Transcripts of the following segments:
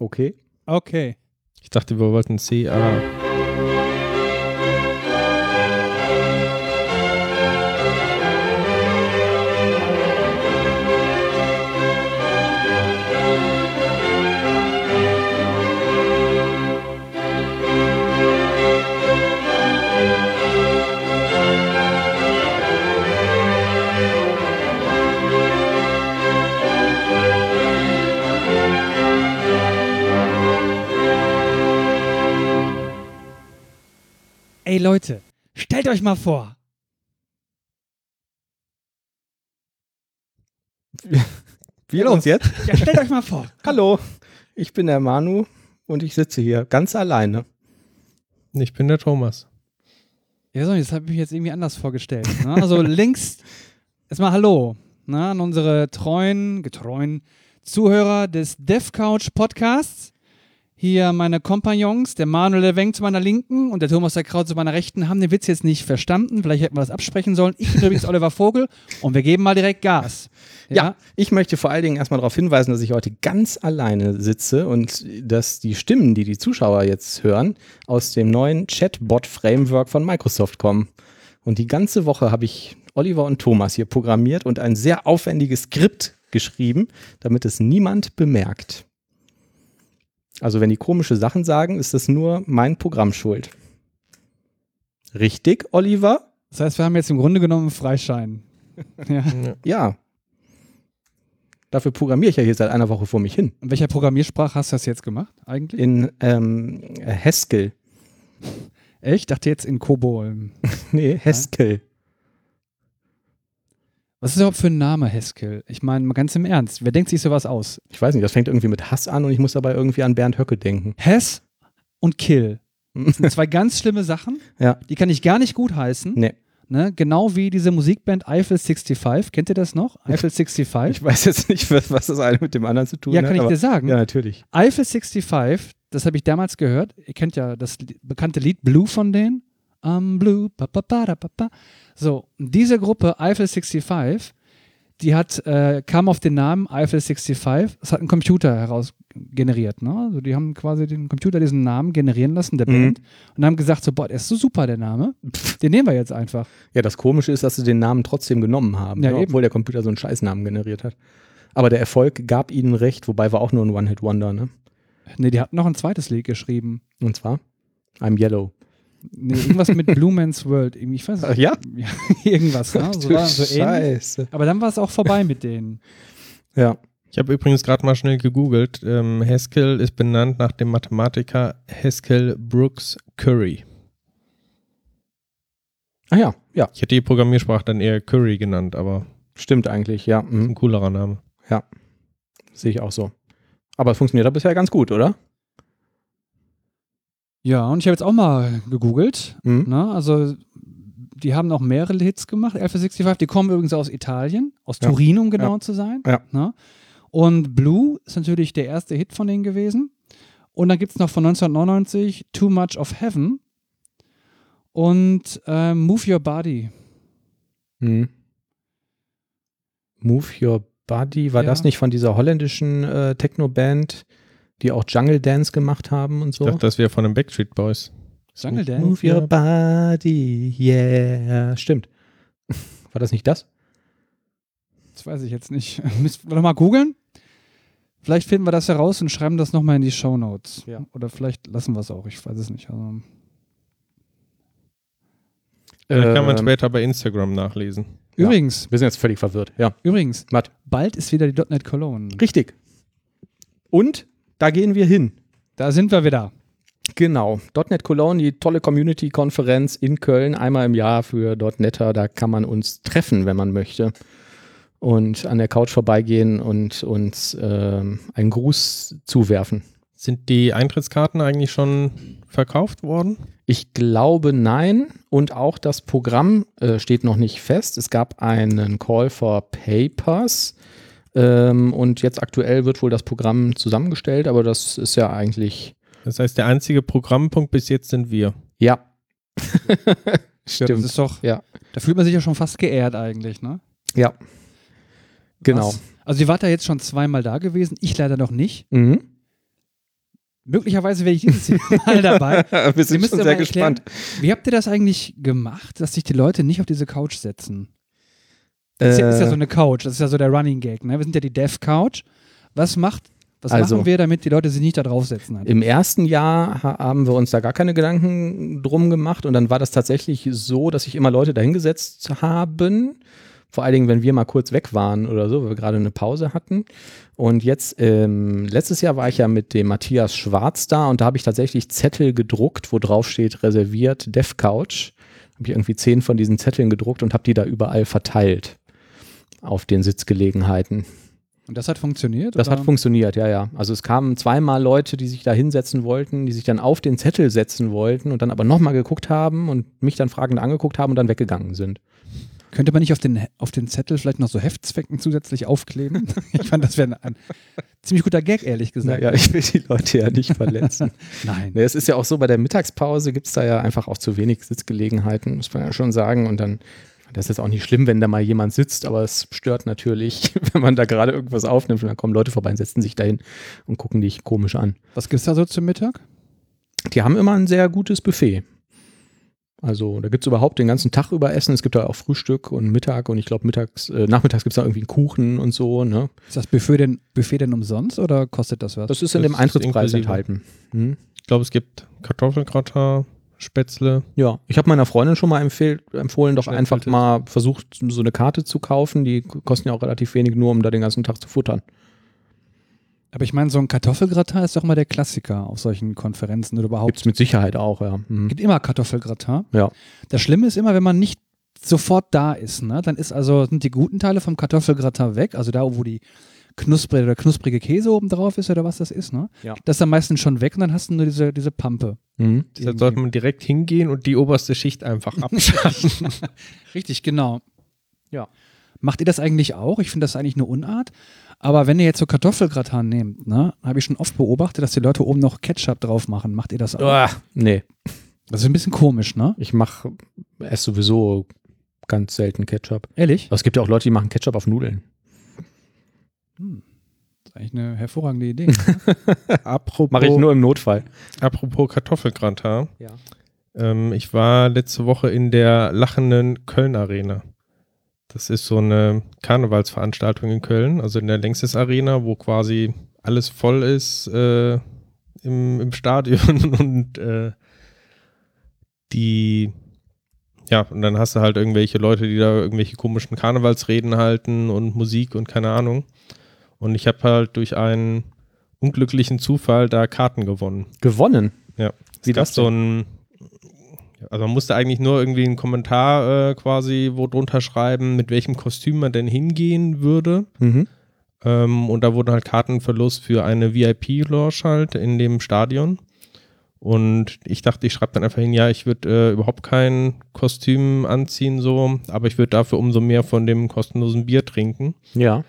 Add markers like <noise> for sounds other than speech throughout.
Okay. Okay. Ich dachte, wir wollten CA. Ey Leute, stellt euch mal vor. Wir uns jetzt? Ja, stellt euch mal vor. <laughs> Hallo, ich bin der Manu und ich sitze hier ganz alleine. Ich bin der Thomas. Ja, so, das habe ich mir jetzt irgendwie anders vorgestellt. Ne? Also <laughs> links, erstmal Hallo ne, an unsere treuen, getreuen Zuhörer des DevCouch Podcasts. Hier meine Kompagnons, der Manuel der Wenk zu meiner Linken und der Thomas der Kraut zu meiner Rechten, haben den Witz jetzt nicht verstanden. Vielleicht hätten wir das absprechen sollen. Ich bin übrigens <laughs> Oliver Vogel und wir geben mal direkt Gas. Ja. ich möchte vor allen Dingen erstmal darauf hinweisen, dass ich heute ganz alleine sitze und dass die Stimmen, die die Zuschauer jetzt hören, aus dem neuen Chatbot-Framework von Microsoft kommen. Und die ganze Woche habe ich Oliver und Thomas hier programmiert und ein sehr aufwendiges Skript geschrieben, damit es niemand bemerkt. Also wenn die komische Sachen sagen, ist das nur mein Programm schuld. Richtig, Oliver? Das heißt, wir haben jetzt im Grunde genommen einen Freischein. <laughs> ja. ja. Dafür programmiere ich ja hier seit einer Woche vor mich hin. In welcher Programmiersprache hast du das jetzt gemacht eigentlich? In ähm, Haskell. Echt? Ich dachte jetzt in Kobol. <laughs> nee, Haskell. Was ist überhaupt für ein Name, Haskell? Ich meine, mal ganz im Ernst, wer denkt sich sowas aus? Ich weiß nicht, das fängt irgendwie mit Hass an und ich muss dabei irgendwie an Bernd Höcke denken. Hass und Kill. Das sind zwei ganz schlimme Sachen. <laughs> Ja. Die kann ich gar nicht gut heißen. Nee. Ne? Genau wie diese Musikband Eiffel 65. Kennt ihr das noch? Eiffel 65. Ich weiß jetzt nicht, was, was das eine mit dem anderen zu tun ja, hat. Ja, kann ich dir sagen. Ja, natürlich. Eiffel 65, das habe ich damals gehört. Ihr kennt ja das bekannte Lied Blue von denen. I'm blue, pa, pa, pa, pa, pa. So, diese Gruppe Eiffel 65 die hat, äh, kam auf den Namen Eiffel 65. Das hat ein Computer heraus generiert. Ne? Also die haben quasi den Computer diesen Namen generieren lassen, der mhm. Band, und haben gesagt: so, boah, der ist so super, der Name. Den nehmen wir jetzt einfach. Ja, das Komische ist, dass sie den Namen trotzdem genommen haben, ja, ne? obwohl der Computer so einen Scheißnamen generiert hat. Aber der Erfolg gab ihnen recht, wobei war auch nur ein One-Hit-Wonder, ne? Ne, die hatten noch ein zweites Lied geschrieben. Und zwar? I'm Yellow. Nee, irgendwas mit Blue Man's World. Ich weiß nicht. Ja? <laughs> ja irgendwas, ne? So war so Scheiße. Aber dann war es auch vorbei mit denen. Ja. Ich habe übrigens gerade mal schnell gegoogelt. Ähm, Haskell ist benannt nach dem Mathematiker Haskell Brooks Curry. Ah ja, ja. Ich hätte die Programmiersprache dann eher Curry genannt, aber. Stimmt eigentlich, ja. Mhm. Ein coolerer Name. Ja. Sehe ich auch so. Aber es funktioniert ja bisher ganz gut, oder? Ja, und ich habe jetzt auch mal gegoogelt. Mhm. Ne? Also, die haben auch mehrere Hits gemacht, Alpha 65. Die kommen übrigens aus Italien, aus ja. Turin, um genau ja. zu sein. Ja. Ne? Und Blue ist natürlich der erste Hit von denen gewesen. Und dann gibt es noch von 1999 Too Much of Heaven und äh, Move Your Body. Mhm. Move Your Body, war ja. das nicht von dieser holländischen äh, Techno-Band? Die auch Jungle Dance gemacht haben und so. Ich dachte, das wäre von den Backstreet Boys. Jungle Dance? Move your body, yeah. Stimmt. <laughs> War das nicht das? Das weiß ich jetzt nicht. <laughs> Müssen wir nochmal googeln? Vielleicht finden wir das heraus und schreiben das nochmal in die Show Notes. Ja. Oder vielleicht lassen wir es auch, ich weiß es nicht. Also äh, kann man später bei Instagram nachlesen. Übrigens. Ja, wir sind jetzt völlig verwirrt, ja. Übrigens, Matt. bald ist wieder die .NET Cologne. Richtig. Und da gehen wir hin. Da sind wir wieder. Genau. .NET Cologne, die tolle Community-Konferenz in Köln, einmal im Jahr für .NETer. Da kann man uns treffen, wenn man möchte. Und an der Couch vorbeigehen und uns äh, einen Gruß zuwerfen. Sind die Eintrittskarten eigentlich schon verkauft worden? Ich glaube nein. Und auch das Programm äh, steht noch nicht fest. Es gab einen Call for Papers. Ähm, und jetzt aktuell wird wohl das Programm zusammengestellt, aber das ist ja eigentlich. Das heißt, der einzige Programmpunkt bis jetzt sind wir. Ja. <laughs> Stimmt. Das ist doch, ja. Da fühlt man sich ja schon fast geehrt eigentlich, ne? Ja. Genau. Was? Also ihr wart da jetzt schon zweimal da gewesen, ich leider noch nicht. Mhm. Möglicherweise wäre ich dieses <laughs> mal dabei. Wir sind schon sehr erklären, gespannt. Wie habt ihr das eigentlich gemacht, dass sich die Leute nicht auf diese Couch setzen? Das ist ja, ist ja so Äh, eine Couch, das ist ja so der Running Gag. Ne? Wir sind ja die Dev Couch. Was macht, was Also- machen wir, damit die Leute sich nicht da draufsetzen? Halt? Im ersten Jahr ha- haben wir uns da gar keine Gedanken drum gemacht und dann war das tatsächlich so, dass sich immer Leute dahingesetzt haben. Vor allen Dingen, wenn wir mal kurz weg waren oder so, weil wir gerade eine Pause hatten. Und jetzt, ähm, letztes Jahr war ich ja mit dem Matthias Schwarz da und da habe ich tatsächlich Zettel gedruckt, wo drauf steht reserviert Dev Couch. Habe ich irgendwie zehn von diesen Zetteln gedruckt und habe die da überall verteilt auf den Sitzgelegenheiten. Und das hat funktioniert? Das oder? hat funktioniert, ja, ja. Also es kamen zweimal Leute, die sich da hinsetzen wollten, die sich dann auf den Zettel setzen wollten und dann aber nochmal geguckt haben und mich dann fragend angeguckt haben und dann weggegangen sind. Könnte man nicht auf den, auf den Zettel vielleicht noch so Heftzwecken zusätzlich aufkleben? <laughs> ich fand, das wäre ein, ziemlich guter Gag, ehrlich gesagt. Naja, ich will die Leute ja nicht verletzen. <laughs> Nein. Nee, es ist ja auch so, bei der Mittagspause gibt es da ja einfach auch zu wenig Sitzgelegenheiten, muss man ja schon sagen. Und dann, das ist jetzt auch nicht schlimm, wenn da mal jemand sitzt, aber es stört natürlich, <laughs> wenn man da gerade irgendwas aufnimmt und dann kommen Leute vorbei und setzen sich dahin und gucken dich komisch an. Was gibt's da so zum Mittag? Die haben immer ein sehr gutes Buffet. Also da gibt es überhaupt den ganzen Tag über Essen. Es gibt da auch Frühstück und Mittag und ich glaube mittags, äh, nachmittags gibt es da irgendwie einen Kuchen und so. Ne? Ist das Buffet denn, Buffet denn umsonst oder kostet das was? Das ist in Das dem ist Eintrittspreis inklusive. enthalten. Hm? Ich glaube, es gibt Kartoffelgratin, Spätzle. Ja, ich habe meiner Freundin schon mal empfehl, empfohlen, doch einfach mal versucht, so eine Karte zu kaufen. Die kosten ja auch relativ wenig, nur um da den ganzen Tag zu futtern. Aber ich meine, so ein Kartoffelgratin ist doch mal der Klassiker auf solchen Konferenzen oder überhaupt. Gibt es mit Sicherheit auch, ja. Hm. gibt immer Kartoffelgratin. Ja. Das Schlimme ist immer, wenn man nicht sofort da ist, ne? dann ist also, sind die guten Teile vom Kartoffelgratin weg, also da, wo die knusprige oder knusprige Käse oben drauf ist oder was das ist, ne? Ja. Das ist am meisten schon weg und dann hast du nur diese, diese Pampe. Hm. Deshalb sollte man direkt hingehen und die oberste Schicht einfach abschaffen. <laughs> Richtig, genau. Ja. Macht ihr das eigentlich auch? Ich finde das eigentlich eine Unart. Aber wenn ihr jetzt so Kartoffelgratin nehmt, ne, habe ich schon oft beobachtet, dass die Leute oben noch Ketchup drauf machen. Macht ihr das auch? Uah, nee, Das ist ein bisschen komisch, ne? ich mache esse sowieso ganz selten Ketchup. Ehrlich? Aber es gibt ja auch Leute, die machen Ketchup auf Nudeln. Hm. Das ist eigentlich eine hervorragende Idee. <laughs> apropos, Mache ich nur im Notfall. apropos Kartoffelgratin. Ja. Ähm, ich war letzte Woche in der lachenden Köln Arena. Das ist so eine Karnevalsveranstaltung in Köln, also in der Längstes Arena, wo quasi alles voll ist äh, im, im Stadion <laughs> und äh, die ja, und dann hast du halt irgendwelche Leute, die da irgendwelche komischen Karnevalsreden halten und Musik und keine Ahnung. Und ich habe halt durch einen unglücklichen Zufall da Karten gewonnen. Gewonnen. Ja. Wie es gab das so ein, also man musste eigentlich nur irgendwie einen Kommentar äh, quasi wo drunter schreiben, mit welchem Kostüm man denn hingehen würde. Mhm. Ähm, und da wurden halt Karten verlost für eine VIP-Lounge halt in dem Stadion. Und ich dachte, ich schreibe dann einfach hin, ja, ich würde äh, überhaupt kein Kostüm anziehen, so, aber ich würde dafür umso mehr von dem kostenlosen Bier trinken. Ja.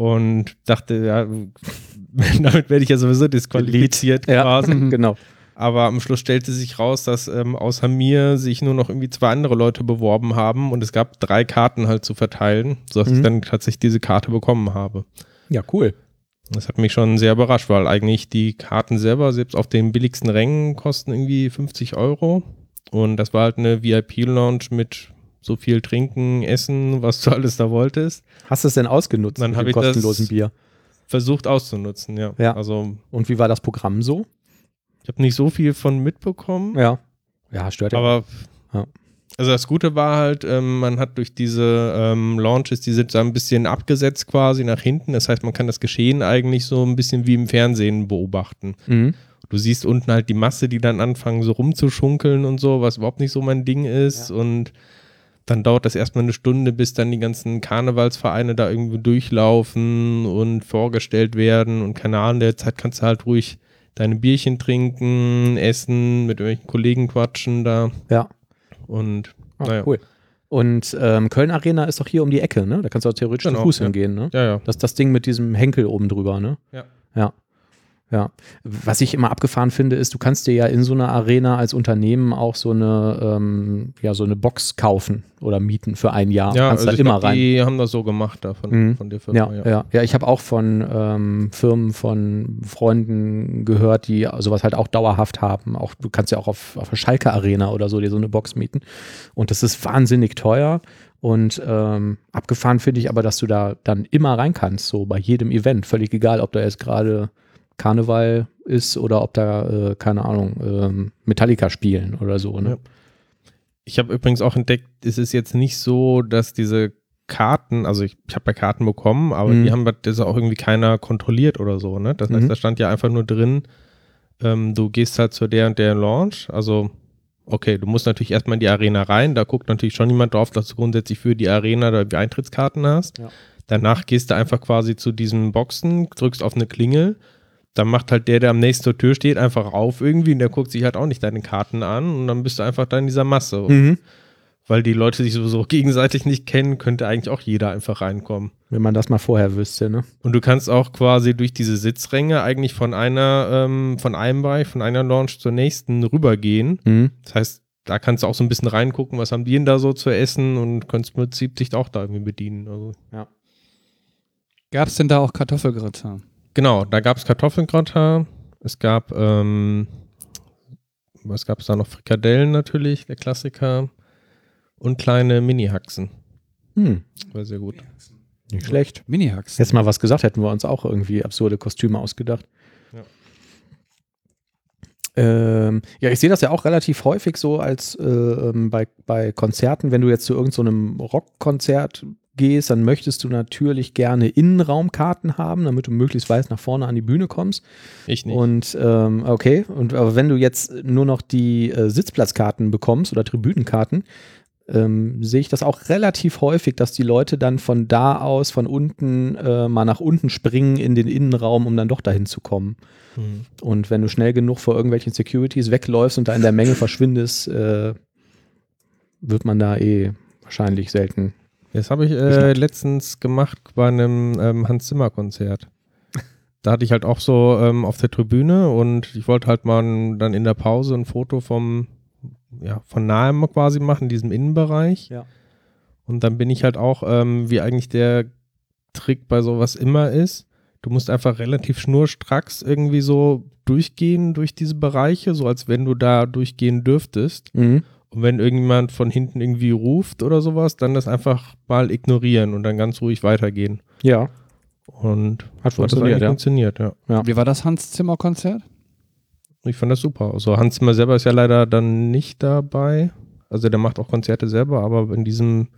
Und dachte, ja, <laughs> damit werde ich ja sowieso disqualifiziert Ja, quasi. <laughs> genau. Aber am Schluss stellte sich raus, dass ähm, außer mir sich nur noch irgendwie zwei andere Leute beworben haben und es gab drei Karten halt zu verteilen, sodass Mhm. ich dann tatsächlich diese Karte bekommen habe. Ja, cool. Das hat mich schon sehr überrascht, weil eigentlich die Karten selber, selbst auf den billigsten Rängen, kosten irgendwie 50 Euro. Und das war halt eine VIP-Lounge mit so viel Trinken, Essen, was du <laughs> alles da wolltest. Hast du es denn ausgenutzt Dann mit dem kostenlosen Bier? Versucht auszunutzen, ja. Ja. Also Und wie war das Programm so? ich habe nicht so viel von mitbekommen. Ja. Ja, stört ja. Aber Ja. also das Gute war halt, ähm, man hat durch diese ähm, Launches, die sind so ein bisschen abgesetzt quasi nach hinten. Das heißt, man kann das Geschehen eigentlich so ein bisschen wie im Fernsehen beobachten. Mhm. Du siehst unten halt die Masse, die dann anfangen so rumzuschunkeln und so, was überhaupt nicht so mein Ding ist. Ja. Und dann dauert das erstmal eine Stunde, bis dann die ganzen Karnevalsvereine da irgendwo durchlaufen und vorgestellt werden. Und keine Ahnung, der Zeit kannst du halt ruhig deine Bierchen trinken, essen, mit irgendwelchen Kollegen quatschen da. Ja. Und Ah, naja. Cool. Und ähm, Köln Arena ist doch hier um die Ecke, ne? Da kannst du auch theoretisch Genau, zu Fuß ja. hingehen, ne? Ja, ja. Das ist das Ding mit diesem Henkel oben drüber, ne? Ja. Ja. Ja, was ich immer abgefahren finde, ist, du kannst dir ja in so einer Arena als Unternehmen auch so eine, ähm, ja, so eine Box kaufen oder mieten für ein Jahr. Ja, kannst also da immer glaub, rein. die haben das so gemacht da von, Mhm. von der Firma. Ja, ja, ja. ich habe auch von ähm, Firmen, von Freunden gehört, die sowas halt auch dauerhaft haben. Auch du kannst ja auch auf, auf der Schalke Arena oder so dir so eine Box mieten. Und das ist wahnsinnig teuer. Und ähm, abgefahren finde ich aber, dass du da dann immer rein kannst, so bei jedem Event. Völlig egal, ob da jetzt gerade Karneval ist oder ob da, äh, keine Ahnung, ähm, Metallica spielen oder so. Ne? Ja. Ich habe übrigens auch entdeckt, es ist jetzt nicht so, dass diese Karten, also ich, ich habe ja Karten bekommen, aber Mhm. die haben das auch irgendwie keiner kontrolliert oder so, ne? Das heißt, Mhm. da stand ja einfach nur drin, ähm, du gehst halt zu der und der Launch, also okay, du musst natürlich erstmal in die Arena rein, da guckt natürlich schon jemand drauf, dass du grundsätzlich für die Arena da die Eintrittskarten hast. Ja. Danach gehst du einfach quasi zu diesen Boxen, drückst auf eine Klingel, dann macht halt der, der am nächsten zur Tür steht, einfach auf irgendwie und der guckt sich halt auch nicht deine Karten an und dann bist du einfach da in dieser Masse. Mhm. Weil die Leute sich sowieso gegenseitig nicht kennen, könnte eigentlich auch jeder einfach reinkommen. Wenn man das mal vorher wüsste, ne? Und du kannst auch quasi durch diese Sitzränge eigentlich von einer, ähm, von einem Bereich, von einer Launch zur nächsten rübergehen. Mhm. Das heißt, da kannst du auch so ein bisschen reingucken, was haben die denn da so zu essen und kannst im Prinzip dich auch da irgendwie bedienen. Also, Gab es denn da auch Kartoffelgratin? Genau, da gab es Kartoffelgratin, es gab, ähm, was gab es da noch? Frikadellen natürlich, der Klassiker. Und kleine Mini-Haxen. Hm. War sehr gut. Nicht schlecht. Mini-Hacks. Jetzt mal was gesagt, hätten wir uns auch irgendwie absurde Kostüme ausgedacht. Ja. Ähm, ja, ich sehe das ja auch relativ häufig so als äh, ähm, bei, bei Konzerten, wenn du jetzt zu irgendeinem Rockkonzert gehst, dann möchtest du natürlich gerne Innenraumkarten haben, damit du möglichst weit nach vorne an die Bühne kommst. Ich nicht. Und ähm, okay, und aber wenn du jetzt nur noch die äh, Sitzplatzkarten bekommst oder Tribünenkarten, ähm, sehe ich das auch relativ häufig, dass die Leute dann von da aus, von unten äh, mal nach unten springen in den Innenraum, um dann doch dahin zu kommen. Mhm. Und wenn du schnell genug vor irgendwelchen Securities wegläufst und da in der Menge verschwindest, äh, wird man da eh wahrscheinlich selten. Das habe ich äh, letztens gemacht bei einem ähm, Hans Zimmer Konzert. Da hatte ich halt auch so ähm, auf der Tribüne und ich wollte halt mal dann in der Pause ein Foto vom, ja, von nahem quasi machen, diesem Innenbereich. Ja. Und dann bin ich halt auch, ähm, wie eigentlich der Trick bei sowas immer ist, du musst einfach relativ schnurstracks irgendwie so durchgehen durch diese Bereiche, so als wenn du da durchgehen dürftest. Mhm. Und wenn irgendjemand von hinten irgendwie ruft oder sowas, dann das einfach mal ignorieren und dann ganz ruhig weitergehen. Ja, Und hat hat funktioniert, eigentlich ja. funktioniert, ja. Ja. Wie war das Hans Zimmer Konzert? Ich fand das super. Also Hans Zimmer selber ist ja leider dann nicht dabei. Also der macht auch Konzerte selber, aber in diesem,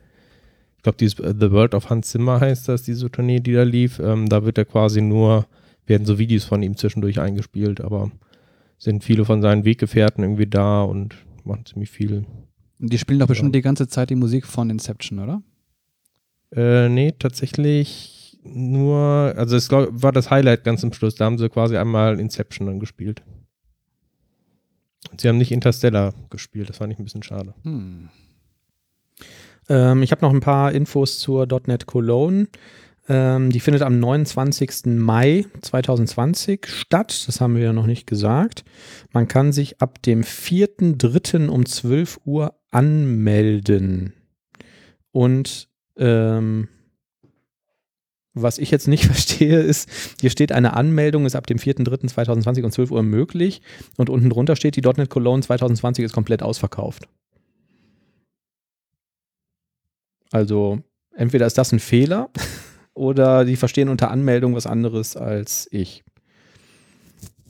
ich glaube, dieses äh, The World of Hans Zimmer heißt das, diese Tournee, die da lief, ähm, da wird er quasi nur, werden so Videos von ihm zwischendurch eingespielt, aber sind viele von seinen Weggefährten irgendwie da und machen ziemlich viel. Die spielen doch bestimmt Ja. die ganze Zeit die Musik von Inception, oder? Äh, nee, tatsächlich nur, also es glaub, war das Highlight ganz am Schluss. Da haben sie quasi einmal Inception dann gespielt. Und sie haben nicht Interstellar gespielt, das fand ich ein bisschen schade. Hm. Ähm, ich habe noch ein paar Infos zur .NET Cologne. Ähm, die findet am 29. Mai 2020 statt. Das haben wir ja noch nicht gesagt. Man kann sich ab dem 4.3. um 12 Uhr anmelden. Und ähm, was ich jetzt nicht <laughs> verstehe, ist, hier steht eine Anmeldung, ist ab dem 4.3.2020 um 12 Uhr möglich. Und unten drunter steht, die .NET Cologne 2020 ist komplett ausverkauft. Also entweder ist das ein Fehler <laughs> oder die verstehen unter Anmeldung was anderes als ich.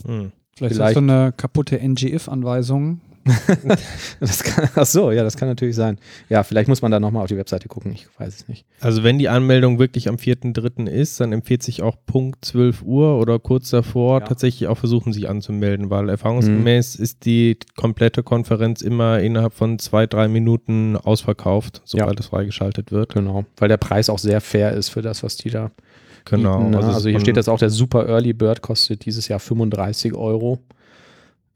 Hm. Vielleicht, Vielleicht- ist das so eine kaputte NGIF-Anweisung. <laughs> Das kann, ach so, ja, das kann natürlich sein. Ja, vielleicht muss man da nochmal auf die Webseite gucken, ich weiß es nicht. Also wenn die Anmeldung wirklich am 4.3. ist, dann empfiehlt sich auch Punkt 12 Uhr oder kurz davor Ja. tatsächlich auch versuchen, sich anzumelden, weil erfahrungsgemäß ist die komplette Konferenz immer innerhalb von zwei, drei Minuten ausverkauft, sobald es freigeschaltet wird. Genau, weil der Preis auch sehr fair ist für das, was die da Genau. bieten. Ne? es Also, hier steht jetzt auch, der Super Early Bird kostet dieses Jahr 35 Euro.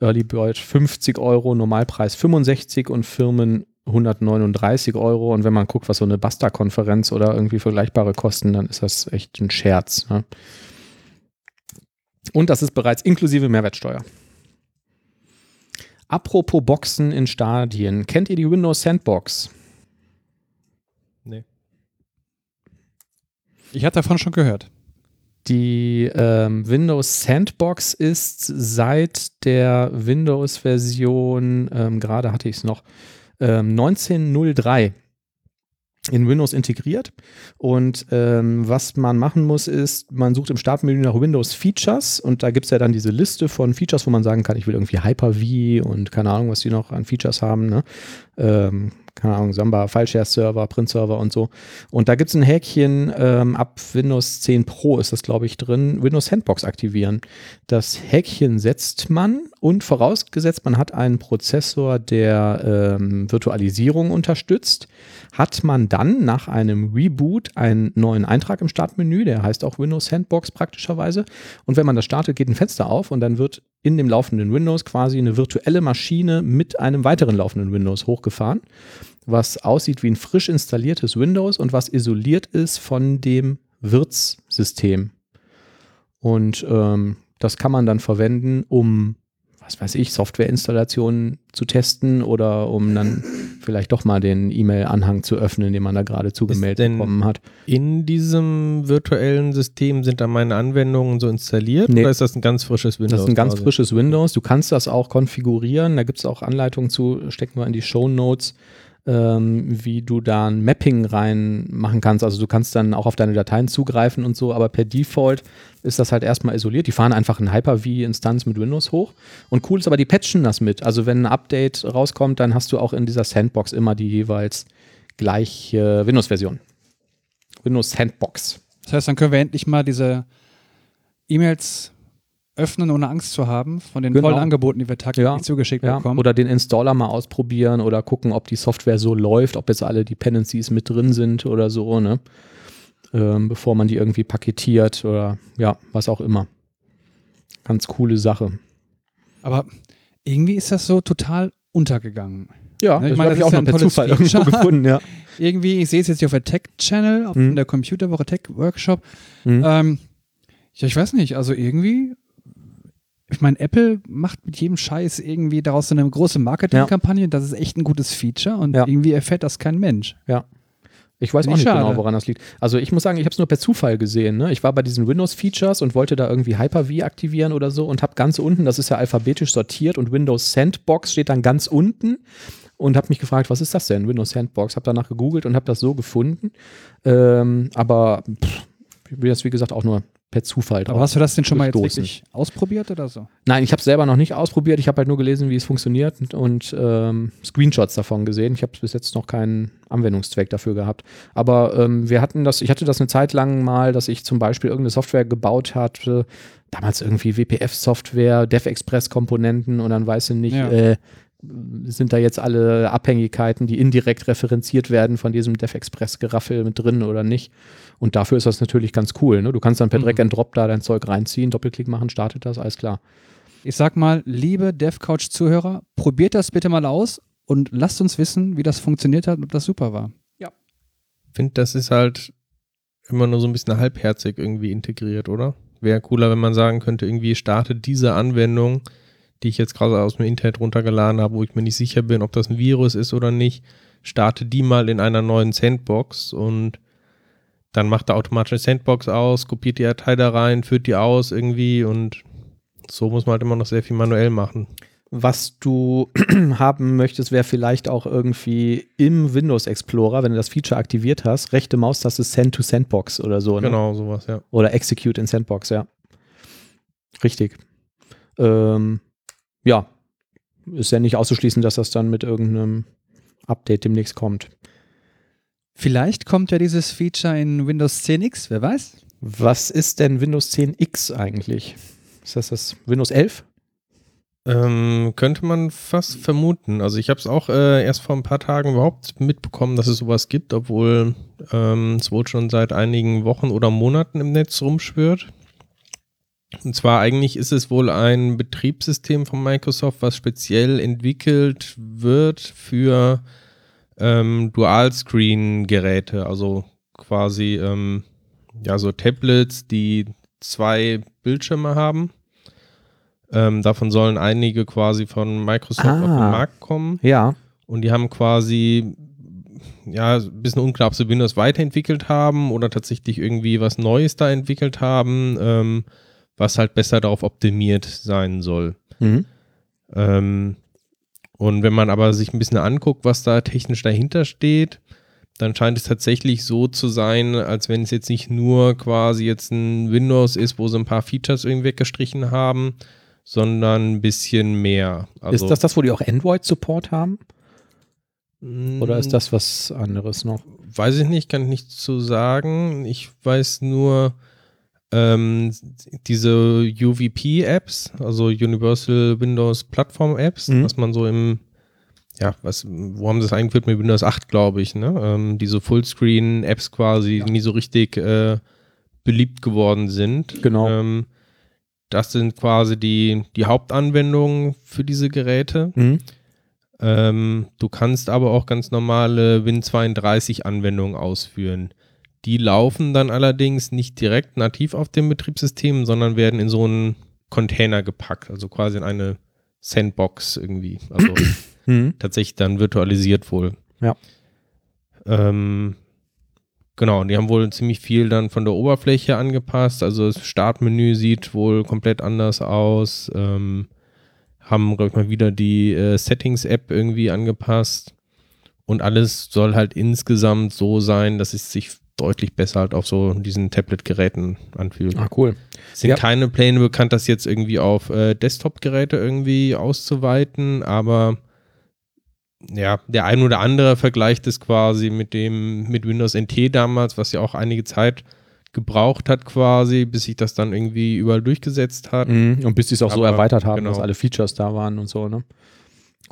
Early Bird 50 Euro, Normalpreis 65 und Firmen 139 Euro. Und wenn man guckt, was so eine Basta-Konferenz oder irgendwie vergleichbare kosten, dann ist das echt ein Scherz. Ne? Und das ist bereits inklusive Mehrwertsteuer. Apropos Boxen in Stadien. Kennt ihr die Windows Sandbox? Nee. Ich hatte davon schon gehört. Die ähm, Windows Sandbox ist seit der Windows-Version, ähm, gerade hatte ich es noch, ähm, 1903 in Windows integriert. Und ähm, was man machen muss, ist, man sucht im Startmenü nach Windows Features und da gibt es ja dann diese Liste von Features, wo man sagen kann, ich will irgendwie Hyper-V und keine Ahnung, was die noch an Features haben. Ne? Ähm, keine Ahnung, Samba, File-Share-Server, Print-Server und so. Und da gibt es ein Häkchen, ähm, ab Windows 10 Pro ist das, glaube ich, drin, Windows Sandbox aktivieren. Das Häkchen setzt man und vorausgesetzt, man hat einen Prozessor, der ähm, Virtualisierung unterstützt, hat man dann nach einem Reboot einen neuen Eintrag im Startmenü, der heißt auch Windows Sandbox praktischerweise. Und wenn man das startet, geht ein Fenster auf und dann wird in dem laufenden Windows quasi eine virtuelle Maschine mit einem weiteren laufenden Windows hochgefahren, was aussieht wie ein frisch installiertes Windows und was isoliert ist von dem Wirtssystem. Und ähm, das kann man dann verwenden, um was weiß ich, Softwareinstallationen zu testen oder um dann <clears throat> vielleicht doch mal den E-Mail-Anhang zu öffnen, den man da gerade zugemeldet bekommen hat. In diesem virtuellen System sind da meine Anwendungen so installiert Nee. oder ist das ein ganz frisches Windows? Das ist ein ganz quasi? frisches Windows. Du kannst das auch konfigurieren. Da gibt es auch Anleitungen zu, stecken wir in die Show Notes, ähm, wie du da ein Mapping reinmachen kannst. Also du kannst dann auch auf deine Dateien zugreifen und so, aber per Default ist das halt erstmal isoliert. Die fahren einfach eine Hyper-V-Instanz mit Windows hoch. Und cool ist aber, die patchen das mit. Also wenn ein Update rauskommt, dann hast du auch in dieser Sandbox immer die jeweils gleiche Windows-Version. Windows Sandbox. Das heißt, dann können wir endlich mal diese E-Mails öffnen, ohne Angst zu haben, von den Genau. tollen Angeboten, die wir tagtäglich Ja, zugeschickt Ja, bekommen. oder den Installer mal ausprobieren oder gucken, ob die Software so läuft, ob jetzt alle Dependencies mit drin sind oder so, ne? Ähm, bevor man die irgendwie paketiert oder ja, was auch immer. Ganz coole Sache. Aber irgendwie ist das so total untergegangen. Ja, ich das meine, habe das ich auch ist ja noch ein per Zufall irgendwo gefunden, ja. <laughs> Irgendwie, ich sehe es jetzt hier auf der Tech-Channel, auf Mhm. der Computerwoche Tech-Workshop. Mhm. Ähm, ja, ich weiß nicht, also irgendwie, ich meine, Apple macht mit jedem Scheiß irgendwie daraus so eine große Marketingkampagne. Das ist echt ein gutes Feature und Ja. irgendwie erfährt das kein Mensch. Ich weiß auch ich nicht schade. genau, woran das liegt. Also ich muss sagen, ich habe es nur per Zufall gesehen. Ne? Ich war bei diesen Windows-Features und wollte da irgendwie Hyper-V aktivieren oder so und habe ganz unten, das ist ja alphabetisch sortiert und Windows Sandbox steht dann ganz unten und habe mich gefragt, was ist das denn, Windows Sandbox? Habe danach gegoogelt und habe das so gefunden. Ähm, aber pff, ich bin jetzt, wie gesagt, auch nur per Zufall Aber hast du das denn schon mal jetzt wirklich ausprobiert oder so? Nein, ich habe es selber noch nicht ausprobiert. Ich habe halt nur gelesen, wie es funktioniert und, und ähm, Screenshots davon gesehen. Ich habe bis jetzt noch keinen Anwendungszweck dafür gehabt. Aber ähm, wir hatten das, ich hatte das eine Zeit lang mal, dass ich zum Beispiel irgendeine Software gebaut hatte, damals irgendwie WPF-Software, DevExpress-Komponenten und dann weiß ich nicht, Ja. äh, sind da jetzt alle Abhängigkeiten, die indirekt referenziert werden von diesem DevExpress-Geraffel mit drin oder nicht. Und dafür ist das natürlich ganz cool. Ne? Du kannst dann per Mhm. Drag and Drop da dein Zeug reinziehen, Doppelklick machen, startet das, alles klar. Ich sag mal, liebe DevCouch-Zuhörer, probiert das bitte mal aus und lasst uns wissen, wie das funktioniert hat und ob das super war. Ich finde, das ist halt immer nur so ein bisschen halbherzig irgendwie integriert, oder? Wäre cooler, wenn man sagen könnte, irgendwie startet diese Anwendung, die ich jetzt gerade aus dem Internet runtergeladen habe, wo ich mir nicht sicher bin, ob das ein Virus ist oder nicht, starte die mal in einer neuen Sandbox und dann macht er automatisch eine Sandbox aus, kopiert die Datei da rein, führt die aus irgendwie und so muss man halt immer noch sehr viel manuell machen. Was du <clears throat> haben möchtest, wäre vielleicht auch irgendwie im Windows Explorer, wenn du das Feature aktiviert hast, rechte Maustaste Send to Sandbox oder so. Ne? Genau, sowas, ja. Oder Execute in Sandbox, ja. Richtig. Ähm, ja. Ist ja nicht auszuschließen, dass das dann mit irgendeinem Update demnächst kommt. Vielleicht kommt ja dieses Feature in Windows 10X, wer weiß? Was ist denn Windows 10X eigentlich? Ist das das Windows 11? Ähm, könnte man fast vermuten. Also ich habe es auch äh, erst vor ein paar Tagen überhaupt mitbekommen, dass es sowas gibt, obwohl ähm, es wohl schon seit einigen Wochen oder Monaten im Netz rumschwirrt. Und zwar eigentlich ist es wohl ein Betriebssystem von Microsoft, was speziell entwickelt wird für ähm, Dual-Screen-Geräte, also quasi ähm, ja so Tablets, die zwei Bildschirme haben Ähm, davon sollen einige quasi von Microsoft Ah. auf den Markt kommen. Ja. Und die haben quasi, ja, ein bisschen unklar, ob sie Windows weiterentwickelt haben oder tatsächlich irgendwie was Neues da entwickelt haben, ähm, was halt besser darauf optimiert sein soll. Mhm. Ähm, und wenn man aber sich ein bisschen anguckt, was da technisch dahinter steht, dann scheint es tatsächlich so zu sein, als wenn es jetzt nicht nur quasi jetzt ein Windows ist, wo sie ein paar Features irgendwie weggestrichen haben, sondern ein bisschen mehr. Also, ist das das, wo die auch Android-Support haben? mh, Oder ist das was anderes noch? Weiß ich nicht, kann ich nicht zu sagen. Ich weiß nur, ähm, diese UVP-Apps, also Universal Windows Platform Apps, Mhm. was man so im, ja, was, wo haben sie das eingeführt mit Windows 8, glaube ich, ne? Ähm, diese Fullscreen-Apps quasi, die nie so richtig äh, beliebt geworden sind. Genau. Ähm, das sind quasi die, die Hauptanwendungen für diese Geräte. Mhm. Ähm, du kannst aber auch ganz normale Win32-Anwendungen ausführen. Die laufen dann allerdings nicht direkt nativ auf dem Betriebssystem, sondern werden in so einen Container gepackt, also quasi in eine Sandbox irgendwie. Also <clears throat> Mhm. tatsächlich dann virtualisiert wohl. Ja. Ähm, genau, und die haben wohl ziemlich viel dann von der Oberfläche angepasst. Also das Startmenü sieht wohl komplett anders aus. Ähm, haben, glaube ich, mal wieder die äh, Settings-App irgendwie angepasst. Und alles soll halt insgesamt so sein, dass es sich deutlich besser halt auf so diesen Tablet-Geräten anfühlt. Ah, cool. Es sind Ja. keine Pläne bekannt, das jetzt irgendwie auf äh, Desktop-Geräte irgendwie auszuweiten, aber ja, der ein oder andere vergleicht es quasi mit dem, mit Windows NT damals, was ja auch einige Zeit gebraucht hat quasi, bis sich das dann irgendwie überall durchgesetzt hat. Mhm. Und bis die es auch so Aber, erweitert haben, genau. dass alle Features da waren und so, ne?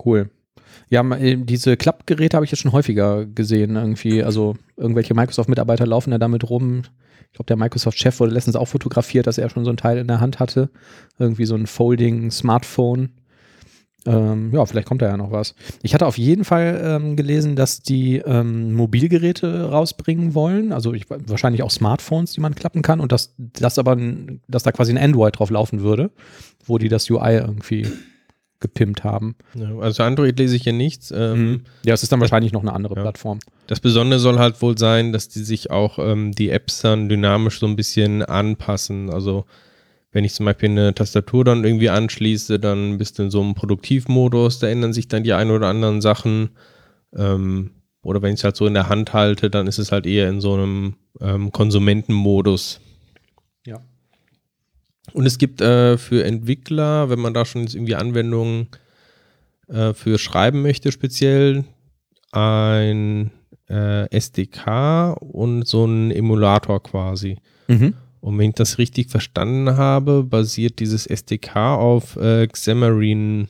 Cool. Ja, äh, diese Klappgeräte habe ich jetzt schon häufiger gesehen, irgendwie. Also irgendwelche Microsoft-Mitarbeiter laufen ja damit rum. Ich glaube, der Microsoft-Chef wurde letztens auch fotografiert, dass er schon so ein Teil in der Hand hatte. Irgendwie so ein Folding-Smartphone. Ähm, ja, vielleicht kommt da ja noch was. Ich hatte auf jeden Fall ähm, gelesen, dass die ähm, Mobilgeräte rausbringen wollen, also ich, wahrscheinlich auch Smartphones, die man klappen kann und dass das aber, dass da quasi ein Android drauf laufen würde, wo die das UI irgendwie gepimpt haben. Ja, also Android lese ich hier nichts. Ähm, Ja, es ist dann wahrscheinlich noch eine andere Ja. Plattform. Das Besondere soll halt wohl sein, dass die sich auch ähm, die Apps dann dynamisch so ein bisschen anpassen. Also wenn ich zum Beispiel eine Tastatur dann irgendwie anschließe, dann bist du in so einem Produktivmodus, da ändern sich dann die ein oder anderen Sachen. Ähm, oder wenn ich es halt so in der Hand halte, dann ist es halt eher in so einem ähm, Konsumentenmodus. Und es gibt äh, für Entwickler, wenn man da schon jetzt irgendwie Anwendungen äh, für schreiben möchte, speziell ein äh, SDK und so ein Emulator quasi. Mhm. Und wenn ich das richtig verstanden habe, basiert dieses SDK auf äh, Xamarin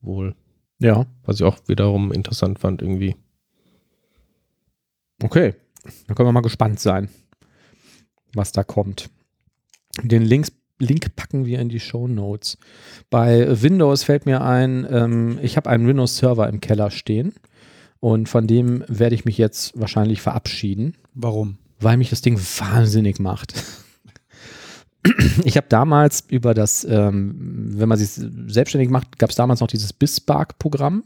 wohl. Ja, Was ich auch wiederum interessant fand irgendwie. okay. Da können wir mal gespannt sein, was da kommt. Den Links, Link packen wir in die Show Notes. Bei Windows fällt mir ein, ähm, ich habe einen Windows-Server im Keller stehen und von dem werde ich mich jetzt wahrscheinlich verabschieden. Warum? weil mich das Ding wahnsinnig macht. Ich habe damals über das, ähm, wenn man sich selbstständig macht, gab es damals noch dieses BizSpark-Programm,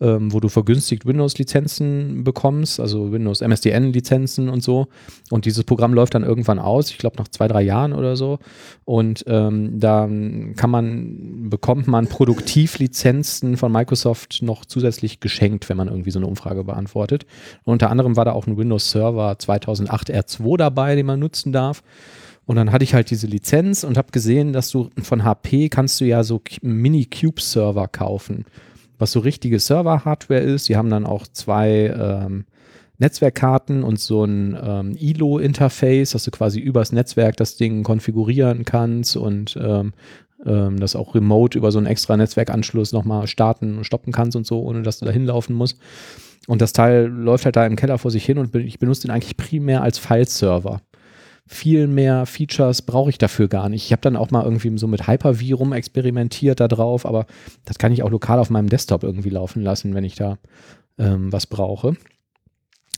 ähm, wo du vergünstigt Windows-Lizenzen bekommst, also Windows MSDN-Lizenzen und so. Und dieses Programm läuft dann irgendwann aus, ich glaube nach zwei, drei Jahren oder so. Und ähm, da kann man, bekommt man Produktivlizenzen von Microsoft noch zusätzlich geschenkt, wenn man irgendwie so eine Umfrage beantwortet. Unter anderem war da auch ein Windows Server 2008 R2 dabei, den man nutzen darf. Und dann hatte ich halt diese Lizenz und habe gesehen, dass du von HP kannst du ja so Mini-Cube-Server kaufen, was so richtige Server-Hardware ist. Die haben dann auch zwei ähm, Netzwerkkarten und so ein ähm, ILO-Interface, dass du quasi übers Netzwerk das Ding konfigurieren kannst und ähm, ähm, das auch remote über so einen extra Netzwerkanschluss nochmal starten und stoppen kannst und so, ohne dass du da hinlaufen musst. Und das Teil läuft halt da im Keller vor sich hin und ich benutze den eigentlich primär als File-Server. Viel mehr Features brauche ich dafür gar nicht. Ich habe dann auch mal irgendwie so mit Hyper-V rum experimentiert da drauf, aber das kann ich auch lokal auf meinem Desktop irgendwie laufen lassen, wenn ich da ähm, was brauche.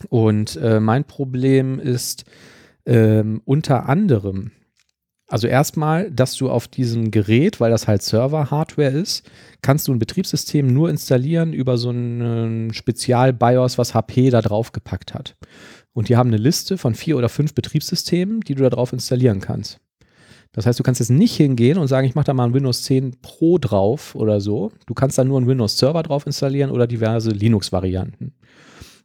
Und äh, mein Problem ist ähm, unter anderem Also erstmal, dass du auf diesem Gerät, weil das halt Server-Hardware ist, kannst du ein Betriebssystem nur installieren über so ein Spezial-BIOS, was HP da drauf gepackt hat. Und die haben eine Liste von vier oder fünf Betriebssystemen, die du da drauf installieren kannst. Das heißt, du kannst jetzt nicht hingehen und sagen, ich mache da mal ein Windows 10 Pro drauf oder so. Du kannst da nur einen Windows Server drauf installieren oder diverse Linux-Varianten.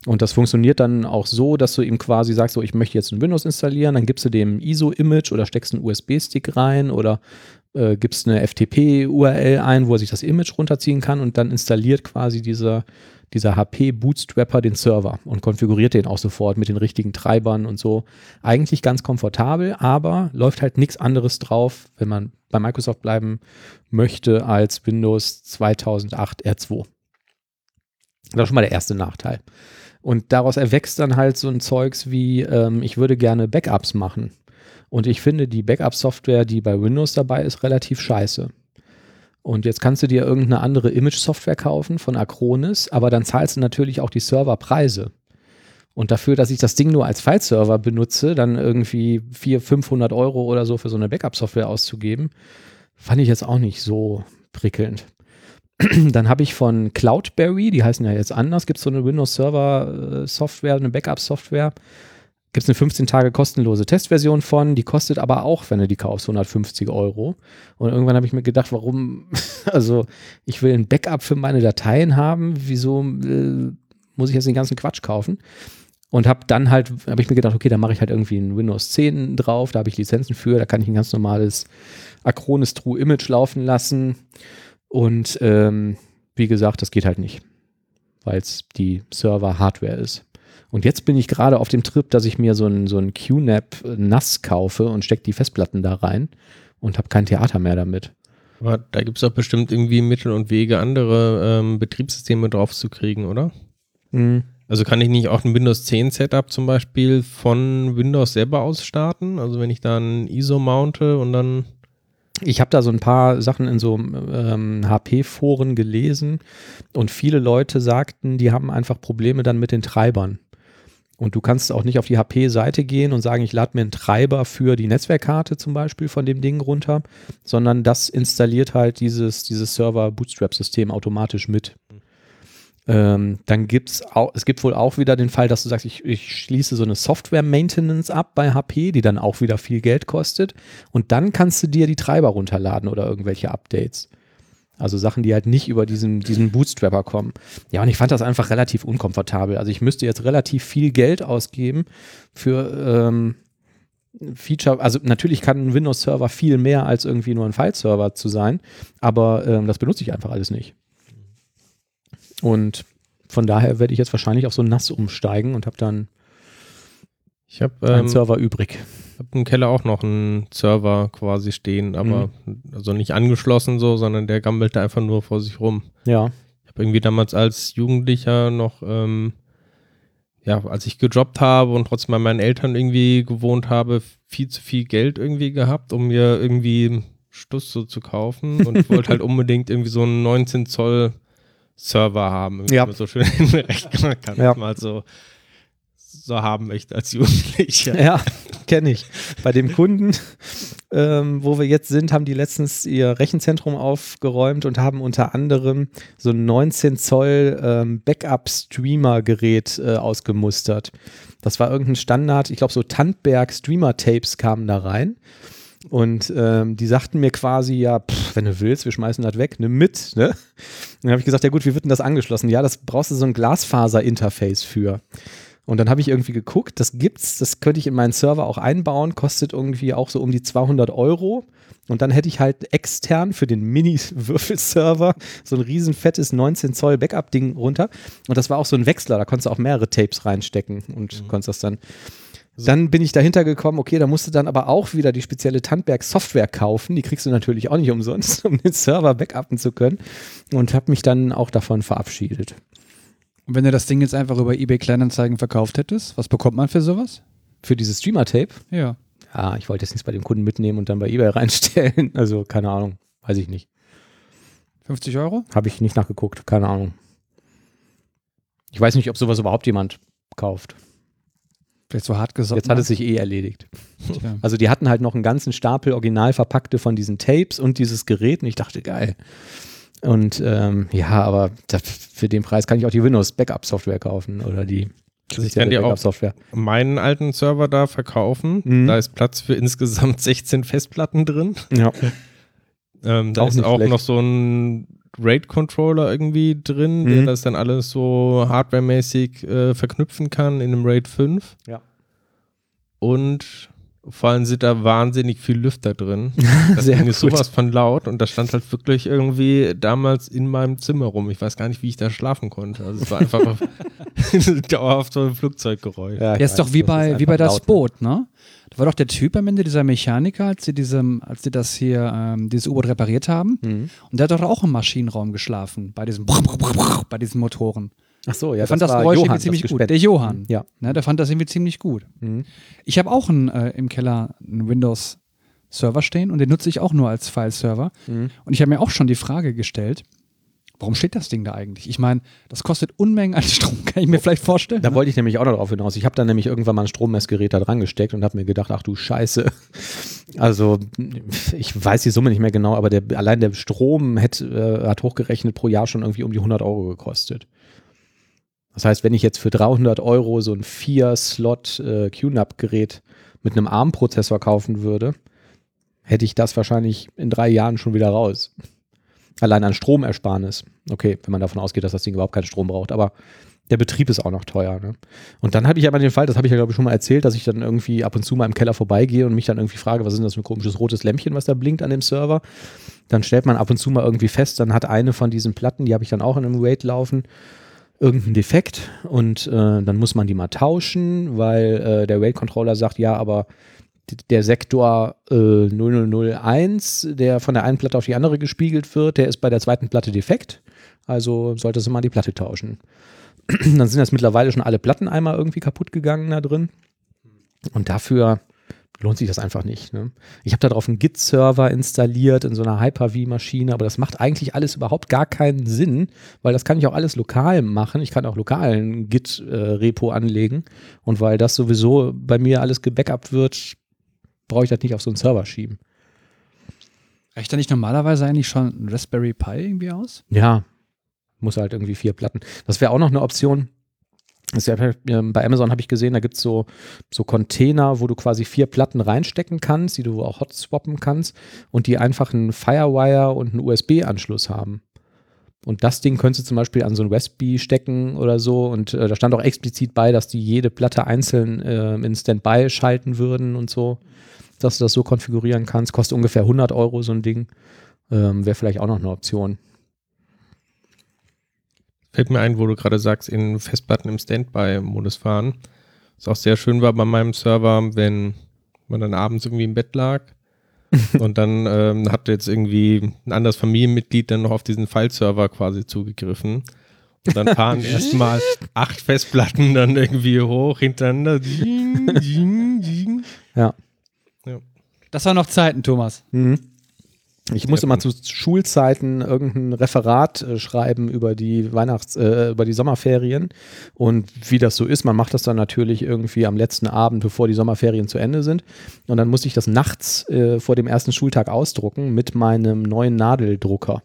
Und das funktioniert dann auch so, dass du ihm quasi sagst, so, ich möchte jetzt ein Windows installieren, dann gibst du dem ISO-Image oder steckst einen USB-Stick rein oder äh, gibst eine FTP-URL ein, wo er sich das Image runterziehen kann und dann installiert quasi dieser, dieser HP-Bootstrapper den Server und konfiguriert den auch sofort mit den richtigen Treibern und so. Eigentlich ganz komfortabel, aber läuft halt nichts anderes drauf, wenn man bei Microsoft bleiben möchte, als Windows 2008 R2. Das ist schon mal der erste Nachteil. Und daraus erwächst dann halt so ein Zeugs wie, ähm, ich würde gerne Backups machen. Und ich finde die Backup-Software, die bei Windows dabei ist, relativ scheiße. Und jetzt kannst du dir irgendeine andere Image-Software kaufen von Acronis, aber dann zahlst du natürlich auch die Serverpreise. Und dafür, dass ich das Ding nur als File-Server benutze, dann irgendwie 400, 500 Euro oder so für so eine Backup-Software auszugeben, fand ich jetzt auch nicht so prickelnd. <clears throat> Dann habe ich von Cloudberry, die heißen ja jetzt anders, gibt es so eine Windows-Server-Software, eine Backup-Software. Gibt es eine 15 Tage kostenlose Testversion von, die kostet aber auch, wenn du die kaufst, 150 Euro. Und irgendwann habe ich mir gedacht, warum, <laughs> also ich will ein Backup für meine Dateien haben, wieso äh, muss ich jetzt den ganzen Quatsch kaufen? Und habe dann halt, habe ich mir gedacht, okay, da mache ich halt irgendwie ein Windows 10 drauf, da habe ich Lizenzen für, da kann ich ein ganz normales Acronis True Image laufen lassen. Und ähm, wie gesagt, das geht halt nicht, weil es die Server-Hardware ist. Und jetzt bin ich gerade auf dem Trip, dass ich mir so ein, so ein QNAP NAS kaufe und stecke die Festplatten da rein und habe kein Theater mehr damit. Aber da gibt es doch bestimmt irgendwie Mittel und Wege, andere ähm, Betriebssysteme drauf zu kriegen, oder? Mhm. Also kann ich nicht auch ein Windows 10 Setup zum Beispiel von Windows selber aus starten? Also wenn ich dann ISO mounte und dann ich habe da so ein paar Sachen in so ähm, HP-Foren gelesen und viele Leute sagten, die haben einfach Probleme dann mit den Treibern. Und du kannst auch nicht auf die HP-Seite gehen und sagen, ich lade mir einen Treiber für die Netzwerkkarte zum Beispiel von dem Ding runter, sondern das installiert halt dieses, dieses Server-Bootstrap-System automatisch mit. Ähm, dann gibt es es gibt wohl auch wieder den Fall, dass du sagst, ich, ich schließe so eine Software-Maintenance ab bei HP, die dann auch wieder viel Geld kostet. Und dann kannst du dir die Treiber runterladen oder irgendwelche Updates. Also Sachen, die halt nicht über diesen, diesen Bootstrapper kommen. Ja, und ich fand das einfach relativ unkomfortabel. Also ich müsste jetzt relativ viel Geld ausgeben für ähm, Feature. Also natürlich kann ein Windows-Server viel mehr als irgendwie nur ein File-Server zu sein, aber ähm, das benutze ich einfach alles nicht. Und von daher werde ich jetzt wahrscheinlich auf so nass umsteigen und habe dann ich hab, einen ähm, Server übrig. Ich habe im Keller auch noch einen Server quasi stehen, aber mhm. also nicht angeschlossen so, sondern der gammelte einfach nur vor sich rum. Ja. Ich habe irgendwie damals als Jugendlicher noch, ähm, ja, als ich gejobbt habe und trotzdem bei meinen Eltern irgendwie gewohnt habe, viel zu viel Geld irgendwie gehabt, um mir irgendwie Stuss so zu kaufen und ich wollte halt <laughs> unbedingt irgendwie so einen 19 Zoll Server haben, wie ja. man so schön <laughs> rechnen kann. Ja. Mal so, so haben möchte als Jugendlicher. Ja, kenne ich. Bei dem Kunden, ähm, wo wir jetzt sind, haben die letztens ihr Rechenzentrum aufgeräumt und haben unter anderem so ein 19 Zoll ähm, Backup-Streamer-Gerät äh, ausgemustert. Das war irgendein Standard, ich glaube so Tandberg Streamer-Tapes kamen da rein. Und ähm, die sagten mir quasi, ja, pff, wenn du willst, wir schmeißen das weg, nimm mit. Ne? Dann habe ich gesagt, ja gut, wie wird denn das angeschlossen? Ja, das brauchst du so ein Glasfaser-Interface für. Und dann habe ich irgendwie geguckt, das gibt's, das könnte ich in meinen Server auch einbauen, kostet irgendwie auch so um die 200 Euro. Und dann hätte ich halt extern für den Mini-Würfelserver so ein riesen fettes 19 Zoll Backup-Ding runter. Und das war auch so ein Wechsler, da konntest du auch mehrere Tapes reinstecken und mhm. konntest das dann dann bin ich dahinter gekommen, okay, da musst du dann aber auch wieder die spezielle Tandberg Software kaufen. Die kriegst du natürlich auch nicht umsonst, <laughs> um den Server backuppen zu können. Und habe mich dann auch davon verabschiedet. Und wenn du das Ding jetzt einfach über eBay Kleinanzeigen verkauft hättest, was bekommt man für sowas? Für dieses Streamer-Tape? Ja. Ja, ich wollte jetzt nichts bei dem Kunden mitnehmen und dann bei eBay <laughs> reinstellen. Also, keine Ahnung. Weiß ich nicht. 50 Euro? Habe ich nicht nachgeguckt. Keine Ahnung. Ich weiß nicht, ob sowas überhaupt jemand kauft. Vielleicht so hart gesagt. Jetzt hat es sich eh erledigt. Tja. Also die hatten halt noch einen ganzen Stapel original verpackte von diesen Tapes und dieses Gerät und ich dachte, geil. Und ähm, ja, aber das, für den Preis kann ich auch die Windows Backup Software kaufen oder die Also ich kann dir auch Backup Software. meinen alten Server da verkaufen. Mhm. Da ist Platz für insgesamt <laughs> 16 Festplatten drin. Ja. <laughs> Ähm, da Auch ist auch schlecht. noch so ein RAID-Controller irgendwie drin, der Mhm. das dann alles so hardwaremäßig äh, verknüpfen kann in einem RAID 5. Ja. Und vor allem sind da wahnsinnig viel Lüfter drin. <laughs> Das Sehr Ding ist gut. sowas von laut und das stand halt wirklich irgendwie damals in meinem Zimmer rum. Ich weiß gar nicht, wie ich da schlafen konnte. Also es war einfach <laughs> dauerhaft so ein Flugzeuggeräusch. Ja, ist doch wie bei, ist wie bei das laut. Boot, ne? Da war doch der Typ am Ende, dieser Mechaniker, als sie, diesem, als sie das hier, ähm, dieses U-Boot repariert haben. Mhm. Und der hat doch auch im Maschinenraum geschlafen, bei diesem, <laughs> bei diesen Motoren. Ach so, ja, Der fand das, war Geräusch Johann, irgendwie ziemlich das gut. Der Johann. Ja. Ne, der fand das irgendwie ziemlich gut. Mhm. Ich habe auch einen, äh, im Keller einen Windows-Server stehen und den nutze ich auch nur als File-Server. Mhm. Und ich habe mir auch schon die Frage gestellt, warum steht das Ding da eigentlich? Ich meine, das kostet Unmengen an Strom, <laughs> kann ich mir vielleicht vorstellen. Da ne? wollte ich nämlich auch noch drauf hinaus. Ich habe dann nämlich irgendwann mal ein Strommessgerät da dran gesteckt und habe mir gedacht, ach du Scheiße. <laughs> Also ich weiß die Summe nicht mehr genau, aber der, allein der Strom hätte, äh, hat hochgerechnet pro Jahr schon irgendwie um die 100 Euro gekostet. Das heißt, wenn ich jetzt für 300 Euro so ein 4-Slot äh, mit einem ARM-Prozessor kaufen würde, hätte ich das wahrscheinlich in drei Jahren schon wieder raus. Allein an Stromersparnis. Okay, wenn man davon ausgeht, dass das Ding überhaupt keinen Strom braucht, aber der Betrieb ist auch noch teuer. Ne? Und dann habe ich aber den Fall, das habe ich ja glaube ich schon mal erzählt, dass ich dann irgendwie ab und zu mal im Keller vorbeigehe und mich dann irgendwie frage, was ist das für ein komisches rotes Lämpchen, was da blinkt an dem Server. Dann stellt man ab und zu mal irgendwie fest, dann hat eine von diesen Platten, die habe ich dann auch in einem RAID laufen, irgendeinen Defekt und äh, dann muss man die mal tauschen, weil äh, der RAID-Controller sagt, ja, aber der Sektor äh, 0001, der von der einen Platte auf die andere gespiegelt wird, der ist bei der zweiten Platte defekt. Also solltest du mal die Platte tauschen. <clears throat> Dann sind jetzt mittlerweile schon alle Platten einmal irgendwie kaputt gegangen da drin. Und dafür lohnt sich das einfach nicht. Ne? Ich habe darauf einen Git-Server installiert in so einer Hyper-V-Maschine, aber das macht eigentlich alles überhaupt gar keinen Sinn, weil das kann ich auch alles lokal machen. Ich kann auch lokal ein Git-Repo anlegen. Und weil das sowieso bei mir alles gebackupt wird, brauche ich das nicht auf so einen Server schieben. Reicht da nicht normalerweise eigentlich schon ein Raspberry Pi irgendwie aus? Ja, muss halt irgendwie vier Platten. Das wäre auch noch eine Option. Das ist ja, ähm, bei Amazon habe ich gesehen, da gibt es so, so Container, wo du quasi vier Platten reinstecken kannst, die du auch hot swappen kannst und die einfach einen Firewire und einen USB-Anschluss haben. Und das Ding könntest du zum Beispiel an so ein Raspberry stecken oder so. Und äh, da stand auch explizit bei, dass die jede Platte einzeln äh, in Standby schalten würden und so, dass du das so konfigurieren kannst. Kostet ungefähr 100 Euro so ein Ding. Ähm, Wäre vielleicht auch noch eine Option. Fällt mir ein, wo du gerade sagst, in Festplatten im Standby-Modus fahren. Was auch sehr schön war bei meinem Server, wenn man dann abends irgendwie im Bett lag <laughs> und dann ähm, hat jetzt irgendwie ein anderes Familienmitglied dann noch auf diesen File-Server quasi zugegriffen. Und dann fahren <laughs> erstmal acht Festplatten dann irgendwie hoch hintereinander. Ding, ding, ding. Ja. Das waren noch Zeiten, Thomas. Mhm. Ich musste Ja, mal zu Schulzeiten irgendein Referat äh, schreiben über die Weihnachts-, äh, über die Sommerferien. Und wie das so ist, man macht das dann natürlich irgendwie am letzten Abend, bevor die Sommerferien zu Ende sind. Und dann musste ich das nachts äh, vor dem ersten Schultag ausdrucken mit meinem neuen Nadeldrucker.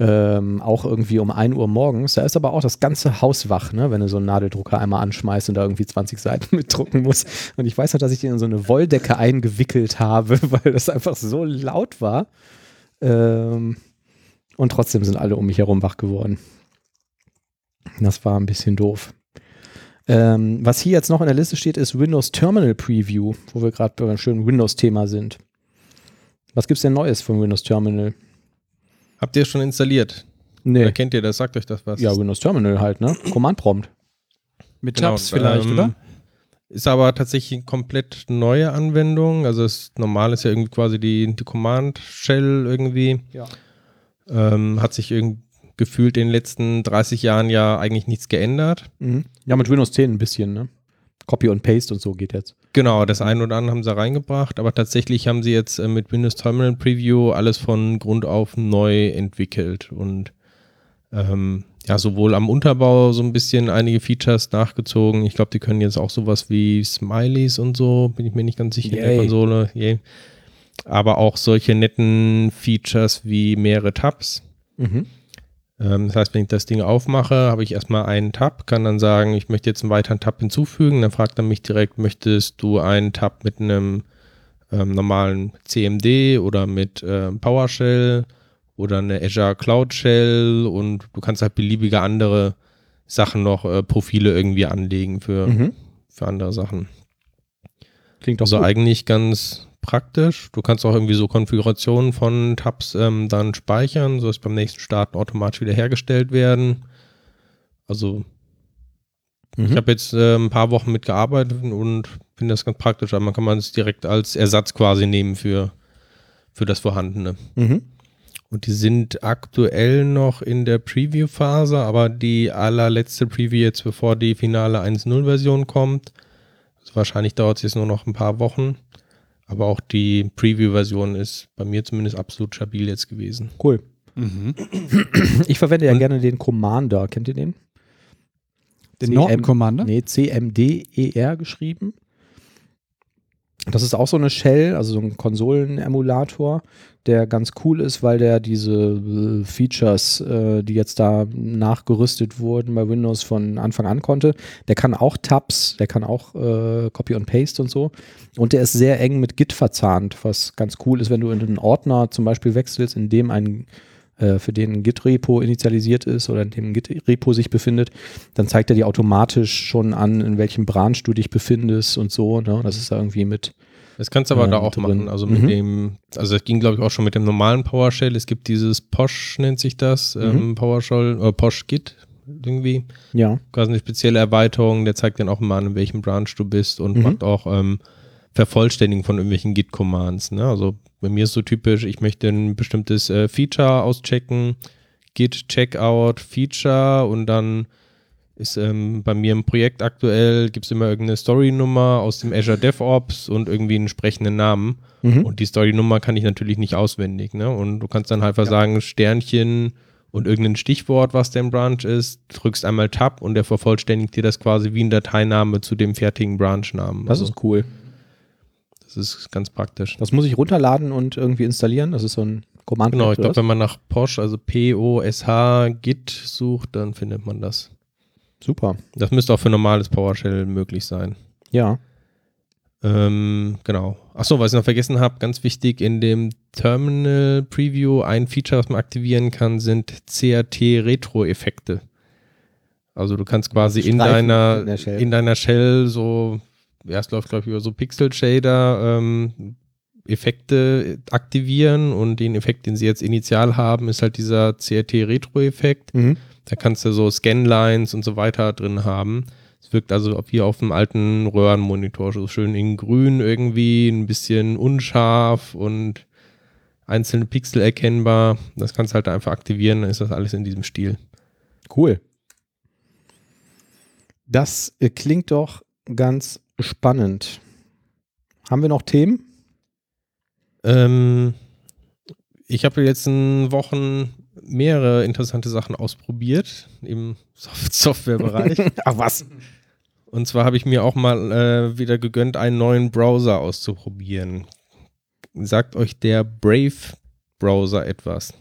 Ähm, auch irgendwie um 1 Uhr morgens. Da ist aber auch das ganze Haus wach, ne, wenn du so einen Nadeldrucker einmal anschmeißt und da irgendwie 20 Seiten <laughs> mitdrucken musst. Und ich weiß noch, dass ich den in so eine Wolldecke eingewickelt habe, <laughs> weil das einfach so laut war. Ähm, und trotzdem sind alle um mich herum wach geworden. Das war ein bisschen doof. Ähm, was hier jetzt noch in der Liste steht, ist Windows Terminal Preview, wo wir gerade beim schönen Windows-Thema sind. Was gibt's denn Neues von Windows Terminal? Habt ihr schon installiert? Nee. Oder kennt ihr das? Sagt euch das was? Ja, Windows Terminal halt, ne? Command Prompt. Mit Genau, Tabs vielleicht, ähm, oder? Ist aber tatsächlich eine komplett neue Anwendung. Also das normal ist ja irgendwie quasi die, die Command Shell irgendwie. Ja. Ähm, hat sich irgendwie gefühlt in den letzten 30 Jahren ja eigentlich nichts geändert. Mhm. Ja, mit Windows 10 ein bisschen, ne? Copy und Paste und so geht jetzt. Genau, das eine oder andere haben sie reingebracht, aber tatsächlich haben sie jetzt äh, mit Windows Terminal Preview alles von Grund auf neu entwickelt und ähm, ja, sowohl am Unterbau so ein bisschen einige Features nachgezogen. Ich glaube, die können jetzt auch sowas wie Smileys und so, bin ich mir nicht ganz sicher in der Yay. Konsole. Yay. Aber auch solche netten Features wie mehrere Tabs. Mhm. Ähm, das heißt, wenn ich das Ding aufmache, habe ich erstmal einen Tab, kann dann sagen, ich möchte jetzt einen weiteren Tab hinzufügen. Dann fragt er mich direkt, möchtest du einen Tab mit einem ähm, normalen CMD oder mit ähm, PowerShell oder eine Azure Cloud Shell und du kannst halt beliebige andere Sachen noch, äh, Profile irgendwie anlegen für, Mhm. für andere Sachen. Klingt doch Also gut. eigentlich ganz praktisch. Du kannst auch irgendwie so Konfigurationen von Tabs ähm, dann speichern, sodass beim nächsten Starten automatisch wieder hergestellt werden. Also ich Mhm. habe jetzt äh, ein paar Wochen mitgearbeitet und finde das ganz praktisch. Aber man kann man es direkt als Ersatz quasi nehmen für, für das Vorhandene. Mhm. Und die sind aktuell noch in der Preview-Phase, aber die allerletzte Preview jetzt, bevor die finale 1.0-Version kommt. Also wahrscheinlich dauert es jetzt nur noch ein paar Wochen. Aber auch die Preview-Version ist bei mir zumindest absolut stabil jetzt gewesen. Cool. Mhm. <clears throat> Ich verwende ja Und- gerne den Commander. Kennt ihr den? Den CM Norton Commander? Nee, CMDER E geschrieben. Das ist auch so eine Shell, also so ein Konsolenemulator, der ganz cool ist, weil der diese äh, Features, äh, die jetzt da nachgerüstet wurden bei Windows von Anfang an konnte. Der kann auch Tabs, der kann auch äh, Copy und Paste und so. Und der ist sehr eng mit Git verzahnt, was ganz cool ist, wenn du in einen Ordner zum Beispiel wechselst, in dem ein äh, für den ein Git-Repo initialisiert ist oder in dem Git-Repo sich befindet, dann zeigt er dir automatisch schon an, in welchem Branch du dich befindest und so. Ne? Das ist da irgendwie mit. Das kannst du aber Ähm, da auch drin. machen. Also mit Mhm. dem, also das ging, glaube ich, auch schon mit dem normalen PowerShell. Es gibt dieses Posh, nennt sich das, Mhm. ähm, PowerShell, äh, Posh Git irgendwie. Ja. quasi eine spezielle Erweiterung, der zeigt dann auch immer an, in welchem Branch du bist und Mhm. macht auch ähm, Vervollständigen von irgendwelchen Git-Commands. Ne? Also bei mir ist so typisch, ich möchte ein bestimmtes äh, Feature auschecken, Git Checkout Feature und dann ist ähm, bei mir im Projekt aktuell, gibt es immer irgendeine Story-Nummer aus dem Azure DevOps und irgendwie einen entsprechenden Namen. Mhm. Und die Story-Nummer kann ich natürlich nicht auswendig. Ne? Und du kannst dann halt einfach sagen, Sternchen und irgendein Stichwort, was dein Branch ist, drückst einmal Tab und der vervollständigt dir das quasi wie ein Dateiname zu dem fertigen Branch-Namen. Das Also, ist cool. Das ist ganz praktisch. Das muss ich runterladen und irgendwie installieren. Das ist so ein Command. Genau, ich glaube, wenn man nach Posh, also P-O-S-H Git sucht, dann findet man das. Super. Das müsste auch für normales PowerShell möglich sein. Ja. Ähm, genau. Achso, was ich noch vergessen habe, ganz wichtig, in dem Terminal Preview ein Feature, was man aktivieren kann, sind CRT-Retro-Effekte. Also du kannst quasi in deiner, in in deiner Shell so, ja, es läuft, glaube ich, über so Pixel-Shader ähm, Effekte aktivieren und den Effekt, den sie jetzt initial haben, ist halt dieser CRT-Retro-Effekt. Mhm. Da kannst du so Scanlines und so weiter drin haben. Es wirkt also wie auf einem alten Röhrenmonitor, so schön in grün irgendwie, ein bisschen unscharf und einzelne Pixel erkennbar. Das kannst du halt einfach aktivieren, dann ist das alles in diesem Stil. Cool. Das äh, klingt doch ganz spannend. Haben wir noch Themen? Ähm, ich habe in den letzten Wochen mehrere interessante Sachen ausprobiert im Soft <laughs> Softwarebereich. <laughs> Ach was? Und zwar habe ich mir auch mal äh, wieder gegönnt, einen neuen Browser auszuprobieren. Sagt euch der Brave Browser etwas?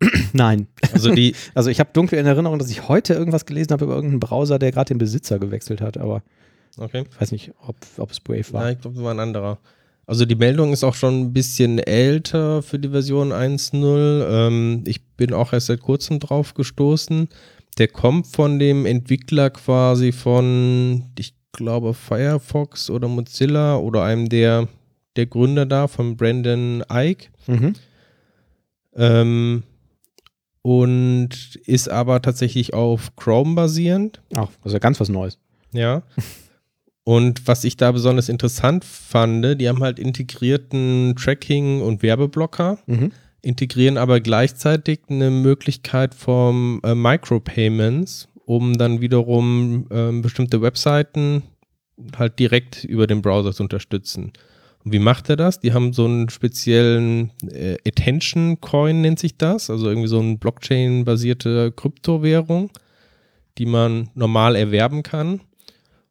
<clears throat> Nein. also die, <laughs> Also ich habe dunkel in Erinnerung, dass ich heute irgendwas gelesen habe über irgendeinen Browser, der gerade den Besitzer gewechselt hat, aber okay. ich weiß nicht, ob, ob es Brave war. Ja, ich glaube, das war ein anderer. Also die Meldung ist auch schon ein bisschen älter für die Version 1.0. Ähm, ich bin auch erst seit kurzem drauf gestoßen. Der kommt von dem Entwickler quasi von, ich glaube, Firefox oder Mozilla oder einem der, der Gründer da, von Brandon Ike. Mhm. Ähm, und ist aber tatsächlich auf Chrome basierend. Ach, das ist ja ganz was Neues. Ja. <laughs> Und was ich da besonders interessant fand, die haben halt integrierten Tracking- und Werbeblocker, Mhm. integrieren aber gleichzeitig eine Möglichkeit vom äh, Micropayments, um dann wiederum ähm, bestimmte Webseiten halt direkt über den Browser zu unterstützen. Und wie macht er das? Die haben so einen speziellen äh, Attention Coin, nennt sich das, also irgendwie so eine Blockchain-basierte Kryptowährung, die man normal erwerben kann.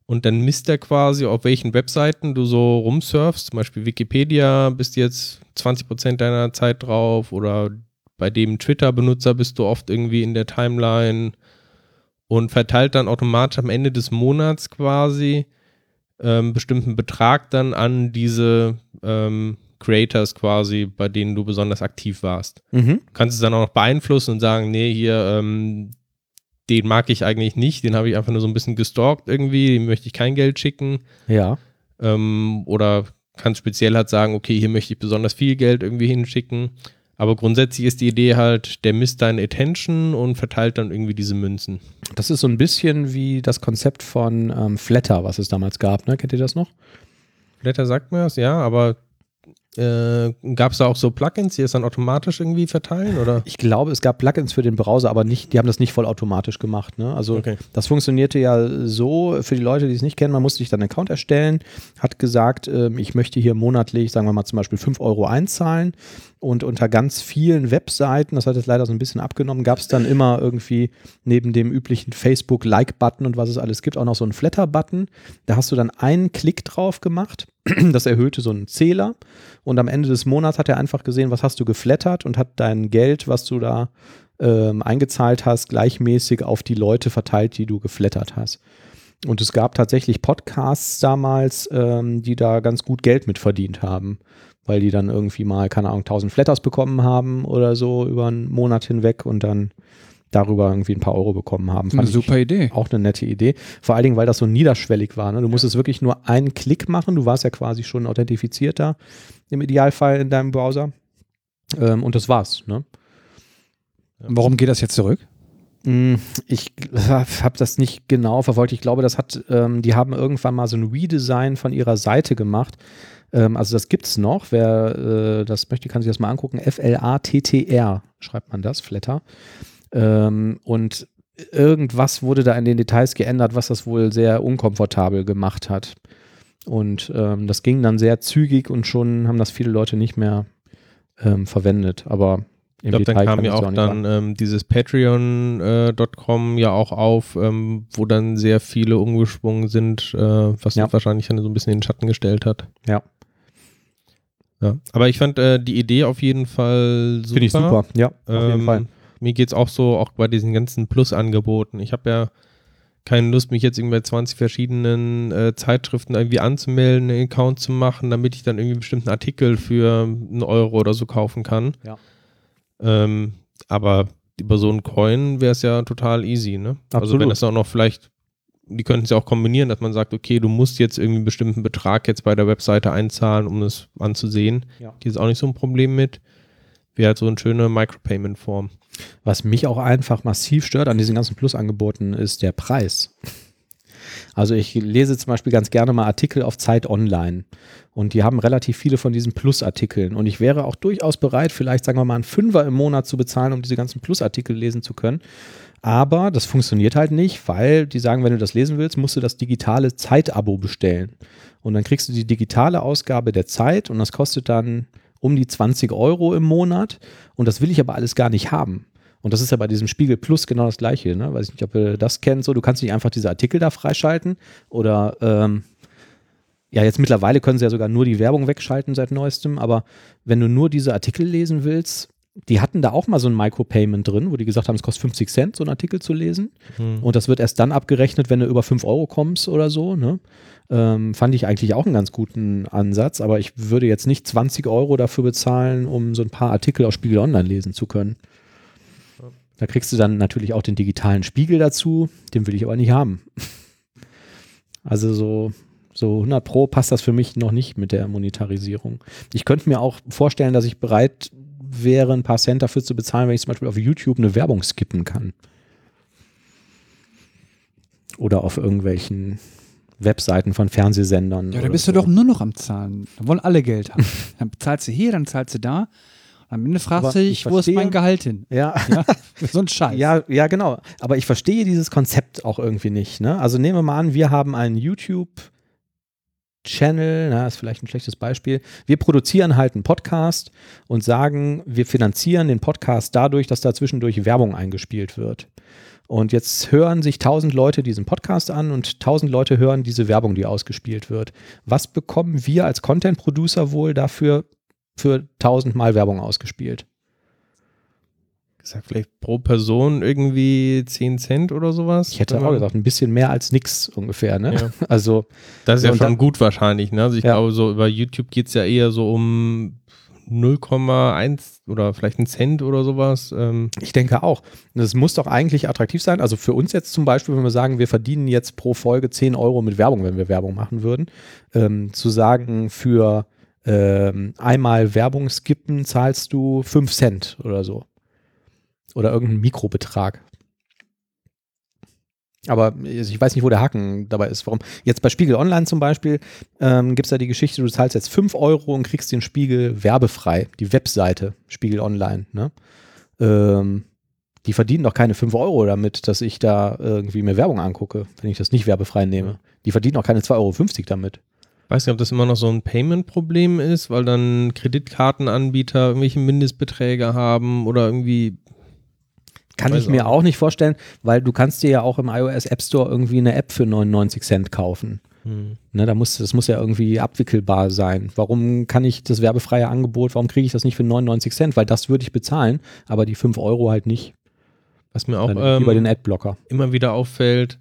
Und dann misst er quasi, auf welchen Webseiten du so rumsurfst, zum Beispiel Wikipedia, bist jetzt 20% deiner Zeit drauf oder bei dem Twitter-Benutzer bist du oft irgendwie in der Timeline und verteilt dann automatisch am Ende des Monats quasi ähm, bestimmten Betrag dann an diese ähm, Creators quasi, bei denen du besonders aktiv warst. Mhm. Du kannst es dann auch noch beeinflussen und sagen, nee, hier, ähm, den mag ich eigentlich nicht, den habe ich einfach nur so ein bisschen gestalkt irgendwie, dem möchte ich kein Geld schicken. Ja. Ähm, oder kannst speziell halt sagen, okay, hier möchte ich besonders viel Geld irgendwie hinschicken. Aber grundsätzlich ist die Idee halt, der misst deine Attention und verteilt dann irgendwie diese Münzen. Das ist so ein bisschen wie das Konzept von ähm, Flatter, was es damals gab. Ne? Kennt ihr das noch? Blätter sagt mir das, ja, aber äh, gab es da auch so Plugins, die es dann automatisch irgendwie verteilen? Oder? Ich glaube, es gab Plugins für den Browser, aber nicht, die haben das nicht vollautomatisch gemacht. Ne? Also Okay. das funktionierte ja so, für die Leute, die es nicht kennen, man musste sich dann einen Account erstellen, hat gesagt, ähm, ich möchte hier monatlich, sagen wir mal zum Beispiel 5 Euro einzahlen und unter ganz vielen Webseiten, das hat jetzt leider so ein bisschen abgenommen, gab es dann immer irgendwie neben dem üblichen Facebook-Like-Button und was es alles gibt, auch noch so einen Flatter-Button. Da hast du dann einen Klick drauf gemacht, <clears throat> das erhöhte so einen Zähler und am Ende des Monats hat er einfach gesehen, was hast du geflattert und hat dein Geld, was du da ähm, eingezahlt hast, gleichmäßig auf die Leute verteilt, die du geflattert hast. Und es gab tatsächlich Podcasts damals, ähm, die da ganz gut Geld mit verdient haben, weil die dann irgendwie mal, keine Ahnung, 1000 Flatters bekommen haben oder so über einen Monat hinweg und dann darüber irgendwie ein paar Euro bekommen haben. Eine Fand ich super Idee. auch eine nette Idee. Vor allen Dingen, weil das so niederschwellig war. Ne? Du musstest wirklich nur einen Klick machen. Du warst ja quasi schon authentifiziert da im Idealfall in deinem Browser. Ähm, und das war's. Ne? Warum geht das jetzt zurück? Mm, Ich <laughs> habe das nicht genau verfolgt. Ich glaube, das hat, ähm, die haben irgendwann mal so ein Redesign von ihrer Seite gemacht. Ähm, also das gibt's noch. Wer äh, das möchte, kann sich das mal angucken. F-L-A-T-T-R schreibt man das, Flatter. Ähm, und irgendwas wurde da in den Details geändert, was das wohl sehr unkomfortabel gemacht hat. Und ähm, das ging dann sehr zügig und schon haben das viele Leute nicht mehr ähm, verwendet. Aber Ich glaube, dann kam ja auch nicht dann ähm, dieses Patreon.com ja auch auf, ähm, wo dann sehr viele umgesprungen sind, äh, was Ja. wahrscheinlich dann so ein bisschen in den Schatten gestellt hat. Ja. Ja, aber ich fand äh, die Idee auf jeden Fall super. Finde ich super. Ja, auf jeden Ähm, Fall. Mir geht es auch so, auch bei diesen ganzen Plus-Angeboten. Ich habe ja keine Lust, mich jetzt irgendwie bei 20 verschiedenen äh, Zeitschriften irgendwie anzumelden, einen Account zu machen, damit ich dann irgendwie einen bestimmten Artikel für einen Euro oder so kaufen kann. Ja. Ähm, aber über so einen Coin wäre es ja total easy, ne? Also Absolut. wenn das auch noch vielleicht, die könnten es ja auch kombinieren, dass man sagt, okay, du musst jetzt irgendwie einen bestimmten Betrag jetzt bei der Webseite einzahlen, um es anzusehen. Ja. Die ist auch nicht so ein Problem mit. Wäre halt so eine schöne Micropayment-Form. Was mich auch einfach massiv stört an diesen ganzen Plus-Angeboten ist der Preis. Also ich lese zum Beispiel ganz gerne mal Artikel auf Zeit Online und die haben relativ viele von diesen Plus-Artikeln und ich wäre auch durchaus bereit, vielleicht sagen wir mal einen Fünfer im Monat zu bezahlen, um diese ganzen Plus-Artikel lesen zu können. Aber das funktioniert halt nicht, weil die sagen, wenn du das lesen willst, musst du das digitale Zeit-Abo bestellen. Und dann kriegst du die digitale Ausgabe der Zeit und das kostet dann um die 20 Euro im Monat. Und das will ich aber alles gar nicht haben. Und das ist ja bei diesem Spiegel Plus genau das Gleiche. Ne? Weiß ich nicht, ob ihr das kennt. So, du kannst nicht einfach diese Artikel da freischalten oder ähm, ja, jetzt mittlerweile können sie ja sogar nur die Werbung wegschalten seit neuestem. Aber wenn du nur diese Artikel lesen willst, die hatten da auch mal so ein Micropayment drin, wo die gesagt haben, es kostet 50 Cent, so einen Artikel zu lesen. Hm. Und das wird erst dann abgerechnet, wenn du über 5 Euro kommst oder so. Ne? Ähm, fand ich eigentlich auch einen ganz guten Ansatz, aber ich würde jetzt nicht 20 Euro dafür bezahlen, um so ein paar Artikel aus Spiegel Online lesen zu können. Da kriegst du dann natürlich auch den digitalen Spiegel dazu, den will ich aber nicht haben. <laughs> Also so, so 100 Pro passt das für mich noch nicht mit der Monetarisierung. Ich könnte mir auch vorstellen, dass ich bereit wäre, ein paar Cent dafür zu bezahlen, wenn ich zum Beispiel auf YouTube eine Werbung skippen kann. Oder auf irgendwelchen Webseiten von Fernsehsendern. Ja, da bist so. du doch nur noch am Zahlen. Da wollen alle Geld haben. <laughs> dann zahlst du hier, dann zahlst du da. Am Ende fragst du ich dich, wo ist mein Gehalt hin? Ja, Ja, so ein Scheiß. ja, ja, genau. Aber ich verstehe dieses Konzept auch irgendwie nicht. Ne? Also nehmen wir mal an, wir haben einen YouTube Channel, na, ist vielleicht ein schlechtes Beispiel. Wir produzieren halt einen Podcast und sagen, wir finanzieren den Podcast dadurch, dass da zwischendurch Werbung eingespielt wird. Und jetzt hören sich tausend Leute diesen Podcast an und tausend Leute hören diese Werbung, die ausgespielt wird. Was bekommen wir als Content Producer wohl dafür für tausendmal Werbung ausgespielt? Gesagt, vielleicht pro Person irgendwie 10 Cent oder sowas. Ich hätte auch gesagt, ein bisschen mehr als nix ungefähr, ne? Ja. <laughs> Also, Das ist ja schon dann- gut wahrscheinlich, ne? Also ich Ja. glaube, so über YouTube geht es ja eher so um 0,1 oder vielleicht einen Cent oder sowas. Ähm, ich denke auch. Das muss doch eigentlich attraktiv sein. Also für uns jetzt zum Beispiel, wenn wir sagen, wir verdienen jetzt pro Folge 10 Euro mit Werbung, wenn wir Werbung machen würden, ähm, zu sagen, für ähm, einmal Werbung skippen zahlst du 5 Cent oder so. Oder irgendeinen Mikrobetrag. Aber also ich weiß nicht, wo der Haken dabei ist. Warum? Jetzt bei Spiegel Online zum Beispiel ähm, gibt es da die Geschichte, du zahlst jetzt 5 Euro und kriegst den Spiegel werbefrei. Die Webseite Spiegel Online. Ne? Ähm, die verdienen doch keine 5 Euro damit, dass ich da irgendwie mir Werbung angucke, wenn ich das nicht werbefrei nehme. Die verdienen auch keine 2,50 Euro damit. weiß nicht, ob das immer noch so ein Payment-Problem ist, weil dann Kreditkartenanbieter irgendwelche Mindestbeträge haben oder irgendwie. Kann Weiß ich mir auch auch nicht vorstellen, weil du kannst dir ja auch im iOS App Store irgendwie eine App für 99 Cent kaufen. Hm. Ne, da muss, das muss ja irgendwie abwickelbar sein. Warum kann ich das werbefreie Angebot, warum kriege ich das nicht für 99 Cent? Weil das würde ich bezahlen, aber die 5 Euro halt nicht. Was mir auch Dann über den ähm, Adblocker. immer wieder auffällt,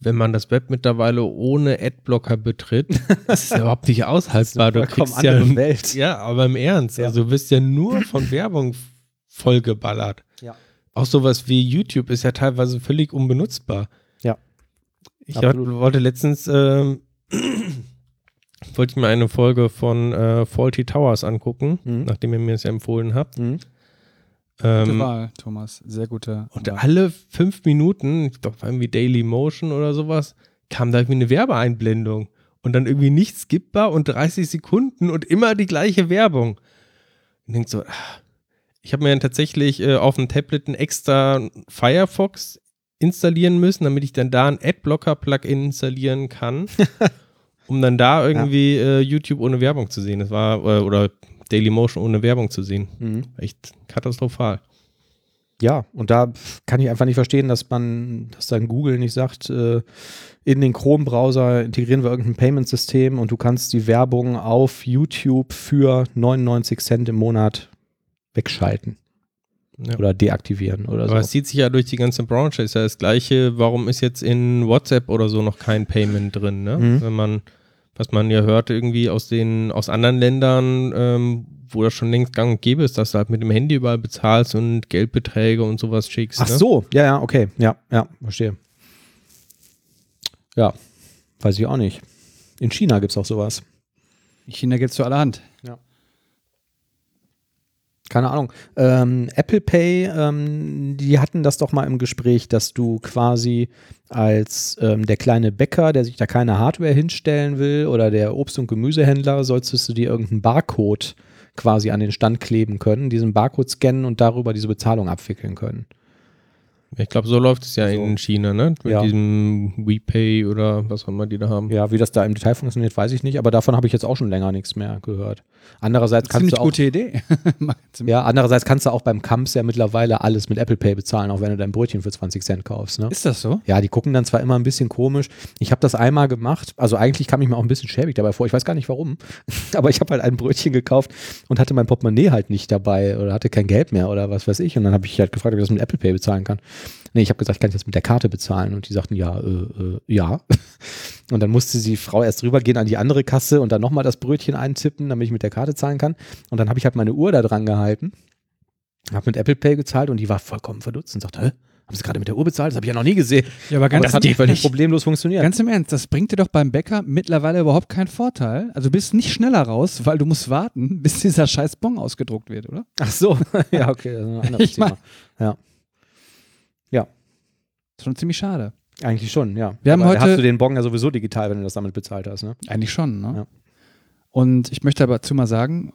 wenn man das Web mittlerweile ohne Adblocker betritt, <laughs> ist es ja überhaupt nicht aushaltbar. Du kriegst ja, Welt. ja, aber im Ernst, Ja. also du wirst ja nur von Werbung vollgeballert. Ja. Auch sowas wie YouTube ist ja teilweise völlig unbenutzbar. Ja. Ich Absolut. hab, wollte letztens ähm, <clears throat> wollte ich mir eine Folge von äh, Faulty Towers angucken, Mhm. nachdem ihr mir es ja empfohlen habt. Mhm. Gute Ähm, Wahl, Thomas. Sehr gute und Wahl. alle fünf Minuten, ich glaube irgendwie Daily Motion oder sowas, kam da irgendwie eine Werbeeinblendung. Und dann irgendwie nicht skippbar und 30 Sekunden und immer die gleiche Werbung. Und denkt so, ah. Ich habe mir dann tatsächlich äh, auf dem Tablet einen extra Firefox installieren müssen, damit ich dann da ein Adblocker-Plugin installieren kann, <laughs> um dann da irgendwie äh, YouTube ohne Werbung zu sehen. Das war, äh, oder Dailymotion ohne Werbung zu sehen. Mhm. Echt katastrophal. Ja, und da kann ich einfach nicht verstehen, dass man, dass dann Google nicht sagt, äh, in den Chrome-Browser integrieren wir irgendein Payment-System und du kannst die Werbung auf YouTube für 99 Cent im Monat wegschalten Ja. oder deaktivieren oder Aber es so. zieht sich ja durch die ganze Branche. Ist ja das Gleiche. Warum ist jetzt in WhatsApp oder so noch kein Payment drin? Ne? Mhm. Wenn man, was man ja hört, irgendwie aus den, aus anderen Ländern, ähm, wo das schon längst gang und gäbe ist, dass du halt mit dem Handy überall bezahlst und Geldbeträge und sowas schickst. Ach ne? so, ja, ja, okay, ja, ja, verstehe. Ja, weiß ich auch nicht. In China gibt es auch sowas. In China gibt es zu allerhand. Keine Ahnung. Ähm, Apple Pay, ähm, die hatten das doch mal im Gespräch, dass du quasi als ähm, der kleine Bäcker, der sich da keine Hardware hinstellen will, oder der Obst- und Gemüsehändler, solltest du dir irgendeinen Barcode quasi an den Stand kleben können, diesen Barcode scannen und darüber diese Bezahlung abwickeln können. Ich glaube, so läuft es ja So. in China, ne? Mit Ja. diesem WePay oder was auch immer die da haben. Ja, wie das da im Detail funktioniert, weiß ich nicht, aber davon habe ich jetzt auch schon länger nichts mehr gehört. Andererseits kannst Ziemlich du auch gute Idee. <laughs> Ja, andererseits kannst du auch beim Kamps ja mittlerweile alles mit Apple Pay bezahlen, auch wenn du dein Brötchen für 20 Cent kaufst. Ne? Ist das so? Ja, die gucken dann zwar immer ein bisschen komisch. Ich habe das einmal gemacht, also eigentlich kam ich mir auch ein bisschen schäbig dabei vor. Ich weiß gar nicht warum, <laughs> aber ich habe halt ein Brötchen gekauft und hatte mein Portemonnaie halt nicht dabei oder hatte kein Geld mehr oder was weiß ich. Und dann habe ich halt gefragt, ob ich das mit Apple Pay bezahlen kann. Nee, ich habe gesagt, kann ich das mit der Karte bezahlen? Und die sagten, ja, äh, äh, ja. <laughs> Und dann musste die Frau erst rübergehen an die andere Kasse und dann nochmal das Brötchen eintippen, damit ich mit der Karte zahlen kann. Und dann habe ich halt meine Uhr da dran gehalten, habe mit Apple Pay gezahlt und die war vollkommen verdutzt und sagte, hä? Haben Sie gerade mit der Uhr bezahlt? Das habe ich ja noch nie gesehen. Ja, aber Aber ganz, das hat völlig problemlos funktioniert. ganz im Ernst, das bringt dir doch beim Bäcker mittlerweile überhaupt keinen Vorteil. Also du bist nicht schneller raus, weil du musst warten, bis dieser scheiß Bon ausgedruckt wird, oder? Ach so, <laughs> ja, okay, das ist ein anderes Ich mein- Thema. Ja, ist schon ziemlich schade. eigentlich schon, ja. Wir haben Aber heute- hast du den Bon ja sowieso digital, wenn du das damit bezahlt hast, ne? Eigentlich schon, ne? Ja. Und ich möchte aber zu mal sagen,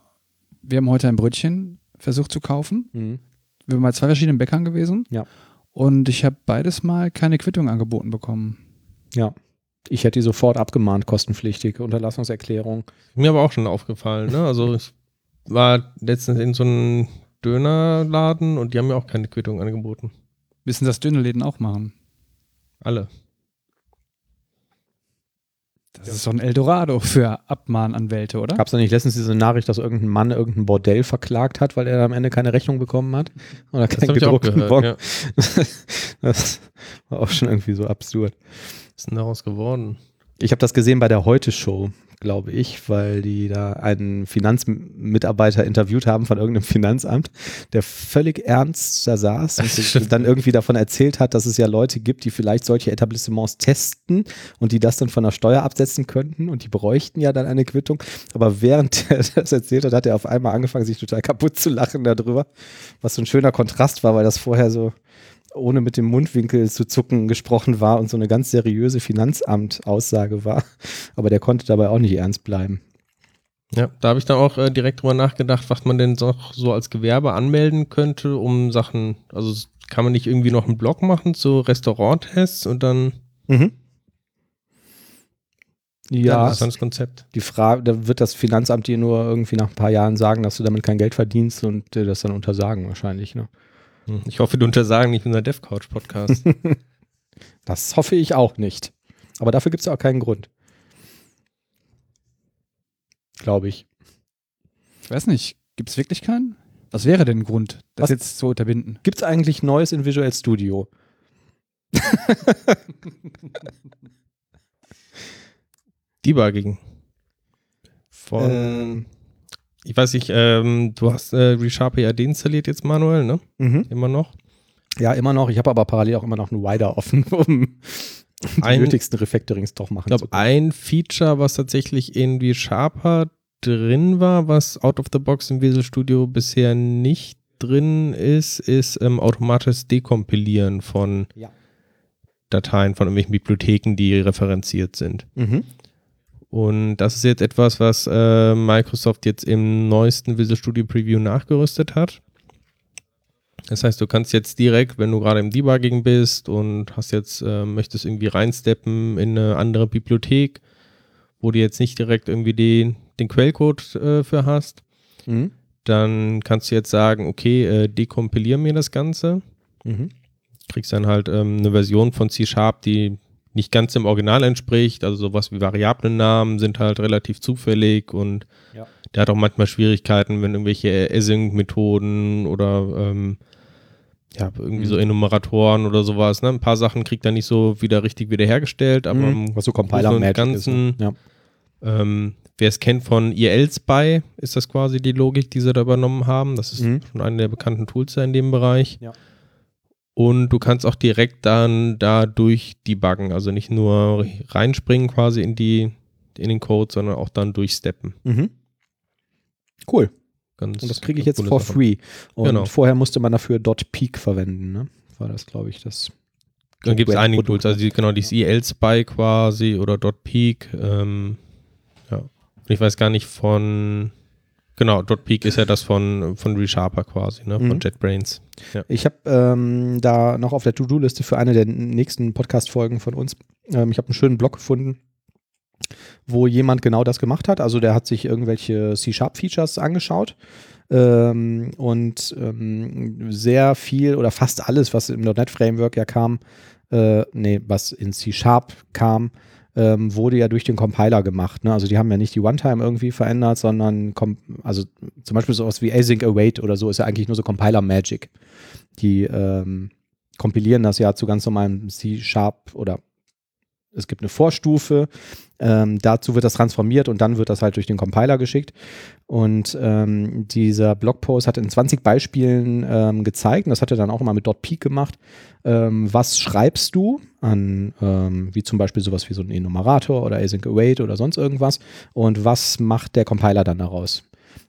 wir haben heute ein Brötchen versucht zu kaufen. Mhm. Wir sind bei zwei verschiedenen Bäckern gewesen. Ja. Und ich habe beides mal keine Quittung angeboten bekommen. Ja. Ich hätte die sofort abgemahnt, kostenpflichtige Unterlassungserklärung. Mir aber auch schon aufgefallen. Ne? Also ich war letztens in so einem Dönerladen und die haben mir auch keine Quittung angeboten. Wissen das Dönerläden auch machen? Alle. Das ist so ein Eldorado für Abmahnanwälte, oder? Gab es da nicht letztens diese Nachricht, dass irgendein Mann irgendein Bordell verklagt hat, weil er am Ende keine Rechnung bekommen hat? Oder Das keinen habe ich auch gedruckten gehört. Bon? Ja. <laughs> Das war auch schon irgendwie so absurd. Was ist denn daraus geworden? Ich habe das gesehen bei der Heute-Show, glaube ich, weil die da einen Finanzmitarbeiter interviewt haben von irgendeinem Finanzamt, der völlig ernst da saß und sich dann irgendwie davon erzählt hat, dass es ja Leute gibt, die vielleicht solche Etablissements testen und die das dann von der Steuer absetzen könnten und die bräuchten ja dann eine Quittung. Aber während <laughs> er das erzählt hat, hat er auf einmal angefangen, sich total kaputt zu lachen darüber, was so ein schöner Kontrast war, weil das vorher so ohne mit dem Mundwinkel zu zucken gesprochen war und so eine ganz seriöse Finanzamt-Aussage war. Aber der konnte dabei auch nicht ernst bleiben. Ja, da habe ich dann auch äh, direkt drüber nachgedacht, was man denn so, so als Gewerbe anmelden könnte, um Sachen, also kann man nicht irgendwie noch einen Blog machen zu Restauranttests und dann Mhm. ja, Ja, interessantes Konzept. die Frage, da wird das Finanzamt dir nur irgendwie nach ein paar Jahren sagen, dass du damit kein Geld verdienst und dir das dann untersagen wahrscheinlich. Ne? Hm. Ich hoffe, du untersagen nicht unser DevCouch-Podcast. <laughs> Das hoffe ich auch nicht. Aber dafür gibt es auch keinen Grund. Glaube ich. Ich weiß nicht, gibt es wirklich keinen? Was wäre denn ein Grund, das Was? jetzt zu unterbinden? Gibt es eigentlich Neues in Visual Studio? <laughs> Debugging. Von, Ähm, ich weiß nicht, ähm, du hast äh, ReSharp ja deinstalliert jetzt manuell, ne? mhm. Immer noch. Ja, immer noch. Ich habe aber parallel auch immer noch einen Wider offen, <laughs> um die nötigsten Refactorings doch machen Ich zu glaube, können. ein Feature, was tatsächlich in ReSharper drin war, was out of the box im Visual Studio bisher nicht drin ist, ist ähm, automatisches Dekompilieren von Ja. Dateien von irgendwelchen Bibliotheken, die referenziert sind. Mhm. Und das ist jetzt etwas, was äh, Microsoft jetzt im neuesten Visual Studio Preview nachgerüstet hat. Das heißt, du kannst jetzt direkt, wenn du gerade im Debugging bist und hast jetzt, äh, möchtest irgendwie reinsteppen in eine andere Bibliothek, wo du jetzt nicht direkt irgendwie den, den Quellcode äh, für hast, Mhm. dann kannst du jetzt sagen, okay, äh, dekompilier mir das Ganze. Mhm. Kriegst dann halt ähm, eine Version von C-Sharp, die nicht ganz dem Original entspricht. Also sowas wie Variablennamen sind halt relativ zufällig und Ja. der hat auch manchmal Schwierigkeiten, wenn irgendwelche Async-Methoden oder ähm, ja, irgendwie so Mhm. Enumeratoren oder sowas. Ne? Ein paar Sachen kriegt er nicht so wieder richtig wiederhergestellt, aber Mhm. im Was so Großen und Compiler-Magic ist. Ne? Ganzen, Ja. ähm, wer es kennt von EL-Spy, ist das quasi die Logik, die sie da übernommen haben. Das ist Mhm. schon eine der bekannten Tools in dem Bereich. Ja. Und du kannst auch direkt dann da durch debuggen, also nicht nur reinspringen quasi in die in den Code, sondern auch dann durchsteppen. Mhm. Cool. Ganz, Und das kriege ich jetzt for Sache. free. Und Genau. vorher musste man dafür .peak verwenden. Ne? War das, glaube ich, das. Dann gibt es einige. Tools, also die, genau, dieses EL-Spy quasi oder .peak. Ähm, ja. Und ich weiß gar nicht von, genau, .peak ist ja das von, von ReSharper quasi, ne, Mhm. von JetBrains. Ich habe ähm, da noch auf der To-Do-Liste für eine der nächsten Podcast-Folgen von uns, ähm, ich habe einen schönen Blog gefunden, wo jemand genau das gemacht hat. Also der hat sich irgendwelche C-Sharp-Features angeschaut ähm, und ähm, sehr viel oder fast alles, was im .NET-Framework ja kam, äh, nee, was in C-Sharp kam, ähm, wurde ja durch den Compiler gemacht. Ne? Also die haben ja nicht die One-Time irgendwie verändert, sondern also zum Beispiel sowas wie Async Await oder so ist ja eigentlich nur so Compiler-Magic. Die ähm, kompilieren das ja zu ganz normalem C-Sharp oder es gibt eine Vorstufe, ähm, dazu wird das transformiert und dann wird das halt durch den Compiler geschickt. Und ähm, dieser Blogpost hat in 20 Beispielen ähm, gezeigt, und das hat er dann auch immer mit .peak gemacht, ähm, was schreibst du an, ähm, wie zum Beispiel sowas wie so ein Enumerator oder Async Await oder sonst irgendwas und was macht der Compiler dann daraus?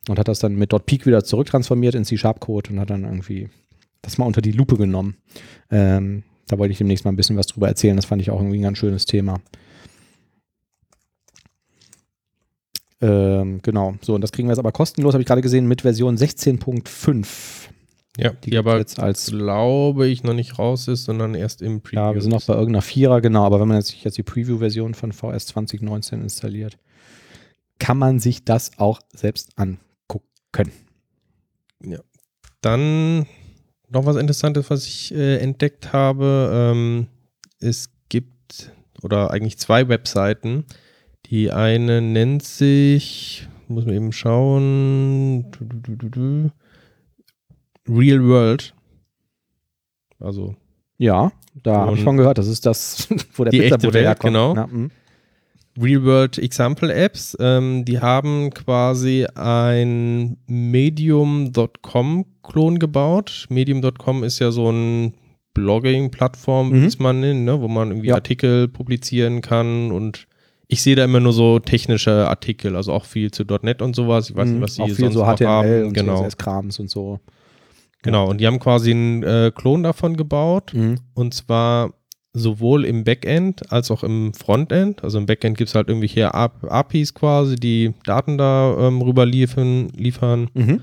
Und hat das dann mit .peak wieder zurücktransformiert in C-Sharp-Code und hat dann irgendwie das mal unter die Lupe genommen. Ähm, da wollte ich demnächst mal ein bisschen was drüber erzählen. Das fand ich auch irgendwie ein ganz schönes Thema. Ähm, genau, so und das kriegen wir jetzt aber kostenlos, habe ich gerade gesehen, mit Version 16.5. Ja, Die die, aber jetzt als glaube ich noch nicht raus ist, sondern erst im Preview. Ja, wir sind noch bei irgendeiner Vierer, genau. Aber wenn man jetzt, sich jetzt die Preview-Version von VS 2019 installiert, kann man sich das auch selbst angucken. Dann noch was Interessantes, was ich äh, entdeckt habe. Ähm, es gibt oder eigentlich zwei Webseiten. Die eine nennt sich, muss man eben schauen, Real World. Also Ja, da habe ich von gehört. Das ist das, <laughs> wo der die echte Pizzabude Welt, herkommt. genau. Ja, mhm. Real World Example Apps. Ähm, die haben quasi ein Medium.com-Klon gebaut. Medium.com ist ja so ein Blogging-Plattform, Mhm. wie es man nennt, ne? wo man irgendwie Ja. Artikel publizieren kann und ich sehe da immer nur so technische Artikel, also auch viel zu .NET und sowas. Ich weiß Mhm. nicht, was sie auch viel sonst so HTML haben. und genau, CSS-Krams und so. genau. Und die haben quasi einen äh, Klon davon gebaut. Mhm. Und zwar sowohl im Backend als auch im Frontend. Also im Backend gibt es halt irgendwelche APIs quasi, die Daten da ähm, rüber liefern, liefern. Mhm.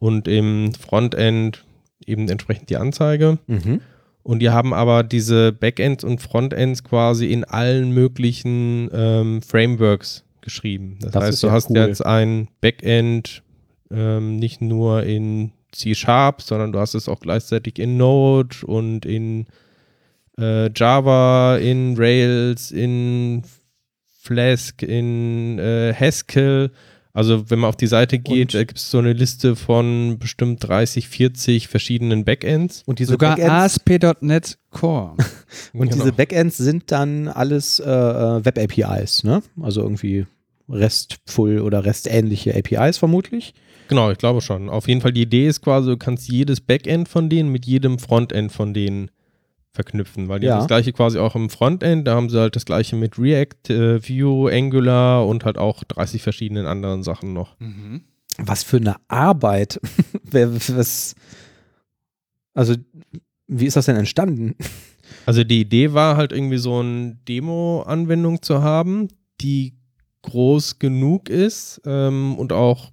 Und im Frontend eben entsprechend die Anzeige. Mhm. Und die haben aber diese Backends und Frontends quasi in allen möglichen ähm, Frameworks geschrieben. Das, Das heißt, du ja hast cool. jetzt ein Backend ähm, nicht nur in C-Sharp, sondern du hast es auch gleichzeitig in Node und in äh, Java, in Rails, in Flask, in äh, Haskell. Also wenn man auf die Seite geht, gibt es so eine Liste von bestimmt 30, 40 verschiedenen Backends. Und diese Sogar Backends, ASP.NET Core. <laughs> und Genau. diese Backends sind dann alles äh, äh, Web-APIs, ne? Also irgendwie RESTful oder REST-ähnliche APIs vermutlich. Genau, ich glaube schon. Auf jeden Fall die Idee ist quasi, du kannst jedes Backend von denen mit jedem Frontend von denen verknüpfen, weil die Ja. haben das gleiche quasi auch im Frontend, da haben sie halt das gleiche mit React, äh, Vue, Angular und halt auch 30 verschiedenen anderen Sachen noch. Mhm. Was für eine Arbeit. <laughs> Was, also, wie ist das denn entstanden? Also die Idee war halt irgendwie so eine Demo-Anwendung zu haben, die groß genug ist ähm, und auch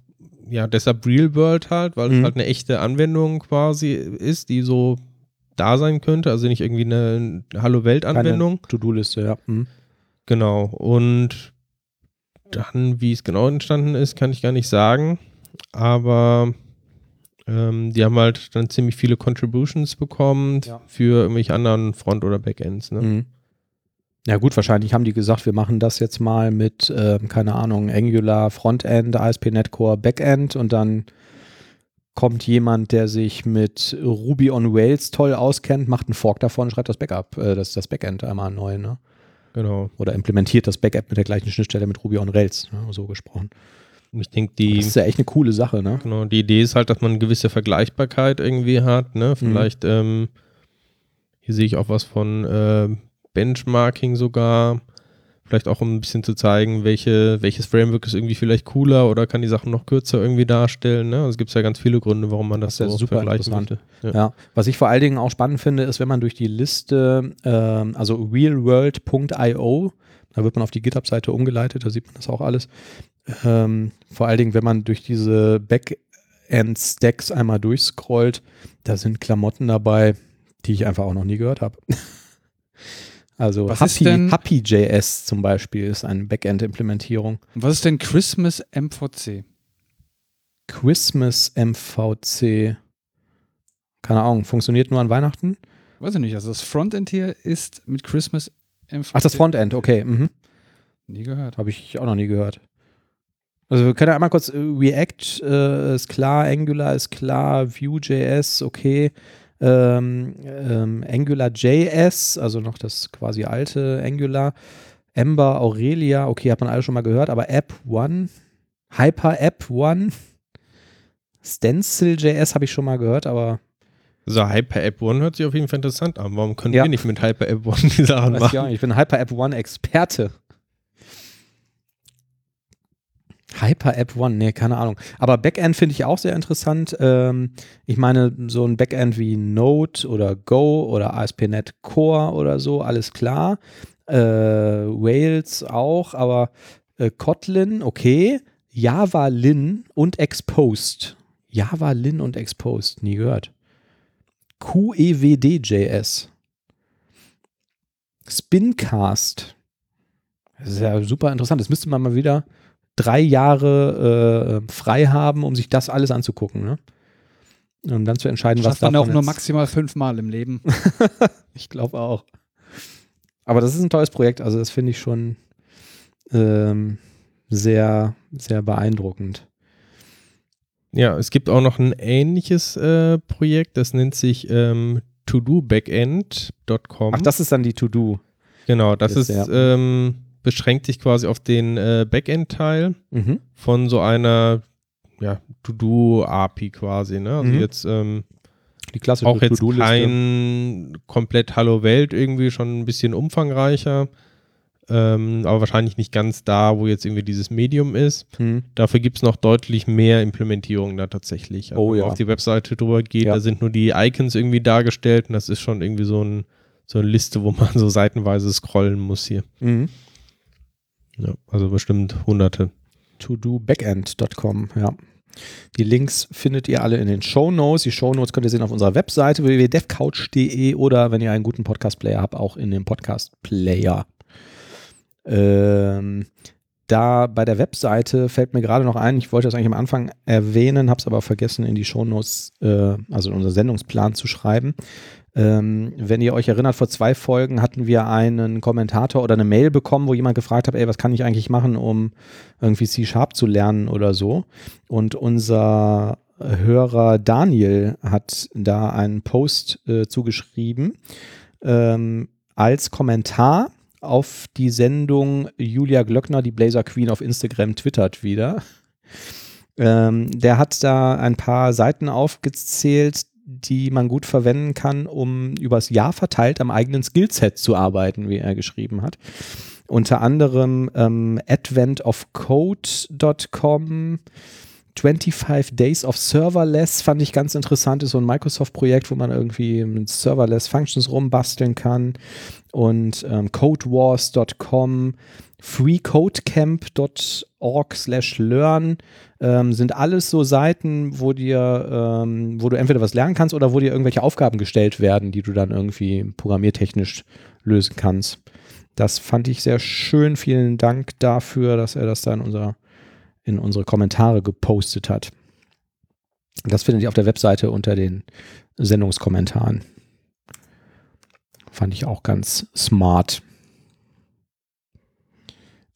ja deshalb Real World halt, weil Mhm. es halt eine echte Anwendung quasi ist, die so da sein könnte, also nicht irgendwie eine Hallo Welt Anwendung. Keine To-Do-Liste, ja. Mhm. Genau. Und dann, wie es genau entstanden ist, kann ich gar nicht sagen. Aber ähm, die haben halt dann ziemlich viele Contributions bekommen Ja. für irgendwelche anderen Front- oder Backends. Ne? Mhm. Ja gut, wahrscheinlich haben die gesagt, wir machen das jetzt mal mit, ähm, keine Ahnung, Angular Frontend, ASP.NET Core Backend und dann kommt jemand, der sich mit Ruby on Rails toll auskennt, macht einen Fork davon, schreibt das Backup, äh, das, das Backend einmal neu, ne? Genau. Oder implementiert das Backend mit der gleichen Schnittstelle mit Ruby on Rails, ne? so gesprochen. Ich denke, die, Das ist ja echt eine coole Sache, ne? genau, die Idee ist halt, dass man eine gewisse Vergleichbarkeit irgendwie hat. Mhm. Ne? Vielleicht, ähm, hier sehe ich auch was von äh, Benchmarking sogar. Vielleicht auch um ein bisschen zu zeigen, welche, welches Framework ist irgendwie vielleicht cooler oder kann die Sachen noch kürzer irgendwie darstellen. Ne? Also es gibt ja ganz viele Gründe, warum man das, Das ja so super vergleichen interessant. möchte. Ja, was ich vor allen Dingen auch spannend finde, ist, wenn man durch die Liste, ähm, also realworld.io, da wird man auf die GitHub-Seite umgeleitet, da sieht man das auch alles. Ähm, vor allen Dingen, wenn man durch diese Backend-Stacks einmal durchscrollt, da sind Klamotten dabei, die ich einfach auch noch nie gehört habe. <laughs> Also Was Happy, denn- Happy.js zum Beispiel ist eine Backend-Implementierung. Was ist denn Christmas MVC? Christmas MVC, keine Ahnung, funktioniert nur an Weihnachten? Weiß ich nicht. Also das Frontend hier ist mit Christmas MVC. Ach, das Frontend, okay. Mhm. Nie gehört. Habe ich auch noch nie gehört. Also wir können ja einmal kurz, äh, React äh, ist klar, Angular ist klar, Vue.js, okay. Ähm, ähm, AngularJS, also noch das quasi alte Angular. Ember, Aurelia, okay, hat man alle schon mal gehört, aber App One, Hyper App One, Stencil.js habe ich schon mal gehört, aber So, Hyper App One hört sich auf jeden Fall interessant an. Warum können Ja. wir nicht mit Hyper App One die Sachen weiß ich, auch machen? nicht, ich bin Hyper App One Experte. Hyper App One, nee, keine Ahnung. Aber Backend finde ich auch sehr interessant. Ähm, ich meine, so ein Backend wie Node oder Go oder ASP.NET Core oder so, alles klar. Äh, Rails auch, aber äh, Kotlin, okay. Java Lin und Exposed. Java Lin und Exposed, nie gehört. QEWD.js. Spincast. Das ist ja super interessant. Das müsste man mal wieder drei Jahre äh, frei haben, um sich das alles anzugucken. Ne? Und dann zu entscheiden, Schafft was man davon auch nur jetzt- maximal fünfmal im Leben. <laughs> Ich glaube auch. Aber das ist ein tolles Projekt. Also das finde ich schon ähm, sehr, sehr beeindruckend. Ja, es gibt auch noch ein ähnliches äh, Projekt, das nennt sich ähm, todobackend.com. Ach, das ist dann die To-Do. Genau, das ist ist, ähm, beschränkt sich quasi auf den äh, Backend-Teil Mhm. von so einer ja, To-Do-API quasi. Ne? Also Mhm. jetzt ähm, Die klassische auch jetzt kein komplett Hallo Welt irgendwie, schon ein bisschen umfangreicher. Ähm, aber wahrscheinlich nicht ganz da, wo jetzt irgendwie dieses Medium ist. Mhm. Dafür gibt es noch deutlich mehr Implementierungen da tatsächlich. Also Oh wenn ja. man auf die Webseite drüber geht, Ja. da sind nur die Icons irgendwie dargestellt und das ist schon irgendwie so, ein, so eine Liste, wo man so seitenweise scrollen muss hier. Mhm. Ja, also bestimmt hunderte. todobackend.com, ja. Die Links findet ihr alle in den Show Notes. Die Show Notes könnt ihr sehen auf unserer Webseite www.devcouch.de oder wenn ihr einen guten Podcast-Player habt, auch in dem Podcast-Player. Ähm, da bei der Webseite fällt mir gerade noch ein, ich wollte das eigentlich am Anfang erwähnen, habe es aber vergessen in die Shownotes, äh, also in unseren Sendungsplan zu schreiben. Ähm, wenn ihr euch erinnert, vor zwei Folgen hatten wir einen Kommentator oder eine Mail bekommen, wo jemand gefragt hat, ey, was kann ich eigentlich machen, um irgendwie C-Sharp zu lernen oder so. Und unser Hörer Daniel hat da einen Post äh, zugeschrieben ähm, als Kommentar auf die Sendung Julia Glöckner, die Blazer Queen auf Instagram twittert wieder. Ähm, der hat da ein paar Seiten aufgezählt, die man gut verwenden kann, um übers Jahr verteilt am eigenen Skillset zu arbeiten, wie er geschrieben hat. Unter anderem ähm, adventofcode.com, 25 Days of Serverless fand ich ganz interessant, ist so ein Microsoft-Projekt, wo man irgendwie mit Serverless Functions rumbasteln kann und ähm, codewars.com, freecodecamp.org slash learn ähm, sind alles so Seiten, wo dir, ähm, wo du entweder was lernen kannst oder wo dir irgendwelche Aufgaben gestellt werden, die du dann irgendwie programmiertechnisch lösen kannst. Das fand ich sehr schön. Vielen Dank dafür, dass er das da in, unser, in unsere Kommentare gepostet hat. Das findet ihr auf der Webseite unter den Sendungskommentaren. Fand ich auch ganz smart.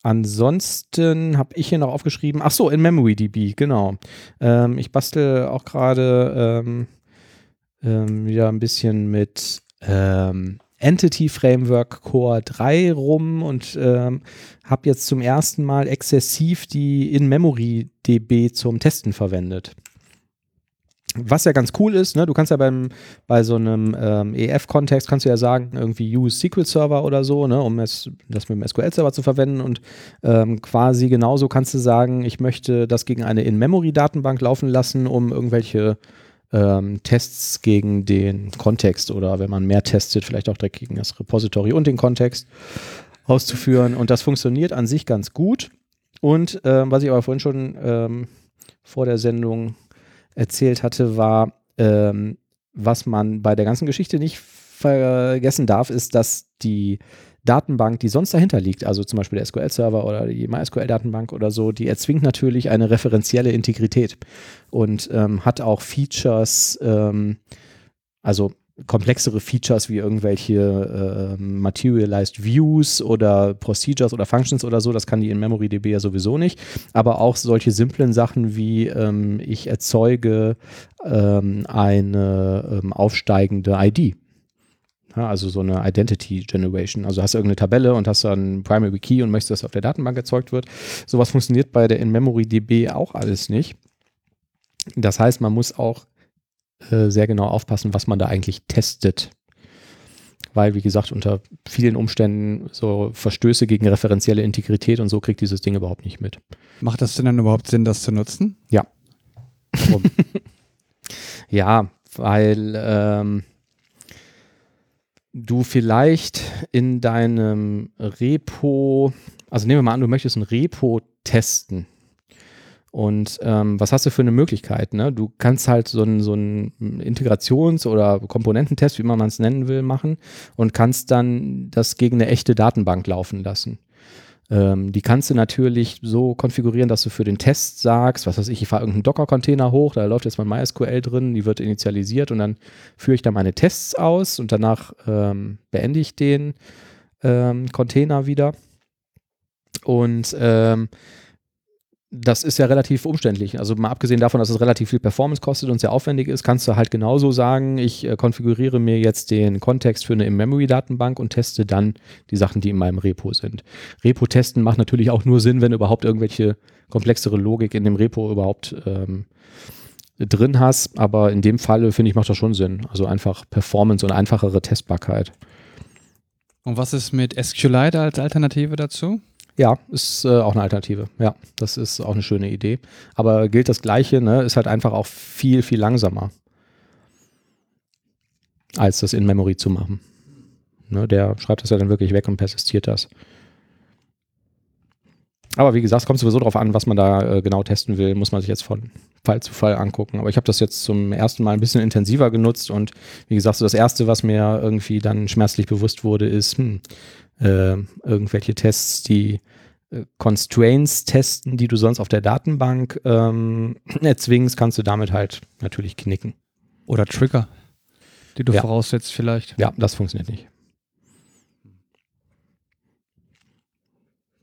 Ansonsten habe ich hier noch aufgeschrieben, ach so, in MemoryDB, genau. Ähm, ich bastel auch gerade ähm, ähm, wieder ein bisschen mit ähm, Entity Framework Core 3 rum und ähm, habe jetzt zum ersten Mal exzessiv die In-Memory-DB zum Testen verwendet. Was ja ganz cool ist, ne? du kannst ja beim, bei so einem ähm, EF-Kontext kannst du ja sagen, irgendwie use SQL Server oder so, ne? um es, das mit dem SQL-Server zu verwenden und ähm, quasi genauso kannst du sagen, ich möchte das gegen eine In-Memory-Datenbank laufen lassen, um irgendwelche ähm, Tests gegen den Kontext oder wenn man mehr testet, vielleicht auch direkt gegen das Repository und den Kontext auszuführen. Und das funktioniert an sich ganz gut. Und ähm, was ich aber vorhin schon ähm, vor der Sendung erzählt hatte, war, ähm, was man bei der ganzen Geschichte nicht vergessen darf, ist, dass die Datenbank, die sonst dahinter liegt, also zum Beispiel der SQL-Server oder die MySQL-Datenbank oder so, die erzwingt natürlich eine referenzielle Integrität und ähm, hat auch Features, ähm, also komplexere Features wie irgendwelche ähm, Materialized Views oder Procedures oder Functions oder so, das kann die in MemoryDB ja sowieso nicht, aber auch solche simplen Sachen wie ähm, ich erzeuge ähm, eine ähm, aufsteigende ID. Ja, also so eine Identity Generation. Also hast du irgendeine Tabelle und hast dann Primary Key und möchtest, dass auf der Datenbank erzeugt wird. Sowas funktioniert bei der In-Memory-DB auch alles nicht. Das heißt, man muss auch äh, sehr genau aufpassen, was man da eigentlich testet. Weil, wie gesagt, unter vielen Umständen so Verstöße gegen referenzielle Integrität und so kriegt dieses Ding überhaupt nicht mit. Macht das denn dann überhaupt Sinn, das zu nutzen? Warum? <laughs> ja, weil ähm, du vielleicht in deinem Repo, also nehmen wir mal an, du möchtest ein Repo testen Und ähm, was hast du für eine Möglichkeit? Ne? Du kannst halt so einen so Integrations- oder Komponententest, wie man es nennen will, machen und kannst dann das gegen eine echte Datenbank laufen lassen. Ähm, die kannst du natürlich so konfigurieren, dass du für den Test sagst, was weiß ich, ich fahre irgendeinen Docker-Container hoch, da läuft jetzt mein MySQL drin, die wird initialisiert und dann führe ich da meine Tests aus und danach ähm, beende ich den ähm, Container wieder. Und ähm, das ist ja relativ umständlich. Also mal abgesehen davon, dass es relativ viel Performance kostet und sehr aufwendig ist, kannst du halt genauso sagen, ich äh, konfiguriere mir jetzt den Kontext für eine In-Memory-Datenbank und teste dann die Sachen, die in meinem Repo sind. Repo-Testen macht natürlich auch nur Sinn, wenn du überhaupt irgendwelche komplexere Logik in dem Repo überhaupt ähm, drin hast. Aber in dem Fall, finde ich, macht das schon Sinn. Also einfach Performance und einfachere Testbarkeit. Und was ist mit SQLite als Alternative dazu? Ja, ist äh, auch eine Alternative. Ja, das ist auch eine schöne Idee. Aber gilt das Gleiche, ne? ist halt einfach auch viel, viel langsamer, als das in Memory zu machen. Ne? Der schreibt das ja dann wirklich weg und persistiert das. Aber wie gesagt, es kommt sowieso darauf an, was man da äh, genau testen will, muss man sich jetzt von Fall zu Fall angucken. Aber ich habe das jetzt zum ersten Mal ein bisschen intensiver genutzt und wie gesagt, so das Erste, was mir irgendwie dann schmerzlich bewusst wurde, ist, hm, äh, irgendwelche Tests, die Constraints testen, die du sonst auf der Datenbank ähm, <clears throat> erzwingst, kannst du damit halt natürlich knicken. Oder Trigger, die du Ja. voraussetzt vielleicht. Ja, das funktioniert nicht.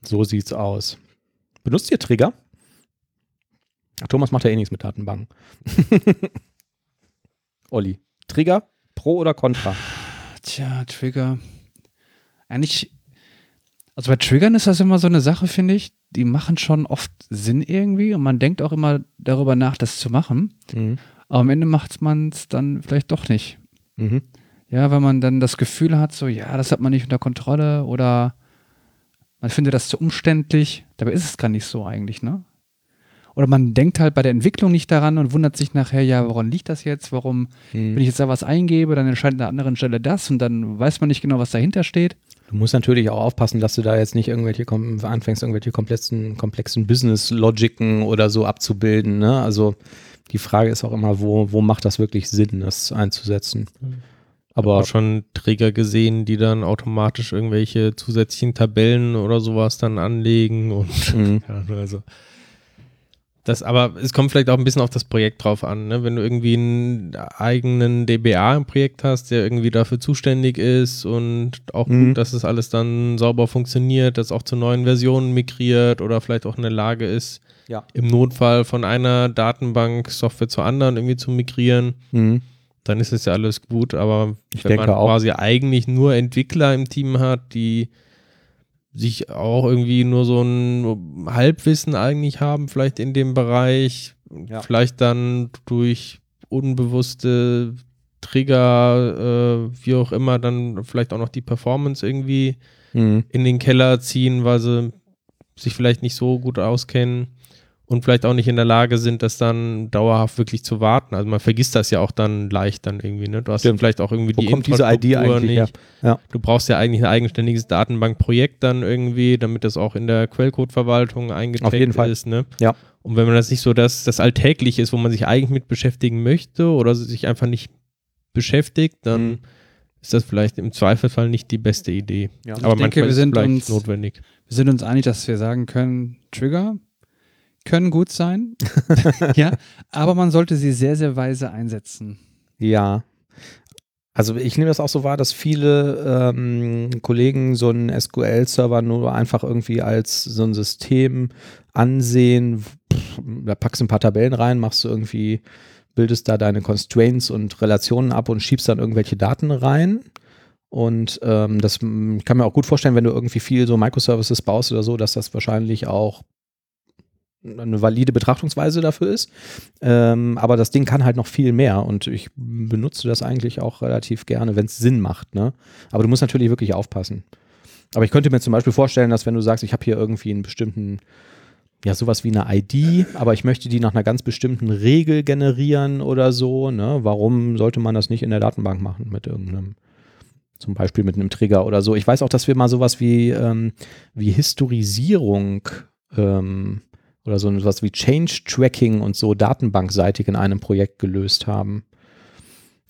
So sieht's aus. Benutzt ihr Trigger? Ach, Thomas macht ja eh nichts mit Datenbanken. <laughs> Olli, Trigger, Pro oder Contra? Tja, Trigger. Eigentlich, also bei Triggern ist das immer so eine Sache, finde ich. Die machen schon oft Sinn irgendwie und man denkt auch immer darüber nach, das zu machen. Mhm. Aber am Ende macht man es dann vielleicht doch nicht. Mhm. Ja, weil man dann das Gefühl hat, so, ja, das hat man nicht unter Kontrolle oder man findet das zu umständlich. Dabei ist es gar nicht so eigentlich, ne? Oder man denkt halt bei der Entwicklung nicht daran und wundert sich nachher, ja, woran liegt das jetzt? Warum, Mhm. wenn ich jetzt da was eingebe, dann erscheint an einer anderen Stelle das und dann weiß man nicht genau, was dahinter steht. Du musst natürlich auch aufpassen, dass du da jetzt nicht irgendwelche anfängst, irgendwelche komplexen, komplexen Business-Logiken oder so abzubilden. Ne? Also die Frage ist auch immer, wo, wo macht das wirklich Sinn, das einzusetzen? Aber auch schon Träger gesehen, die dann automatisch irgendwelche zusätzlichen Tabellen oder sowas dann anlegen und Mhm. <laughs> ja, also das, aber es kommt vielleicht auch ein bisschen auf das Projekt drauf an, ne? Wenn du irgendwie einen eigenen DBA im Projekt hast, der irgendwie dafür zuständig ist und auch Mhm. gut, dass es alles dann sauber funktioniert, dass auch zu neuen Versionen migriert oder vielleicht auch in der Lage ist, Ja. im Notfall von einer Datenbank Software zur anderen irgendwie zu migrieren, Mhm. dann ist es ja alles gut, aber Ich wenn denke man auch. quasi eigentlich nur Entwickler im Team hat, die sich auch irgendwie nur so ein Halbwissen eigentlich haben, vielleicht in dem Bereich, Ja. vielleicht dann durch unbewusste Trigger, äh, wie auch immer, dann vielleicht auch noch die Performance irgendwie Mhm. in den Keller ziehen, weil sie sich vielleicht nicht so gut auskennen und vielleicht auch nicht in der Lage sind, das dann dauerhaft wirklich zu warten. Also man vergisst das ja auch dann leicht dann irgendwie. Ne? Du hast Stimmt. dann vielleicht auch irgendwie Wo die kommt diese ID eigentlich nicht. Ja. Du brauchst ja eigentlich ein eigenständiges Datenbankprojekt dann irgendwie, damit das auch in der Quellcode-Verwaltung eingetragen Auf jeden Fall. ist. Ne? Ja. Und wenn man das nicht so das, das Alltägliche ist, wo man sich eigentlich mit beschäftigen möchte oder sich einfach nicht beschäftigt, dann Mhm. ist das vielleicht im Zweifelsfall nicht die beste Idee. Ja. Aber Ich denke, manchmal wir ist es sind vielleicht uns- notwendig. Wir sind uns einig, dass wir sagen können, Trigger können gut sein, <laughs> ja, aber man sollte sie sehr, sehr weise einsetzen. Ja. Also ich nehme das auch so wahr, dass viele ähm, Kollegen so einen SQL-Server nur einfach irgendwie als so ein System ansehen. Pff, Da packst du ein paar Tabellen rein, machst du irgendwie, bildest da deine Constraints und Relationen ab und schiebst dann irgendwelche Daten rein. Und ähm, das ich kann mir auch gut vorstellen, wenn du irgendwie viel so Microservices baust oder so, dass das wahrscheinlich auch eine valide Betrachtungsweise dafür ist. Ähm, aber das Ding kann halt noch viel mehr und ich benutze das eigentlich auch relativ gerne, wenn es Sinn macht. Ne? Aber du musst natürlich wirklich aufpassen. Aber ich könnte mir zum Beispiel vorstellen, dass wenn du sagst, ich habe hier irgendwie einen bestimmten, ja, sowas wie eine ID, aber ich möchte die nach einer ganz bestimmten Regel generieren oder so, ne? Warum sollte man das nicht in der Datenbank machen mit irgendeinem, zum Beispiel mit einem Trigger oder so? Ich weiß auch, dass wir mal sowas wie, ähm, wie Historisierung ähm, oder so etwas wie Change Tracking und so datenbankseitig in einem Projekt gelöst haben.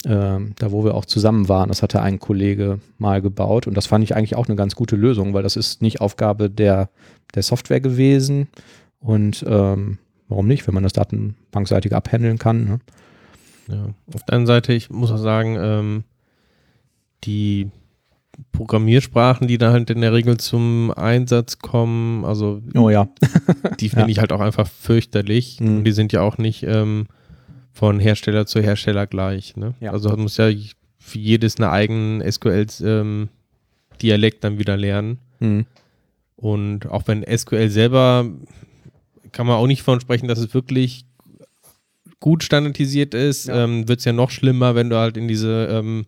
Ähm, da wo wir auch zusammen waren, das hatte ein Kollege mal gebaut und das fand ich eigentlich auch eine ganz gute Lösung, weil das ist nicht Aufgabe der, der Software gewesen und ähm, warum nicht, wenn man das datenbankseitig abhandeln kann. Ne? Ja. Auf der anderen Seite, ich muss auch sagen, ähm, die Programmiersprachen, die da halt in der Regel zum Einsatz kommen, also oh ja. die <laughs> finde ja. ich halt auch einfach fürchterlich. Mhm. Und die sind ja auch nicht ähm, von Hersteller zu Hersteller gleich. Ne? Ja. Also muss ja für jedes eine eigenen SQL-Dialekt ähm, dann wieder lernen. Mhm. Und auch wenn SQL selber, kann man auch nicht von sprechen, dass es wirklich gut standardisiert ist, ja. ähm, wird es ja noch schlimmer, wenn du halt in diese ähm,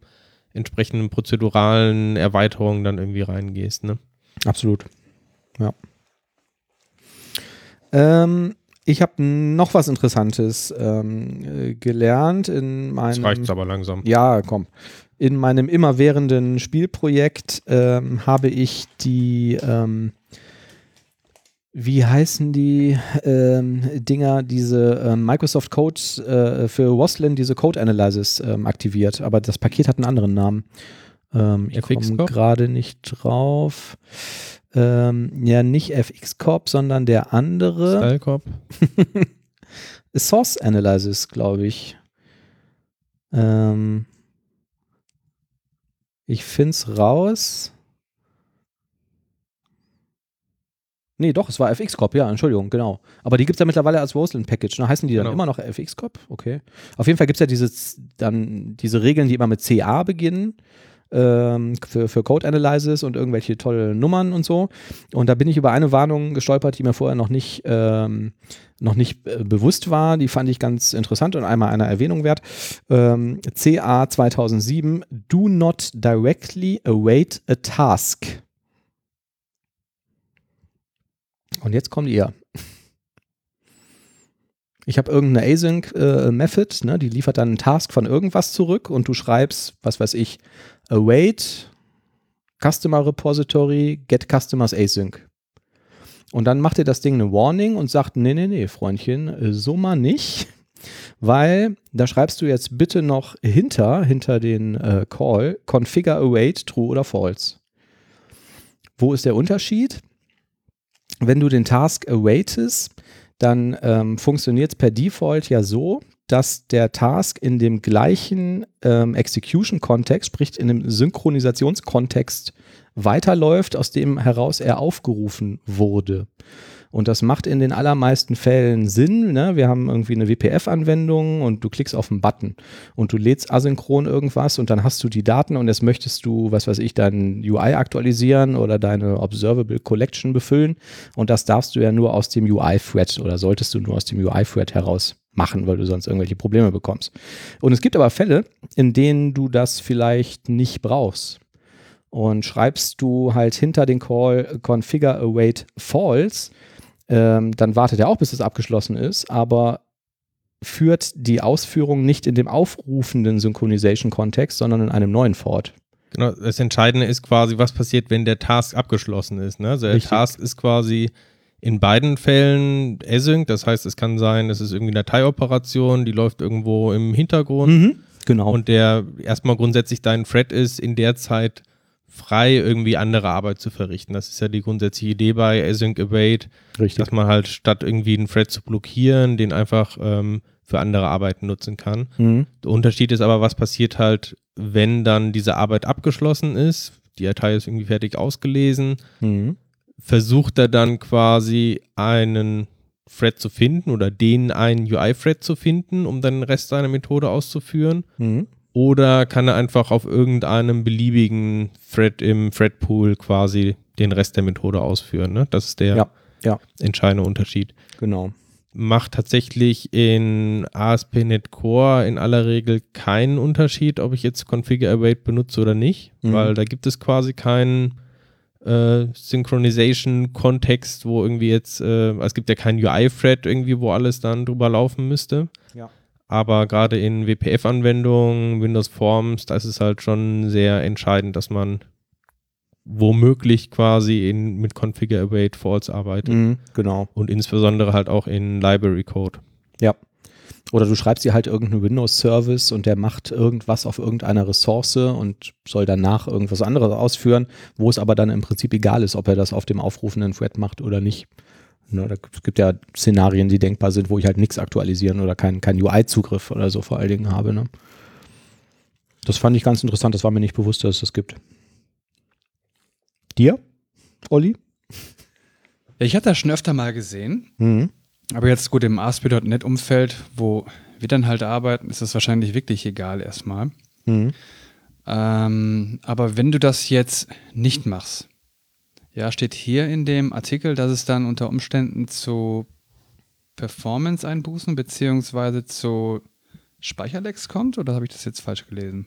entsprechenden prozeduralen Erweiterungen dann irgendwie reingehst. Ne? Absolut. Ja. Ähm, ich habe noch was Interessantes ähm, äh, gelernt in meinem. Das reicht aber langsam. Ja, komm. In meinem immerwährenden Spielprojekt ähm, habe ich die ähm, wie heißen die ähm, Dinger, diese ähm, Microsoft Code äh, für Waslin, diese Code Analysis ähm, aktiviert, aber das Paket hat einen anderen Namen. Ähm, ich komme gerade nicht drauf. Ähm, ja, nicht FX Corp, sondern der andere. Style Corp. <laughs> Source Analysis, glaube ich. Ähm, ich finde es raus. Nee, doch, es war FX-Cop, ja, Entschuldigung, genau. Aber die gibt es ja mittlerweile als Roseland-Package. Ne? Heißen die dann genau. immer noch FX-Cop? Okay. Auf jeden Fall gibt es ja diese, dann diese Regeln, die immer mit CA beginnen. Ähm, für, für Code Analysis und irgendwelche tolle Nummern und so. Und da bin ich über eine Warnung gestolpert, die mir vorher noch nicht, ähm, noch nicht äh, bewusst war. Die fand ich ganz interessant und einmal einer Erwähnung wert. Ähm, CA 2007, do not directly await a task. Und jetzt kommt ihr. Ich habe irgendeine Async-Method, äh, ne, die liefert dann einen Task von irgendwas zurück und du schreibst, was weiß ich, await Customer Repository get customers async. Und dann macht dir das Ding eine Warning und sagt, nee, nee, nee, Freundchen, äh, so mal nicht, <laughs> weil da schreibst du jetzt bitte noch hinter, hinter den äh, Call, configure await true oder false. Wo ist der Unterschied? Wenn du den Task awaitest, dann ähm, funktioniert es per Default ja so, dass der Task in dem gleichen ähm, Execution-Kontext, sprich in dem Synchronisationskontext weiterläuft, aus dem heraus er aufgerufen wurde. Und das macht in den allermeisten Fällen Sinn. Ne? Wir haben irgendwie eine WPF-Anwendung und du klickst auf einen Button und du lädst asynchron irgendwas und dann hast du die Daten und jetzt möchtest du, was weiß ich, dein UI aktualisieren oder deine Observable Collection befüllen. Und das darfst du ja nur aus dem UI-Thread oder solltest du nur aus dem UI-Thread heraus machen, weil du sonst irgendwelche Probleme bekommst. Und es gibt aber Fälle, in denen du das vielleicht nicht brauchst. Und schreibst du halt hinter den Call configure await false, ähm, dann wartet er auch, bis es abgeschlossen ist, aber führt die Ausführung nicht in dem aufrufenden Synchronization-Kontext, sondern in einem neuen fort. Genau, das Entscheidende ist quasi, was passiert, wenn der Task abgeschlossen ist. Ne? Also der Richtig. Task ist quasi in beiden Fällen async, das heißt, es kann sein, es ist irgendwie eine Dateioperation, die läuft irgendwo im Hintergrund. Mhm, genau. Und der erstmal grundsätzlich dein Thread ist in der Zeit frei irgendwie andere Arbeit zu verrichten. Das ist ja die grundsätzliche Idee bei Async Await, Richtig. dass man halt statt irgendwie einen Thread zu blockieren, den einfach ähm, für andere Arbeiten nutzen kann. Mhm. Der Unterschied ist aber, was passiert halt, wenn dann diese Arbeit abgeschlossen ist, die Datei ist irgendwie fertig ausgelesen, mhm. versucht er dann quasi einen Thread zu finden oder den einen UI-Thread zu finden, um dann den Rest seiner Methode auszuführen. Mhm. Oder kann er einfach auf irgendeinem beliebigen Thread im Thread-Pool quasi den Rest der Methode ausführen? Ne? Das ist der ja, ja. entscheidende Unterschied. Genau. Macht tatsächlich in ASP.NET Core in aller Regel keinen Unterschied, ob ich jetzt Configure Await benutze oder nicht, mhm. weil da gibt es quasi keinen äh, Synchronization-Kontext, wo irgendwie jetzt, äh, es gibt ja keinen UI-Thread irgendwie, wo alles dann drüber laufen müsste. Ja. Aber gerade in WPF-Anwendungen, Windows Forms, da ist es halt schon sehr entscheidend, dass man womöglich quasi in, mit Configure Await False arbeitet. Mhm, genau. Und insbesondere halt auch in Library Code. Ja. Oder du schreibst dir halt irgendeinen Windows-Service und der macht irgendwas auf irgendeiner Ressource und soll danach irgendwas anderes ausführen, wo es aber dann im Prinzip egal ist, ob er das auf dem aufrufenden Thread macht oder nicht. Ne, da, es gibt ja Szenarien, die denkbar sind, wo ich halt nichts aktualisieren oder keinen kein UI-Zugriff oder so vor allen Dingen habe. Ne? Das fand ich ganz interessant, das war mir nicht bewusst, dass es das gibt. Dir, Olli? Ich hatte das schon öfter mal gesehen, Mhm. aber jetzt gut im ASP.NET-Umfeld, wo wir dann halt arbeiten, ist es wahrscheinlich wirklich egal erstmal. Mhm. Ähm, aber wenn du das jetzt nicht machst, ja, steht hier in dem Artikel, dass es dann unter Umständen zu Performance-Einbußen beziehungsweise zu Speicherlecks kommt oder habe ich das jetzt falsch gelesen?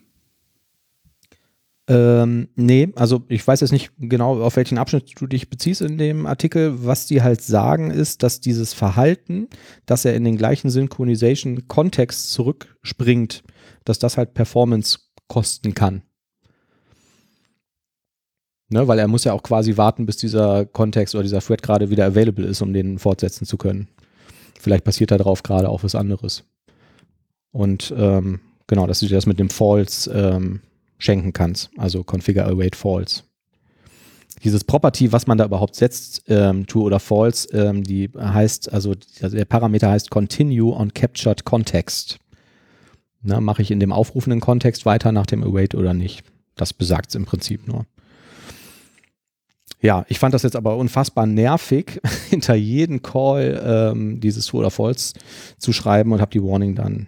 Ähm, nee, also ich weiß jetzt nicht genau, auf welchen Abschnitt du dich beziehst in dem Artikel. Was die halt sagen, ist, dass dieses Verhalten, dass er in den gleichen Synchronization-Kontext zurückspringt, dass das halt Performance kosten kann. Ne, weil er muss ja auch quasi warten, bis dieser Kontext oder dieser Thread gerade wieder available ist, um den fortsetzen zu können. Vielleicht passiert da drauf gerade auch was anderes. Und ähm, genau, dass du dir das mit dem False ähm, schenken kannst. Also Configure Await False. Dieses Property, was man da überhaupt setzt, ähm, True oder False, ähm, die heißt, also, der Parameter heißt Continue on Captured Context. Na, Mache ich in dem aufrufenden Kontext weiter nach dem Await oder nicht? Das besagt es im Prinzip nur. Ja, ich fand das jetzt aber unfassbar nervig, <laughs> hinter jeden Call ähm, dieses True oder False zu schreiben und habe die Warning dann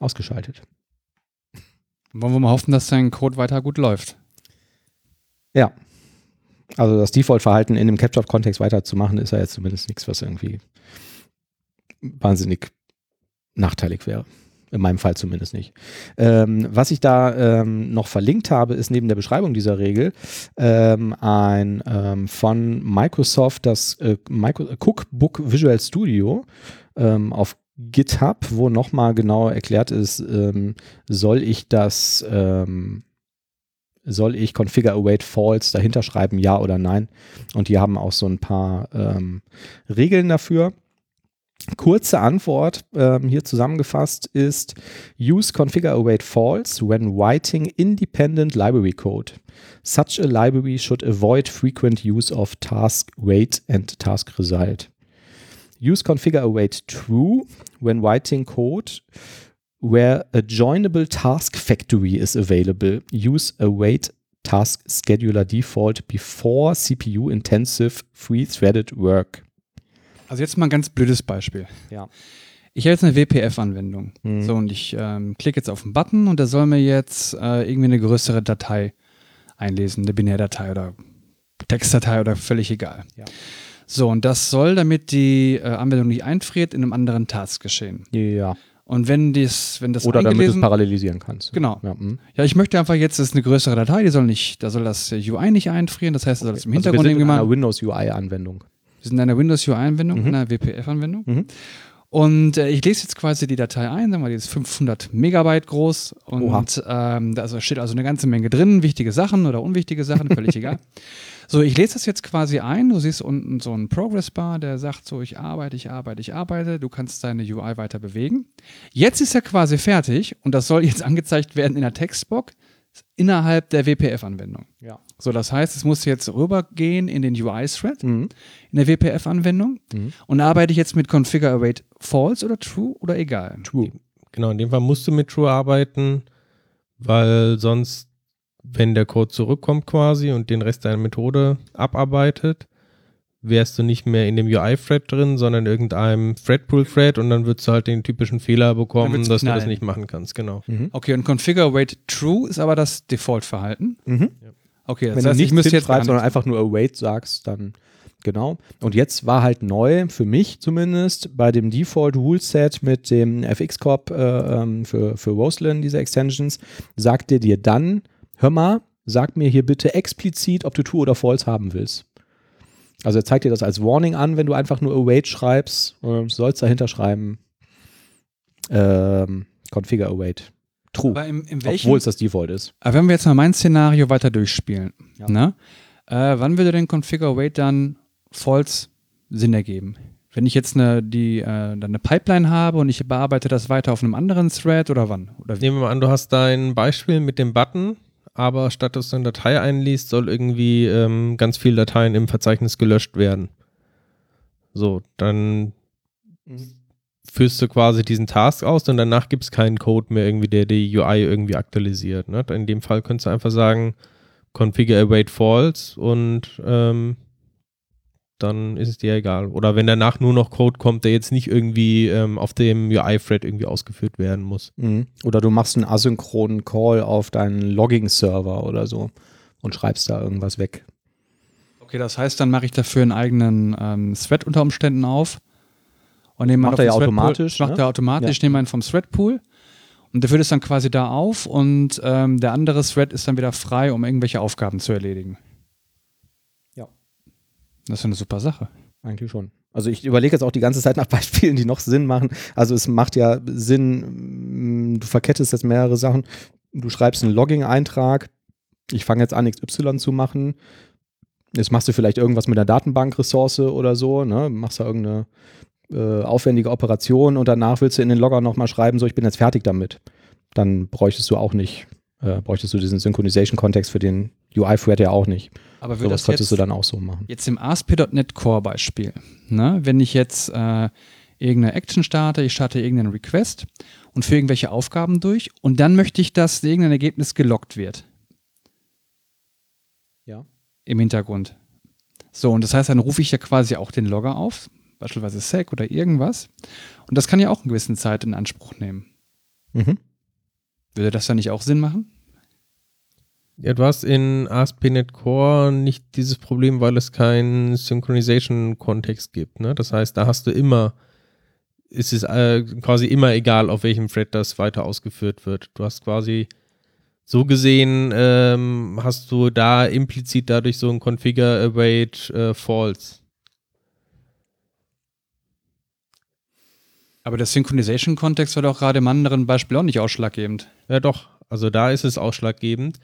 ausgeschaltet. Wollen wir mal hoffen, dass dein Code weiter gut läuft? Ja. Also das Default-Verhalten in dem Capture-Kontext weiterzumachen, ist ja jetzt zumindest nichts, was irgendwie wahnsinnig nachteilig wäre. In meinem Fall zumindest nicht. Ähm, was ich da ähm, noch verlinkt habe, ist neben der Beschreibung dieser Regel ähm, ein ähm, von Microsoft das äh, Cookbook Visual Studio ähm, auf GitHub, wo nochmal genau erklärt ist, ähm, soll ich das, soll ich Configure Await False dahinter schreiben, ja oder nein? Und die haben auch so ein paar Regeln dafür. Kurze Antwort ähm, hier zusammengefasst ist Use Configure Await False when writing independent library code. Such a library should avoid frequent use of task wait and task result. Use configure await true when writing code where a joinable task factory is available. Use await task scheduler default before CPU intensive free threaded work. Also jetzt mal ein ganz blödes Beispiel. Ja. Ich habe jetzt eine WPF-Anwendung. Mhm. So, und ich ähm, klicke jetzt auf den Button und der soll mir jetzt äh, irgendwie eine größere Datei einlesen, eine Binärdatei oder Textdatei oder völlig egal. Ja. So, und das soll, damit die äh, Anwendung nicht einfriert, in einem anderen Task geschehen. Ja. Und wenn, dies, wenn das Oder damit du es parallelisieren kannst. Genau. Ja, hm. Ja, ich möchte einfach jetzt, das ist eine größere Datei, die soll nicht, da soll das äh, UI nicht einfrieren, das heißt, da soll das im Also wir Hintergrund sind in irgendwie einer mal. Wir sind in einer Windows UI-Anwendung, Mhm. in einer WPF-Anwendung. Mhm. Und äh, ich lese jetzt quasi die Datei ein, sagen wir die ist 500 Megabyte groß und ähm, da also steht also eine ganze Menge drin, wichtige Sachen oder unwichtige Sachen, völlig egal. <laughs> So, ich lese das jetzt quasi ein, du siehst unten so einen Progress-Bar, der sagt so, ich arbeite, ich arbeite, ich arbeite, du kannst deine UI weiter bewegen. Jetzt ist er quasi fertig und das soll jetzt <laughs> angezeigt werden in der Textbox innerhalb der WPF-Anwendung. Ja. So, das heißt, es muss jetzt rübergehen in den UI-Thread Mhm. In der WPF-Anwendung Mhm. und arbeite ich jetzt mit Configure Await False oder True oder egal. True. Genau, in dem Fall musst du mit True arbeiten, weil sonst, wenn der Code zurückkommt quasi und den Rest deiner Methode abarbeitet, wärst du nicht mehr in dem UI-Thread drin, sondern in irgendeinem Threadpool-Thread und dann würdest du halt den typischen Fehler bekommen, dass du das knallen. nicht machen kannst, genau. Mhm. Okay, und Configure Await True ist aber das Default-Verhalten. Mhm. Okay, das Wenn heißt, du ich nicht müsste jetzt schreibst, sondern einfach nur await sagst, dann genau. Und jetzt war halt neu, für mich zumindest, bei dem Default Rule Set mit dem FX-Corp äh, ähm, für, für Roslyn, diese Extensions, sagt der dir dann, hör mal, sag mir hier bitte explizit, ob du True oder False haben willst. Also er zeigt dir das als Warning an, wenn du einfach nur await schreibst, äh, sollst dahinter schreiben, ähm, configure await true. Aber im, in welchem, Obwohl es das Default ist. aber wenn wir jetzt mal mein Szenario weiter durchspielen, Ja. ne? Äh, wann würde denn Configure Wait dann false Sinn ergeben? Wenn ich jetzt eine, die, äh, eine Pipeline habe und ich bearbeite das weiter auf einem anderen Thread oder wann? Oder? Nehmen wir mal an, du hast dein Beispiel mit dem Button, aber statt dass du eine Datei einliest, soll irgendwie ähm, ganz viele Dateien im Verzeichnis gelöscht werden. So, dann führst du quasi diesen Task aus und danach gibt es keinen Code mehr irgendwie, der die UI irgendwie aktualisiert. Ne? In dem Fall könntest du einfach sagen, configure await false und ähm, dann ist es dir egal. Oder wenn danach nur noch Code kommt, der jetzt nicht irgendwie ähm, auf dem UI-Thread irgendwie ausgeführt werden muss. Mhm. Oder du machst einen asynchronen Call auf deinen Logging-Server oder so und schreibst da irgendwas weg. Okay, das heißt, dann mache ich dafür einen eigenen ähm, Thread unter Umständen auf. Und nehme Macht er ja automatisch, Macht ne? er automatisch, Ja. nehme einen vom Threadpool. Und der führt es dann quasi da auf und ähm, der andere Thread ist dann wieder frei, um irgendwelche Aufgaben zu erledigen. Das ist eine super Sache. Eigentlich schon. Also ich überlege jetzt auch die ganze Zeit nach Beispielen, die noch Sinn machen. Also es macht ja Sinn, mm, du verkettest jetzt mehrere Sachen. Du schreibst einen Logging-Eintrag. Ich fange jetzt an, XY zu machen. Jetzt machst du vielleicht irgendwas mit einer Datenbank-Ressource oder so, ne? Machst da irgendeine äh, aufwendige Operation und danach willst du in den Logger nochmal schreiben, so ich bin jetzt fertig damit. Dann bräuchtest du auch nicht, äh, bräuchtest du diesen Synchronization-Kontext für den UI-Thread ja auch nicht. Aber würde was das könntest du dann auch so machen. jetzt im ASP.NET Core Beispiel, ne? wenn ich jetzt äh, irgendeine Action starte, ich starte irgendeinen Request und führe irgendwelche Aufgaben durch und dann möchte ich, dass irgendein Ergebnis gelockt wird. Ja. im Hintergrund. So, und das heißt, dann rufe ich ja quasi auch den Logger auf, beispielsweise SEC oder irgendwas. Und das kann ja auch eine gewisse Zeit in Anspruch nehmen. Mhm. Würde das dann nicht auch Sinn machen? Ja, du hast in ASP.NET Core nicht dieses Problem, weil es keinen Synchronization-Kontext gibt. Ne? Das heißt, da hast du immer, ist es äh, quasi immer egal, auf welchem Thread das weiter ausgeführt wird. Du hast quasi so gesehen, ähm, hast du da implizit dadurch so ein Configure await äh, false. Aber der Synchronization-Kontext war doch gerade im anderen Beispiel auch nicht ausschlaggebend. Ja, doch. Also da ist es ausschlaggebend.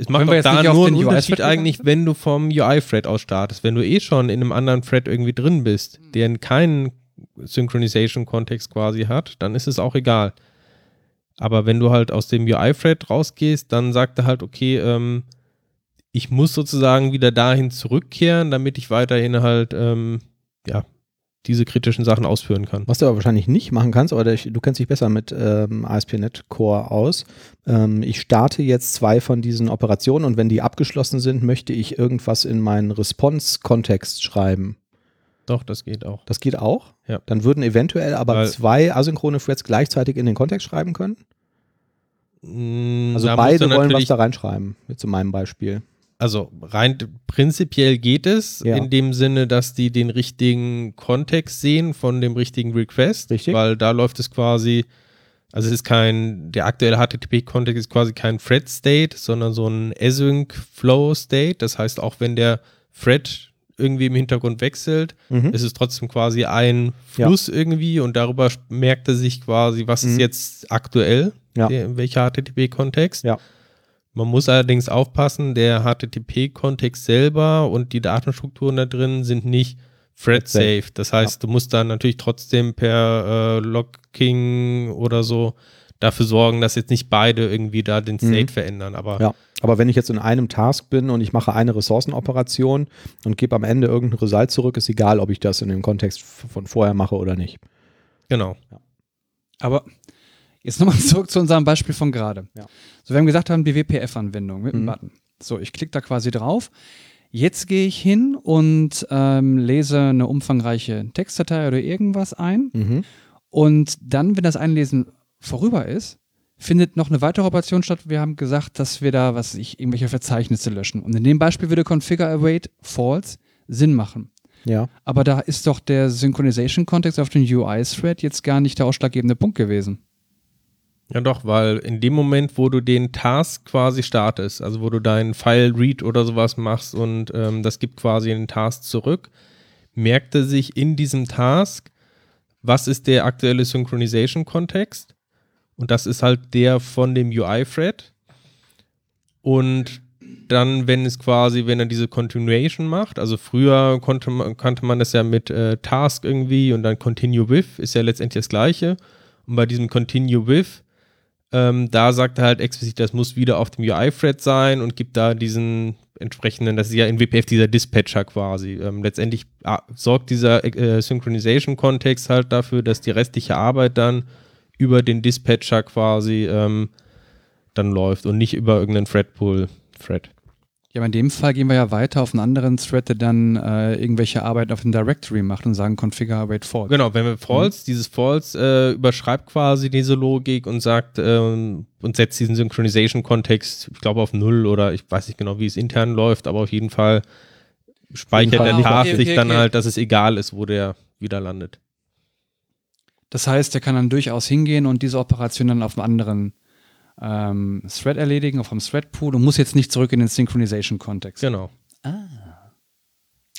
Es macht jetzt da nur einen den Unterschied eigentlich, wenn du vom UI-Thread aus startest. Wenn du eh schon in einem anderen Thread irgendwie drin bist, Hm. der keinen Synchronization-Kontext quasi hat, dann ist es auch egal. Aber wenn du halt aus dem UI-Thread rausgehst, dann sagt er halt, okay, ähm, ich muss sozusagen wieder dahin zurückkehren, damit ich weiterhin halt, ähm, ja, diese kritischen Sachen ausführen kann. Was du aber wahrscheinlich nicht machen kannst, oder ich, du kennst dich besser mit ähm, ASP.NET Core aus. Ähm, ich starte jetzt zwei von diesen Operationen und wenn die abgeschlossen sind, möchte ich irgendwas in meinen Response-Kontext schreiben. Doch, das geht auch. Das geht auch? Ja. Dann würden eventuell aber Weil- zwei asynchrone Threads gleichzeitig in den Kontext schreiben können? Mm, Also da beide wollen was da reinschreiben, jetzt in meinem Beispiel. Also rein prinzipiell geht es Ja. in dem Sinne, dass die den richtigen Kontext sehen von dem richtigen Request, Richtig. weil da läuft es quasi, also es ist kein, der aktuelle HTTP-Kontext ist quasi kein Thread-State, sondern so ein Async-Flow-State. Das heißt, auch wenn der Thread irgendwie im Hintergrund wechselt, Mhm. ist es trotzdem quasi ein Fluss irgendwie und darüber merkt er sich quasi, was ist Mhm. jetzt aktuell, Ja. der, welcher HTTP-Kontext. Ja. Man muss allerdings aufpassen, der HTTP-Kontext selber und die Datenstrukturen da drin sind nicht thread-safe. Das heißt, du musst dann natürlich trotzdem per äh, Locking oder so dafür sorgen, dass jetzt nicht beide irgendwie da den State Mhm. verändern. Aber Ja, aber wenn ich jetzt in einem Task bin und ich mache eine Ressourcenoperation und gebe am Ende irgendein Result zurück, ist egal, ob ich das in dem Kontext von vorher mache oder nicht. genau. Aber jetzt nochmal <laughs> zurück zu unserem Beispiel von gerade. Ja. So, wir haben gesagt, wir haben die WPF-Anwendung mit einem Mhm. Button. So, ich klicke da quasi drauf. Jetzt gehe ich hin und ähm, lese eine umfangreiche Textdatei oder irgendwas ein. Mhm. Und dann, wenn das Einlesen vorüber ist, findet noch eine weitere Operation statt. Wir haben gesagt, dass wir da, was ich, irgendwelche Verzeichnisse löschen. Und in dem Beispiel würde Configure Await False Sinn machen. Ja. Aber da ist doch der Synchronization-Kontext auf den UI-Thread jetzt gar nicht der ausschlaggebende Punkt gewesen. Ja doch, weil in dem Moment, wo du den Task quasi startest, also wo du deinen File-Read oder sowas machst und ähm, das gibt quasi einen Task zurück, merkt er sich in diesem Task, was ist der aktuelle Synchronization-Kontext Und das ist halt der von dem UI-Thread. Und dann, wenn es quasi, wenn er diese Continuation macht, also früher konnte man, kannte man das ja mit äh, Task irgendwie und dann Continue with, ist ja letztendlich das gleiche. Und bei diesem Continue with, ähm, da sagt er halt explizit, das muss wieder auf dem UI-Thread sein und gibt da diesen entsprechenden, das ist ja in WPF dieser Dispatcher quasi. Ähm, letztendlich ah, sorgt dieser äh, Synchronization-Kontext halt dafür, dass die restliche Arbeit dann über den Dispatcher quasi ähm, dann läuft und nicht über irgendeinen Threadpool-Thread. Ja, aber in dem Fall gehen wir ja weiter auf einen anderen Thread, der dann äh, irgendwelche Arbeiten auf dem Directory macht und sagen Configure await false. Genau, wenn wir false, mhm. dieses false äh, überschreibt quasi diese Logik und sagt äh, und setzt diesen Synchronization-Kontext, ich glaube auf null oder ich weiß nicht genau, wie es intern läuft, aber auf jeden Fall speichert jeden Fall. der Task okay, okay, sich dann okay. halt, dass es egal ist, wo der wieder landet. Das heißt, der kann dann durchaus hingehen und diese Operation dann auf einem anderen ähm, Thread erledigen, auf einem Thread-Pool und muss jetzt nicht zurück in den Synchronization-Kontext. Genau. Ah.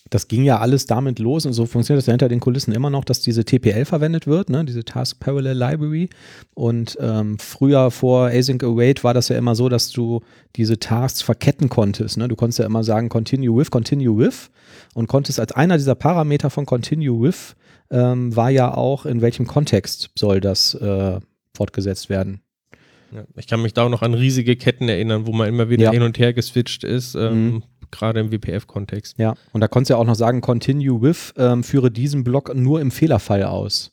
Das ging ja alles damit los und so funktioniert das ja hinter den Kulissen immer noch, dass diese TPL verwendet wird, ne? diese Task Parallel Library. Und ähm, früher vor Async Await war das ja immer so, dass du diese Tasks verketten konntest. Ne? Du konntest ja immer sagen Continue with, Continue with und konntest als einer dieser Parameter von Continue with ähm, war ja auch, in welchem Kontext soll das äh, fortgesetzt werden. Ja, ich kann mich da auch noch an riesige Ketten erinnern, wo man immer wieder ja. hin und her geswitcht ist, ähm, mhm. gerade im WPF-Kontext. Ja, und da konntest du ja auch noch sagen, continue with, ähm, führe diesen Block nur im Fehlerfall aus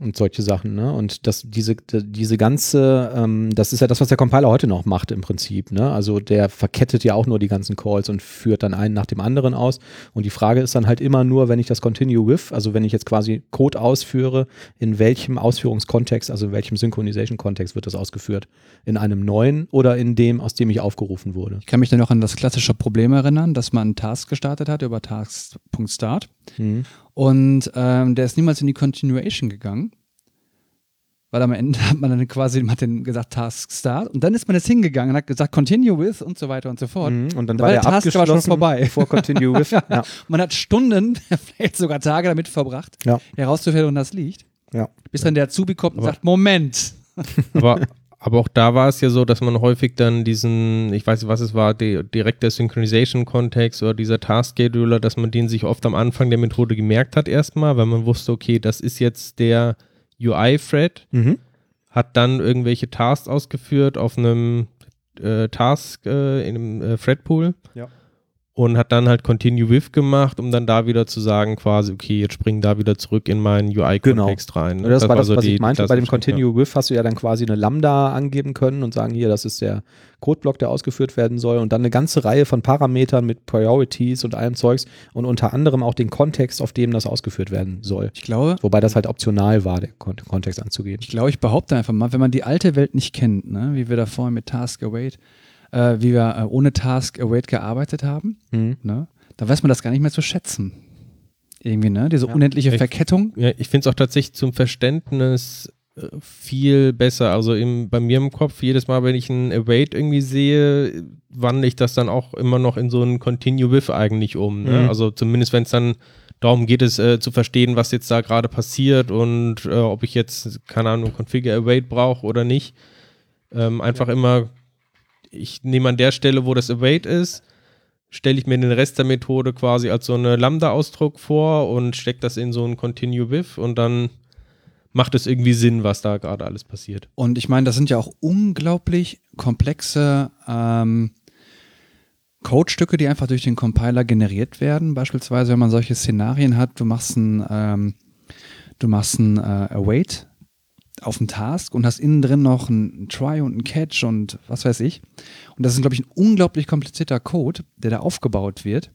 und solche Sachen. Ne? Und das, diese, diese ganze, ähm, das ist ja das, was der Compiler heute noch macht im Prinzip. Ne? Also der verkettet ja auch nur die ganzen Calls und führt dann einen nach dem anderen aus. Und die Frage ist dann halt immer nur, wenn ich das Continue with, also wenn ich jetzt quasi Code ausführe, in welchem Ausführungskontext, also in welchem Synchronization-Kontext wird das ausgeführt? In einem neuen oder in dem, aus dem ich aufgerufen wurde? Ich kann mich dann noch an das klassische Problem erinnern, dass man einen Task gestartet hat über Task.start. Mhm. Und ähm, der ist niemals in die Continuation gegangen. Weil am Ende <laughs> hat man dann quasi hat den gesagt Task Start und dann ist man jetzt hingegangen und hat gesagt Continue with und so weiter und so fort. Mhm, und dann da war der, der Task aber schon vorbei. Vor Continue with. <laughs> ja. Man hat Stunden, <laughs> vielleicht sogar Tage damit verbracht, ja. herauszufinden, woran das liegt. Ja. Bis dann der Azubi kommt und aber sagt, Moment. Aber, aber auch da war es ja so, dass man häufig dann diesen, ich weiß nicht, was es war, die, direkt der Synchronization-Kontext oder dieser Task-Scheduler, dass man den sich oft am Anfang der Methode gemerkt hat erstmal, weil man wusste, okay, das ist jetzt der UI-Thread, mhm. hat dann irgendwelche Tasks ausgeführt auf einem äh, Task äh, in einem äh, Thread-Pool. Ja und hat dann halt Continue With gemacht, um dann da wieder zu sagen, quasi, okay, jetzt springen da wieder zurück in meinen UI-Kontext genau. rein. Ne? Das, das, war das, so was die, ich meinte. Bei dem Continue ja. With hast du ja dann quasi eine Lambda angeben können und sagen, hier, das ist der Codeblock, der ausgeführt werden soll und dann eine ganze Reihe von Parametern mit Priorities und allem Zeugs und unter anderem auch den Kontext, auf dem das ausgeführt werden soll. Ich glaube. Wobei das halt optional war, den Kontext anzugeben. Ich glaube, ich behaupte einfach mal, wenn man die alte Welt nicht kennt, ne, wie wir da vorhin mit Task Await, äh, wie wir äh, ohne Task Await gearbeitet haben, mhm. ne? da weiß man das gar nicht mehr zu schätzen. Irgendwie, ne? Diese ja. unendliche Verkettung. Ja, ich finde es auch tatsächlich zum Verständnis äh, viel besser. Also im, bei mir im Kopf, jedes Mal, wenn ich ein Await irgendwie sehe, wandle ich das dann auch immer noch in so ein Continue with eigentlich um. Ne? Mhm. Also zumindest, wenn es dann darum geht, es äh, zu verstehen, was jetzt da gerade passiert und äh, ob ich jetzt, keine Ahnung, Configure Await brauche oder nicht. Ähm, einfach ja. immer ich nehme an der Stelle, wo das Await ist, stelle ich mir den Rest der Methode quasi als so eine Lambda-Ausdruck vor und stecke das in so ein Continue with und dann macht es irgendwie Sinn, was da gerade alles passiert. Und ich meine, das sind ja auch unglaublich komplexe ähm, Codestücke, die einfach durch den Compiler generiert werden. Beispielsweise, wenn man solche Szenarien hat, du machst ein, ähm, du machst ein äh, Await auf dem Task und hast innen drin noch ein Try und ein Catch und was weiß ich. Und das ist, glaube ich, ein unglaublich komplizierter Code, der da aufgebaut wird,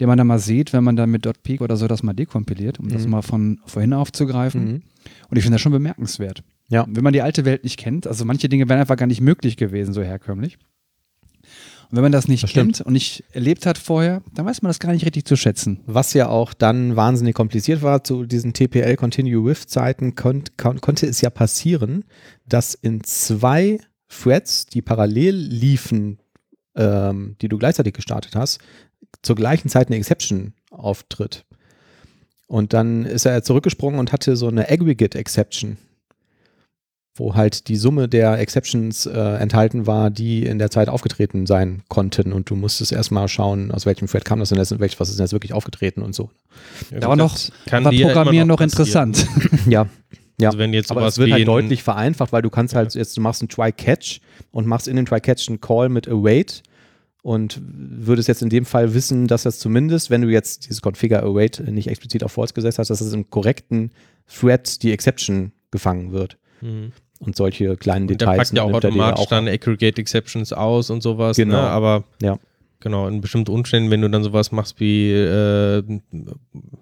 den man dann mal sieht, wenn man dann mit .peak oder so das mal dekompiliert, um mhm. das mal von vorhin aufzugreifen. Mhm. Und ich finde das schon bemerkenswert. Ja. Wenn man die alte Welt nicht kennt, also manche Dinge wären einfach gar nicht möglich gewesen, so herkömmlich. Und wenn man das nicht das kennt und nicht erlebt hat vorher, dann weiß man das gar nicht richtig zu schätzen. Was ja auch dann wahnsinnig kompliziert war, zu diesen TPL Continue With Zeiten kon kon konnte es ja passieren, dass in zwei Threads, die parallel liefen, ähm, die du gleichzeitig gestartet hast, zur gleichen Zeit eine Exception auftritt. Und dann ist er zurückgesprungen und hatte so eine Aggregate Exception. Wo halt die Summe der Exceptions äh, enthalten war, die in der Zeit aufgetreten sein konnten. Und du musstest erstmal schauen, aus welchem Thread kam das denn jetzt und welch, was ist denn jetzt wirklich aufgetreten und so. Ja, Da war noch, kann war Programmieren noch, noch interessant. <laughs> Ja. Ja. Also wenn jetzt Aber es wird halt deutlich vereinfacht, weil du kannst halt jetzt, du machst einen Try-Catch und machst in dem Try-Catch einen Call mit Await und würdest jetzt in dem Fall wissen, dass das zumindest, wenn du jetzt dieses Configure Await nicht explizit auf False gesetzt hast, dass es im korrekten Thread die Exception gefangen wird. Mhm. Und solche kleinen Und der Details. packt ja auch automatisch dann Aggregate Exceptions aus und sowas. Genau. Ne? Aber Ja. genau, in bestimmten Umständen, wenn du dann sowas machst wie äh,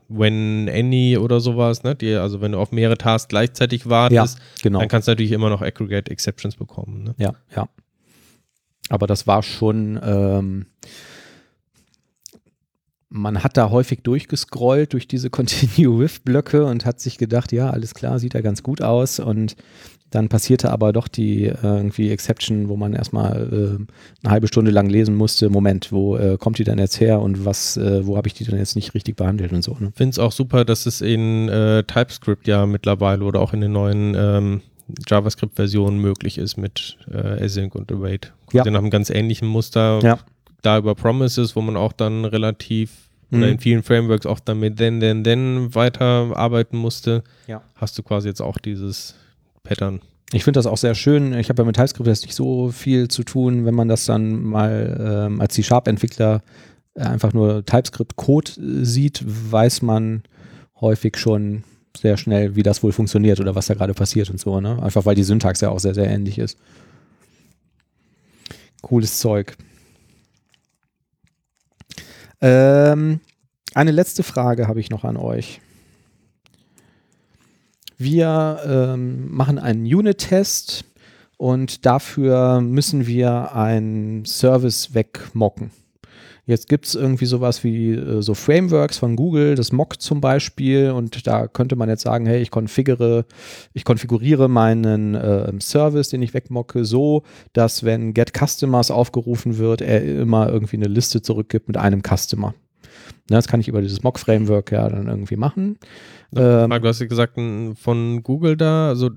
When Any oder sowas, ne? Die, also wenn du auf mehrere Tasks gleichzeitig Ja, wartest, genau. dann kannst du natürlich immer noch Aggregate Exceptions bekommen. Ne? Ja, ja. Aber das war schon, ähm, man hat da häufig durchgescrollt durch diese <laughs> Continue-With-Blöcke und hat sich gedacht, ja, alles klar, sieht ja ganz gut aus. Und dann passierte aber doch die äh, irgendwie Exception, wo man erstmal äh, eine halbe Stunde lang lesen musste, Moment, wo äh, kommt die denn jetzt her und was, äh, wo habe ich die denn jetzt nicht richtig behandelt und so. Ne? Ich finde es auch super, dass es in äh, TypeScript ja mittlerweile oder auch in den neuen ähm, JavaScript-Versionen möglich ist mit Async und Await. Ja. Nach einem ganz ähnlichen Muster. Ja. Da über Promises, wo man auch dann relativ oder Mhm. in vielen Frameworks auch dann mit then, then, then weiterarbeiten musste, Ja. hast du quasi jetzt auch dieses Pattern. Ich finde das auch sehr schön. Ich habe ja mit TypeScript jetzt nicht so viel zu tun, wenn man das dann mal ähm, als C-Sharp-Entwickler äh, einfach nur TypeScript-Code äh, sieht, weiß man häufig schon sehr schnell, wie das wohl funktioniert oder was da gerade passiert und so. Ne? Einfach weil die Syntax ja auch sehr, sehr ähnlich ist. Cooles Zeug. Ähm, eine letzte Frage habe ich noch an euch. Wir ähm, machen einen Unit-Test und dafür müssen wir einen Service wegmocken. Jetzt gibt es irgendwie sowas wie äh, so Frameworks von Google, das Mock zum Beispiel, und da könnte man jetzt sagen, hey, ich konfigure, ich konfiguriere meinen äh, Service, den ich wegmocke, so, dass wenn Get Customers aufgerufen wird, er immer irgendwie eine Liste zurückgibt mit einem Customer. Ne, das kann ich über dieses Mock-Framework ja dann irgendwie machen. Ähm, Marc, du hast ja gesagt, von Google da, also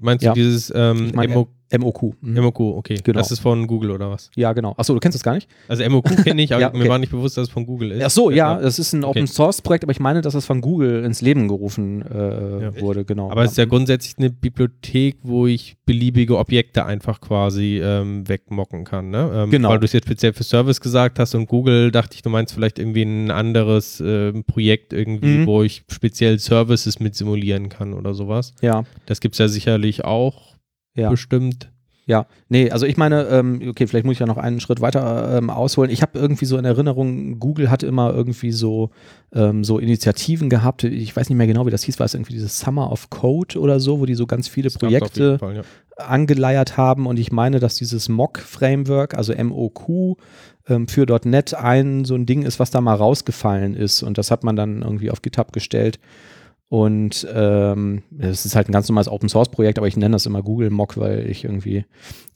meinst Ja. du dieses ähm, Ich meine, MO, MOQ. Mhm. MOQ, okay. Genau. Das ist von Google oder was? Ja, genau. Achso, du kennst das gar nicht? Also MOQ <laughs> kenne ich, aber Ja, mir okay. war nicht bewusst, dass es von Google ist. Ach so, ja, das ist ein Okay. Open Source Projekt, aber ich meine, dass es von Google ins Leben gerufen äh, Ja. wurde, genau. Aber es ist ja grundsätzlich eine Bibliothek, wo ich beliebige Objekte einfach quasi ähm, wegmocken kann. Ne? Ähm, Genau. Weil du es jetzt speziell für Service gesagt hast und Google dachte ich, du meinst vielleicht irgendwie ein anderes ähm, Projekt irgendwie, Mhm. wo ich speziell Services mit simulieren kann oder sowas. ja, Das gibt es ja sicherlich auch ja. bestimmt. Ja, nee, also ich meine, ähm, okay, vielleicht muss ich ja noch einen Schritt weiter ähm, ausholen. Ich habe irgendwie so in Erinnerung, Google hat immer irgendwie so, ähm, so Initiativen gehabt. Ich weiß nicht mehr genau, wie das hieß. War es irgendwie dieses Summer of Code oder so, wo die so ganz viele Das Projekte Fall, ja. angeleiert haben und ich meine, dass dieses Mock-Framework, also MOQ, ähm, für .NET ein so ein Ding ist, was da mal rausgefallen ist und das hat man dann irgendwie auf GitHub gestellt und ähm, es ist halt ein ganz normales Open-Source-Projekt, aber ich nenne das immer Google Mock, weil ich irgendwie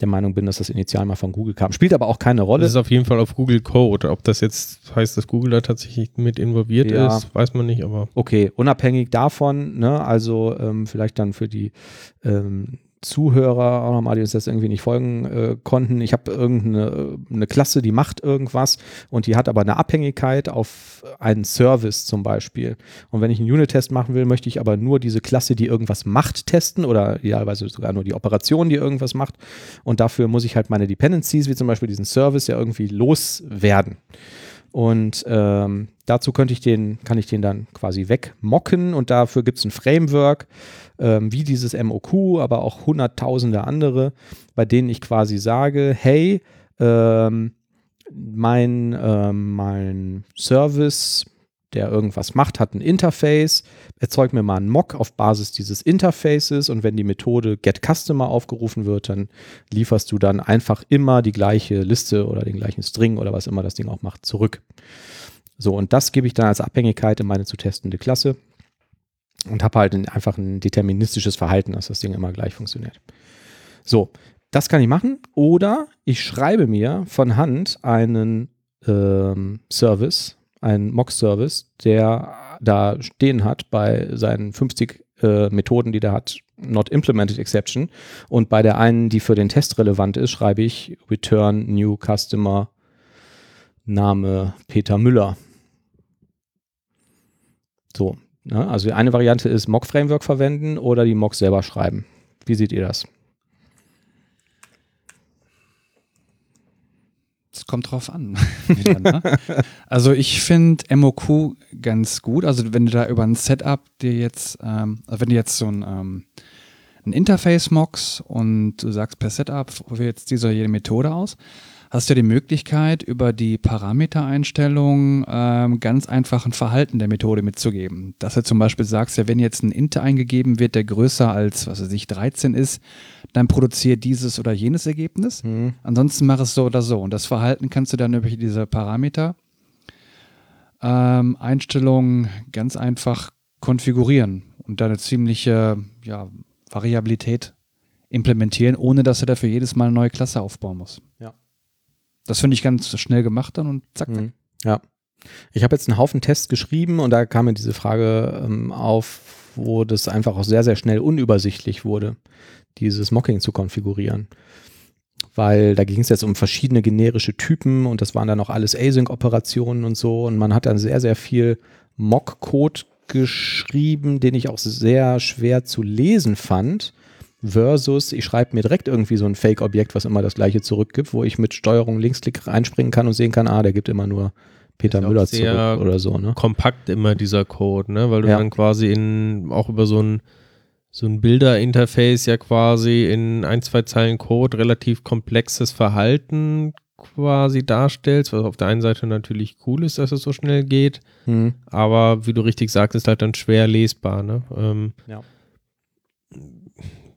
der Meinung bin, dass das initial mal von Google kam. Spielt aber auch keine Rolle. Das ist auf jeden Fall auf Google Code. Ob das jetzt heißt, dass Google da tatsächlich mit involviert Ja. ist, weiß man nicht, aber Okay, unabhängig davon, ne, also ähm, vielleicht dann für die ähm, Zuhörer auch nochmal, die uns jetzt irgendwie nicht folgen äh, konnten. Ich habe irgendeine eine Klasse, die macht irgendwas und die hat aber eine Abhängigkeit auf einen Service zum Beispiel. Und wenn ich einen Unit-Test machen will, möchte ich aber nur diese Klasse, die irgendwas macht, testen oder idealerweise sogar nur die Operation, die irgendwas macht. Und dafür muss ich halt meine Dependencies, wie zum Beispiel diesen Service, ja irgendwie loswerden. Und ähm, dazu könnte ich den, kann ich den dann quasi wegmocken und dafür gibt es ein Framework, ähm, wie dieses MOQ, aber auch hunderttausende andere, bei denen ich quasi sage, hey, ähm, mein, ähm, mein Service, der irgendwas macht, hat ein Interface, erzeug mir mal einen Mock auf Basis dieses Interfaces und wenn die Methode getCustomer aufgerufen wird, dann lieferst du dann einfach immer die gleiche Liste oder den gleichen String oder was immer das Ding auch macht, zurück. So, und das gebe ich dann als Abhängigkeit in meine zu testende Klasse und habe halt ein, einfach ein deterministisches Verhalten, dass das Ding immer gleich funktioniert. So, das kann ich machen. Oder ich schreibe mir von Hand einen ähm, Service, einen Mock-Service, der da stehen hat bei seinen 50 äh, Methoden, die der hat, not implemented exception. Und bei der einen, die für den Test relevant ist, schreibe ich return new customer Name Peter Müller. So, ne? also eine Variante ist Mock Framework verwenden oder die Mock selber schreiben. Wie seht ihr das? Es kommt drauf an. <laughs> Ne? also ich finde MOQ ganz gut. Also wenn du da über ein Setup dir jetzt, ähm, also wenn du jetzt so ein, ähm, ein Interface mockst und du sagst per Setup, probier jetzt diese oder jede Methode aus, hast du die Möglichkeit, über die Parametereinstellung ähm, ganz einfach ein Verhalten der Methode mitzugeben. Dass du zum Beispiel sagst, ja, wenn jetzt ein Int eingegeben wird, der größer als, was weiß ich, 13 ist, dann produziere dieses oder jenes Ergebnis. Mhm. Ansonsten mach es so oder so. Und das Verhalten kannst du dann über diese Parameter ähm, Einstellungen ganz einfach konfigurieren und dann eine ziemliche ja, Variabilität implementieren, ohne dass du dafür jedes Mal eine neue Klasse aufbauen musst. Ja. Das finde ich ganz schnell gemacht dann und zack, zack. Mhm. Ja. Ich habe jetzt einen Haufen Tests geschrieben und da kam mir diese Frage ähm, auf, wo das einfach auch sehr, sehr schnell unübersichtlich wurde, dieses Mocking zu konfigurieren. Weil da ging es jetzt um verschiedene generische Typen und das waren dann auch alles Async-Operationen und so und man hat dann sehr, sehr viel Mock-Code geschrieben, den ich auch sehr schwer zu lesen fand versus ich schreibe mir direkt irgendwie so ein Fake-Objekt, was immer das gleiche zurückgibt, wo ich mit Steuerung Linksklick reinspringen kann und sehen kann, ah, der gibt immer nur Peter Müller zurück oder so, ne? kompakt immer dieser Code, ne? Weil du Ja. dann quasi in auch über so ein so ein Bilder-Interface ja quasi in ein, zwei Zeilen Code relativ komplexes Verhalten quasi darstellst, was auf der einen Seite natürlich cool ist, dass es so schnell geht, Hm. aber wie du richtig sagst, ist halt dann schwer lesbar, ne? Ähm, Ja.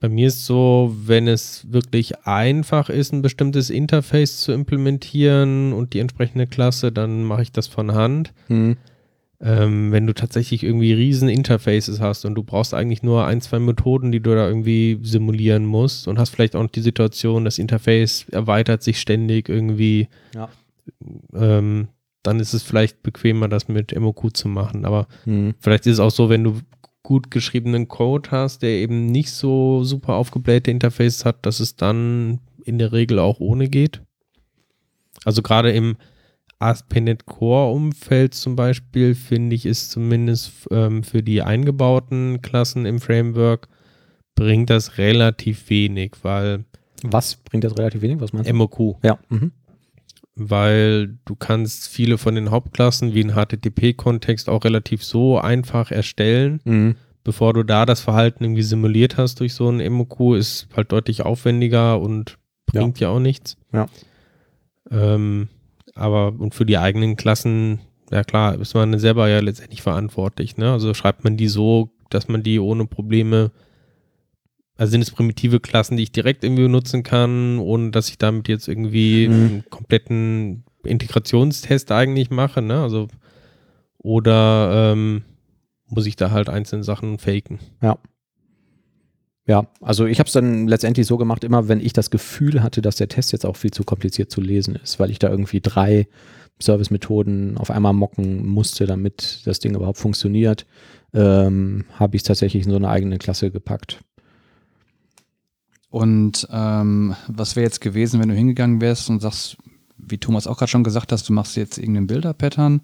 Bei mir ist so, wenn es wirklich einfach ist, ein bestimmtes Interface zu implementieren und die entsprechende Klasse, dann mache ich das von Hand. Hm. Ähm, wenn du tatsächlich irgendwie riesen Interfaces hast und du brauchst eigentlich nur ein, zwei Methoden, die du da irgendwie simulieren musst und hast vielleicht auch noch die Situation, das Interface erweitert sich ständig irgendwie, Ja. ähm, dann ist es vielleicht bequemer, das mit MOQ zu machen. Aber Hm. vielleicht ist es auch so, wenn du gut geschriebenen Code hast, der eben nicht so super aufgeblähte Interfaces hat, dass es dann in der Regel auch ohne geht. Also gerade im ASP.NET Core Umfeld zum Beispiel finde ich ist zumindest ähm, für die eingebauten Klassen im Framework bringt das relativ wenig, weil Was bringt das relativ wenig? Was meinst du? MOQ, Ja. Mhm. Weil du kannst viele von den Hauptklassen wie in HTTP-Kontext auch relativ so einfach erstellen. Mhm. bevor du da das Verhalten irgendwie simuliert hast durch so ein MOQ, ist halt deutlich aufwendiger und bringt ja, auch nichts. Ja. Ähm, aber und für die eigenen Klassen, ja klar, ist man selber ja letztendlich verantwortlich. Ne? Also schreibt man die so, dass man die ohne Probleme, also sind es primitive Klassen, die ich direkt irgendwie benutzen kann, ohne dass ich damit jetzt irgendwie Mhm. einen kompletten Integrationstest eigentlich mache. Ne? Also oder ähm, muss ich da halt einzelne Sachen faken. Ja, also ich habe es dann letztendlich so gemacht, immer wenn ich das Gefühl hatte, dass der Test jetzt auch viel zu kompliziert zu lesen ist, weil ich da irgendwie drei Service-Methoden auf einmal mocken musste, damit das Ding überhaupt funktioniert, ähm, habe ich es tatsächlich in so eine eigene Klasse gepackt. Und ähm, was wäre jetzt gewesen, wenn du hingegangen wärst und sagst, wie Thomas auch gerade schon gesagt hast, du machst jetzt irgendeinen Bilder-Pattern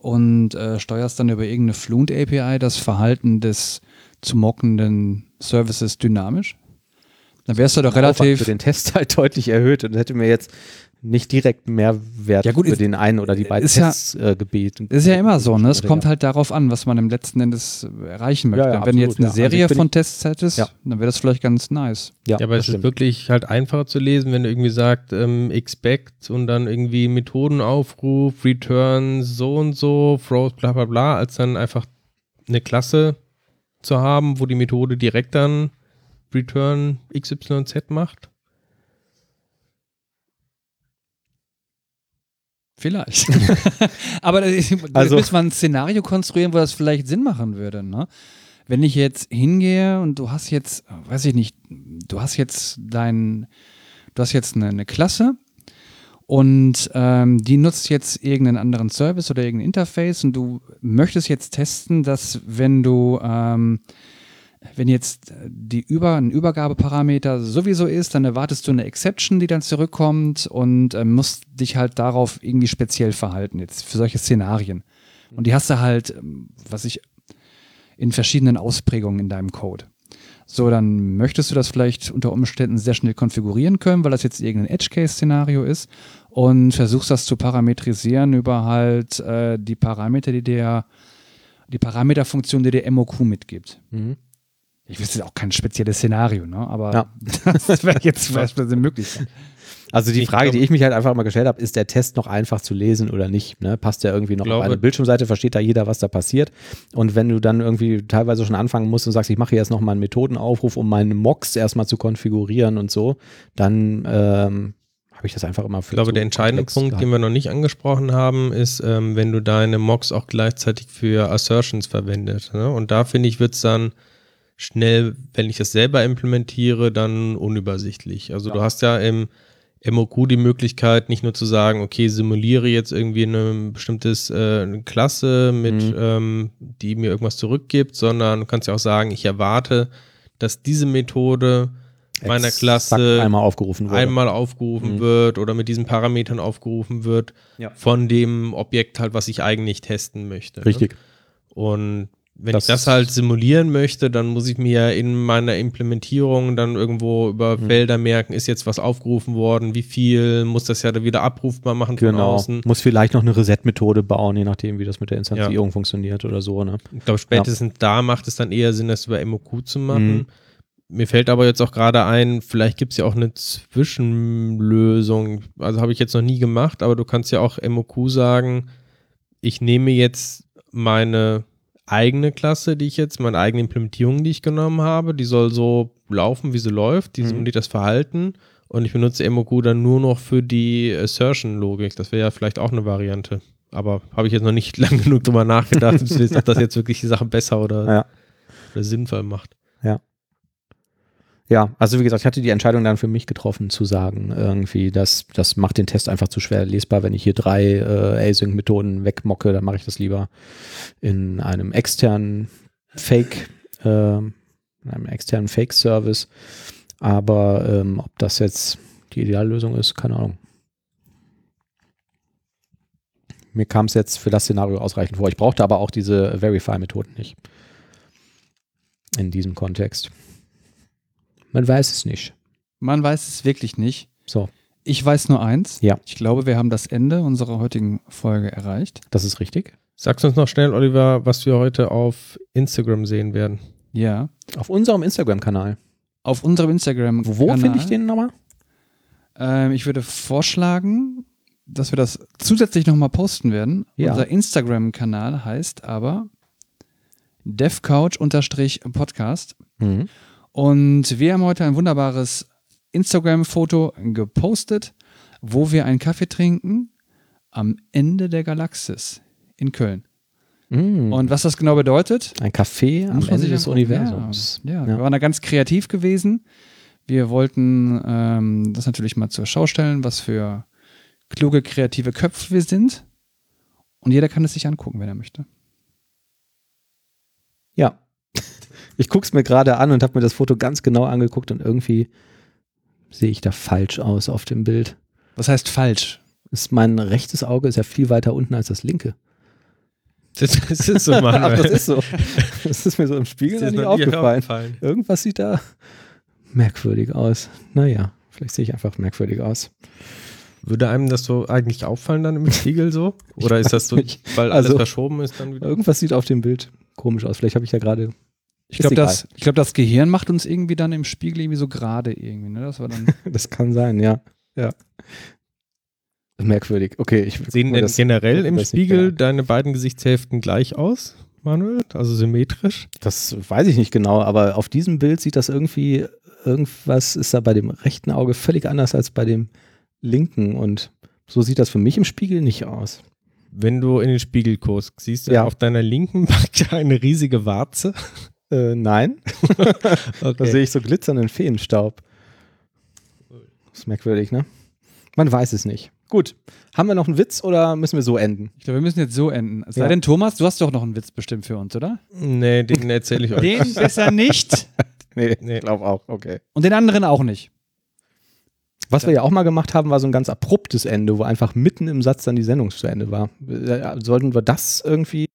und äh, steuerst dann über irgendeine Fluent API das Verhalten des zu mockenden Services dynamisch? Dann wärst du doch Der Aufwand relativ. für den Test <laughs> halt deutlich erhöht und hätte mir jetzt nicht direkt Mehrwert Ja gut, für ist- den einen oder die beiden ist ja- Tests äh, gebeten. Ist ja immer so, ne? Es kommt ja. halt darauf an, was man im letzten Endes erreichen möchte. Ja, ja, Wenn du jetzt absolut, eine ja. Also Serie bin- von Tests hättest, Ja. dann wäre das vielleicht ganz nice. Ja, aber es ist stimmt. wirklich halt einfacher zu lesen, wenn du irgendwie sagst, ähm, expect und dann irgendwie Methodenaufruf, return so und so, throws, bla bla bla, als dann einfach eine Klasse zu haben, wo die Methode direkt dann return XYZ macht. Vielleicht. <laughs> Aber da Also- müssen wir ein Szenario konstruieren, wo das vielleicht Sinn machen würde. Ne? Wenn ich jetzt hingehe und du hast jetzt, weiß ich nicht, du hast jetzt dein, du hast jetzt eine, eine Klasse und ähm, die nutzt jetzt irgendeinen anderen Service oder irgendein Interface und du möchtest jetzt testen, dass wenn du ähm, wenn jetzt äh, die Über, ein Übergabeparameter sowieso ist, dann erwartest du eine Exception, die dann zurückkommt und äh, musst dich halt darauf irgendwie speziell verhalten, jetzt für solche Szenarien. Und die hast du halt, ähm, was ich, in verschiedenen Ausprägungen in deinem Code. So, dann möchtest du das vielleicht unter Umständen sehr schnell konfigurieren können, weil das jetzt irgendein Edge-Case-Szenario ist und versuchst das zu parametrisieren über halt äh, die Parameter, die der, die Parameterfunktion, die der MOQ mitgibt. Mhm. Ich wüsste auch kein spezielles Szenario, ne? aber Ja. <laughs> das wäre jetzt eine Möglichkeit. Also die Ich Frage, glaub- die ich mich halt einfach mal gestellt habe, ist der Test noch einfach zu lesen oder nicht? Ne? Passt der irgendwie noch Glaube- auf eine Bildschirmseite, versteht da jeder, was da passiert? Und wenn du dann irgendwie teilweise schon anfangen musst und sagst, ich mache jetzt noch mal einen Methodenaufruf, um meine Mocks erstmal zu konfigurieren und so, dann ähm, habe ich das einfach immer für Ich glaube, der entscheidende komplex Punkt, den gehalten. wir noch nicht angesprochen haben, ist, ähm, wenn du deine Mocks auch gleichzeitig für Assertions verwendet. Ne? Und da finde ich, wird es dann schnell, wenn ich das selber implementiere, dann unübersichtlich. Also du hast ja im MOQ die Möglichkeit, nicht nur zu sagen, okay, simuliere jetzt irgendwie eine bestimmtes äh, eine Klasse mit, Mhm. ähm, die mir irgendwas zurückgibt, sondern du kannst ja auch sagen, ich erwarte, dass diese Methode meiner Exakt Klasse einmal aufgerufen wurde. einmal aufgerufen Mhm. wird oder mit diesen Parametern aufgerufen wird Ja. von dem Objekt halt, was ich eigentlich testen möchte. Richtig. Ne? Und wenn Das- ich das halt simulieren möchte, dann muss ich mir in meiner Implementierung dann irgendwo über Mhm. Felder merken, ist jetzt was aufgerufen worden, wie viel, muss das ja dann wieder abrufbar machen von Genau. außen. Muss vielleicht noch eine Reset-Methode bauen, je nachdem, wie das mit der Instanzierung Ja. funktioniert oder so. Ne? Ich glaube, spätestens da macht es dann eher Sinn, das über MOQ zu machen. Mhm. Mir fällt aber jetzt auch gerade ein, vielleicht gibt es ja auch eine Zwischenlösung. Also habe ich jetzt noch nie gemacht, aber du kannst ja auch MOQ sagen, ich nehme jetzt meine eigene Klasse, die ich jetzt, meine eigene Implementierung, die ich genommen habe, die soll so laufen, wie sie läuft, die Mhm. simuliert das Verhalten und ich benutze MOQ dann nur noch für die Assertion-Logik. Das wäre ja vielleicht auch eine Variante. Aber habe ich jetzt noch nicht <laughs> lang genug drüber nachgedacht, ob das jetzt wirklich die Sache besser oder, Ja. oder sinnvoll macht. Ja, also wie gesagt, ich hatte die Entscheidung dann für mich getroffen, zu sagen, irgendwie, das, das macht den Test einfach zu schwer lesbar. Wenn ich hier drei äh, Async-Methoden wegmocke, dann mache ich das lieber in einem externen Fake, äh, in einem externen Fake-Service. Aber ähm, ob das jetzt die Ideallösung ist, keine Ahnung. Mir kam es jetzt für das Szenario ausreichend vor. Ich brauchte aber auch diese Verify-Methoden nicht. In diesem Kontext. Man weiß es nicht. Man weiß es wirklich nicht. So, Ich weiß nur eins. Ja. Ich glaube, wir haben das Ende unserer heutigen Folge erreicht. das ist richtig. Sagst uns noch schnell, Oliver, was wir heute auf Instagram sehen werden. Ja. Auf unserem Instagram-Kanal. Auf unserem Instagram. Wo finde ich den nochmal? Ähm, ich würde vorschlagen, dass wir das zusätzlich nochmal posten werden. Ja. Unser Instagram-Kanal heißt aber devcouch-podcast. Mhm. Und wir haben heute ein wunderbares Instagram-Foto gepostet, wo wir einen Kaffee trinken am Ende der Galaxis in Köln. Mhm. Und was das genau bedeutet, Ein Café am Ende des. Universums. Ja, ja, wir waren da ganz kreativ gewesen. Wir wollten ähm, das natürlich mal zur Schau stellen, was für kluge, kreative Köpfe wir sind. Und jeder kann es sich angucken, wenn er möchte. Ja. Ich gucke es mir gerade an und habe mir das Foto ganz genau angeguckt und irgendwie sehe ich da falsch aus auf dem Bild. Was heißt falsch? Ist mein rechtes Auge ist ja viel weiter unten als das linke. Das, das ist so, Ach, <laughs> Manuel. das ist so. Das ist mir so im Spiegel nicht aufgefallen. Irgendwas sieht da merkwürdig aus. Naja, vielleicht sehe ich einfach merkwürdig aus. Würde einem das so eigentlich auffallen dann im <laughs> Spiegel so? Oder ist das so, nicht. weil alles Also- verschoben ist dann wieder? Irgendwas sieht auf dem Bild komisch aus. Vielleicht habe ich ja gerade. Ich glaube, das, ich glaub, das Gehirn macht uns irgendwie dann im Spiegel irgendwie so gerade irgendwie. Ne? Das war dann <laughs> Das kann sein, ja. Ja. Merkwürdig. Okay, ich Sehen denn das- generell im Spiegel deine beiden Gesichtshälften gleich aus, Manuel? Also symmetrisch? Das weiß ich nicht genau, aber auf diesem Bild sieht das irgendwie, irgendwas ist da bei dem rechten Auge völlig anders als bei dem linken und so sieht das für mich im Spiegel nicht aus. Wenn du in den Spiegel guckst, siehst du Ja. auf deiner linken <laughs> Backe eine riesige Warze? Äh, nein, <laughs> da sehe ich so glitzernden Feenstaub. Das ist merkwürdig, ne? Man weiß es nicht. Gut. Haben wir noch einen Witz oder müssen wir so enden? Ich glaube, wir müssen jetzt so enden. Sei Ja. denn, Thomas, du hast doch noch einen Witz bestimmt für uns, oder? Nee, den erzähle ich euch. Den besser nicht. <laughs> Nee, Nee. ich glaube auch. Okay. Und den anderen auch nicht. Was wir ja auch mal gemacht haben, war so ein ganz abruptes Ende, wo einfach mitten im Satz dann die Sendung zu Ende war. Äh, Sollten wir das irgendwie.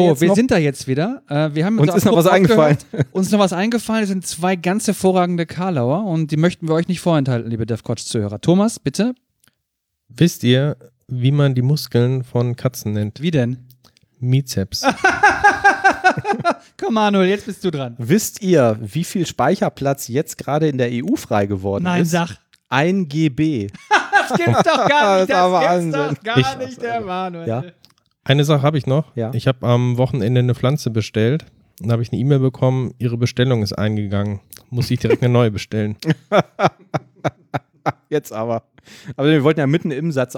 So, Jetzt wir noch- sind da jetzt wieder. Äh, wir haben Uns so ist noch was eingefallen. <laughs> Uns ist noch was eingefallen. Es sind zwei ganz hervorragende Karlauer und die möchten wir euch nicht vorenthalten, liebe DevCouch-Zuhörer. Thomas, bitte. Wisst ihr, wie man die Muskeln von Katzen nennt? Wie denn? Mizeps. <laughs> Komm, Manuel, jetzt bist du dran. Wisst ihr, wie viel Speicherplatz jetzt gerade in der EU frei geworden ist? sag. Ein GB. <laughs> Das gibt's doch gar nicht. Das Das gibt's Wahnsinn. doch gar Ich- nicht, der Manuel. Ja. Eine Sache habe ich noch. Ja. Ich habe am Wochenende eine Pflanze bestellt. Dann habe ich eine E-Mail bekommen, Ihre Bestellung ist eingegangen. Muss ich direkt eine neue bestellen. <laughs> Jetzt aber. Aber wir wollten ja mitten im Satz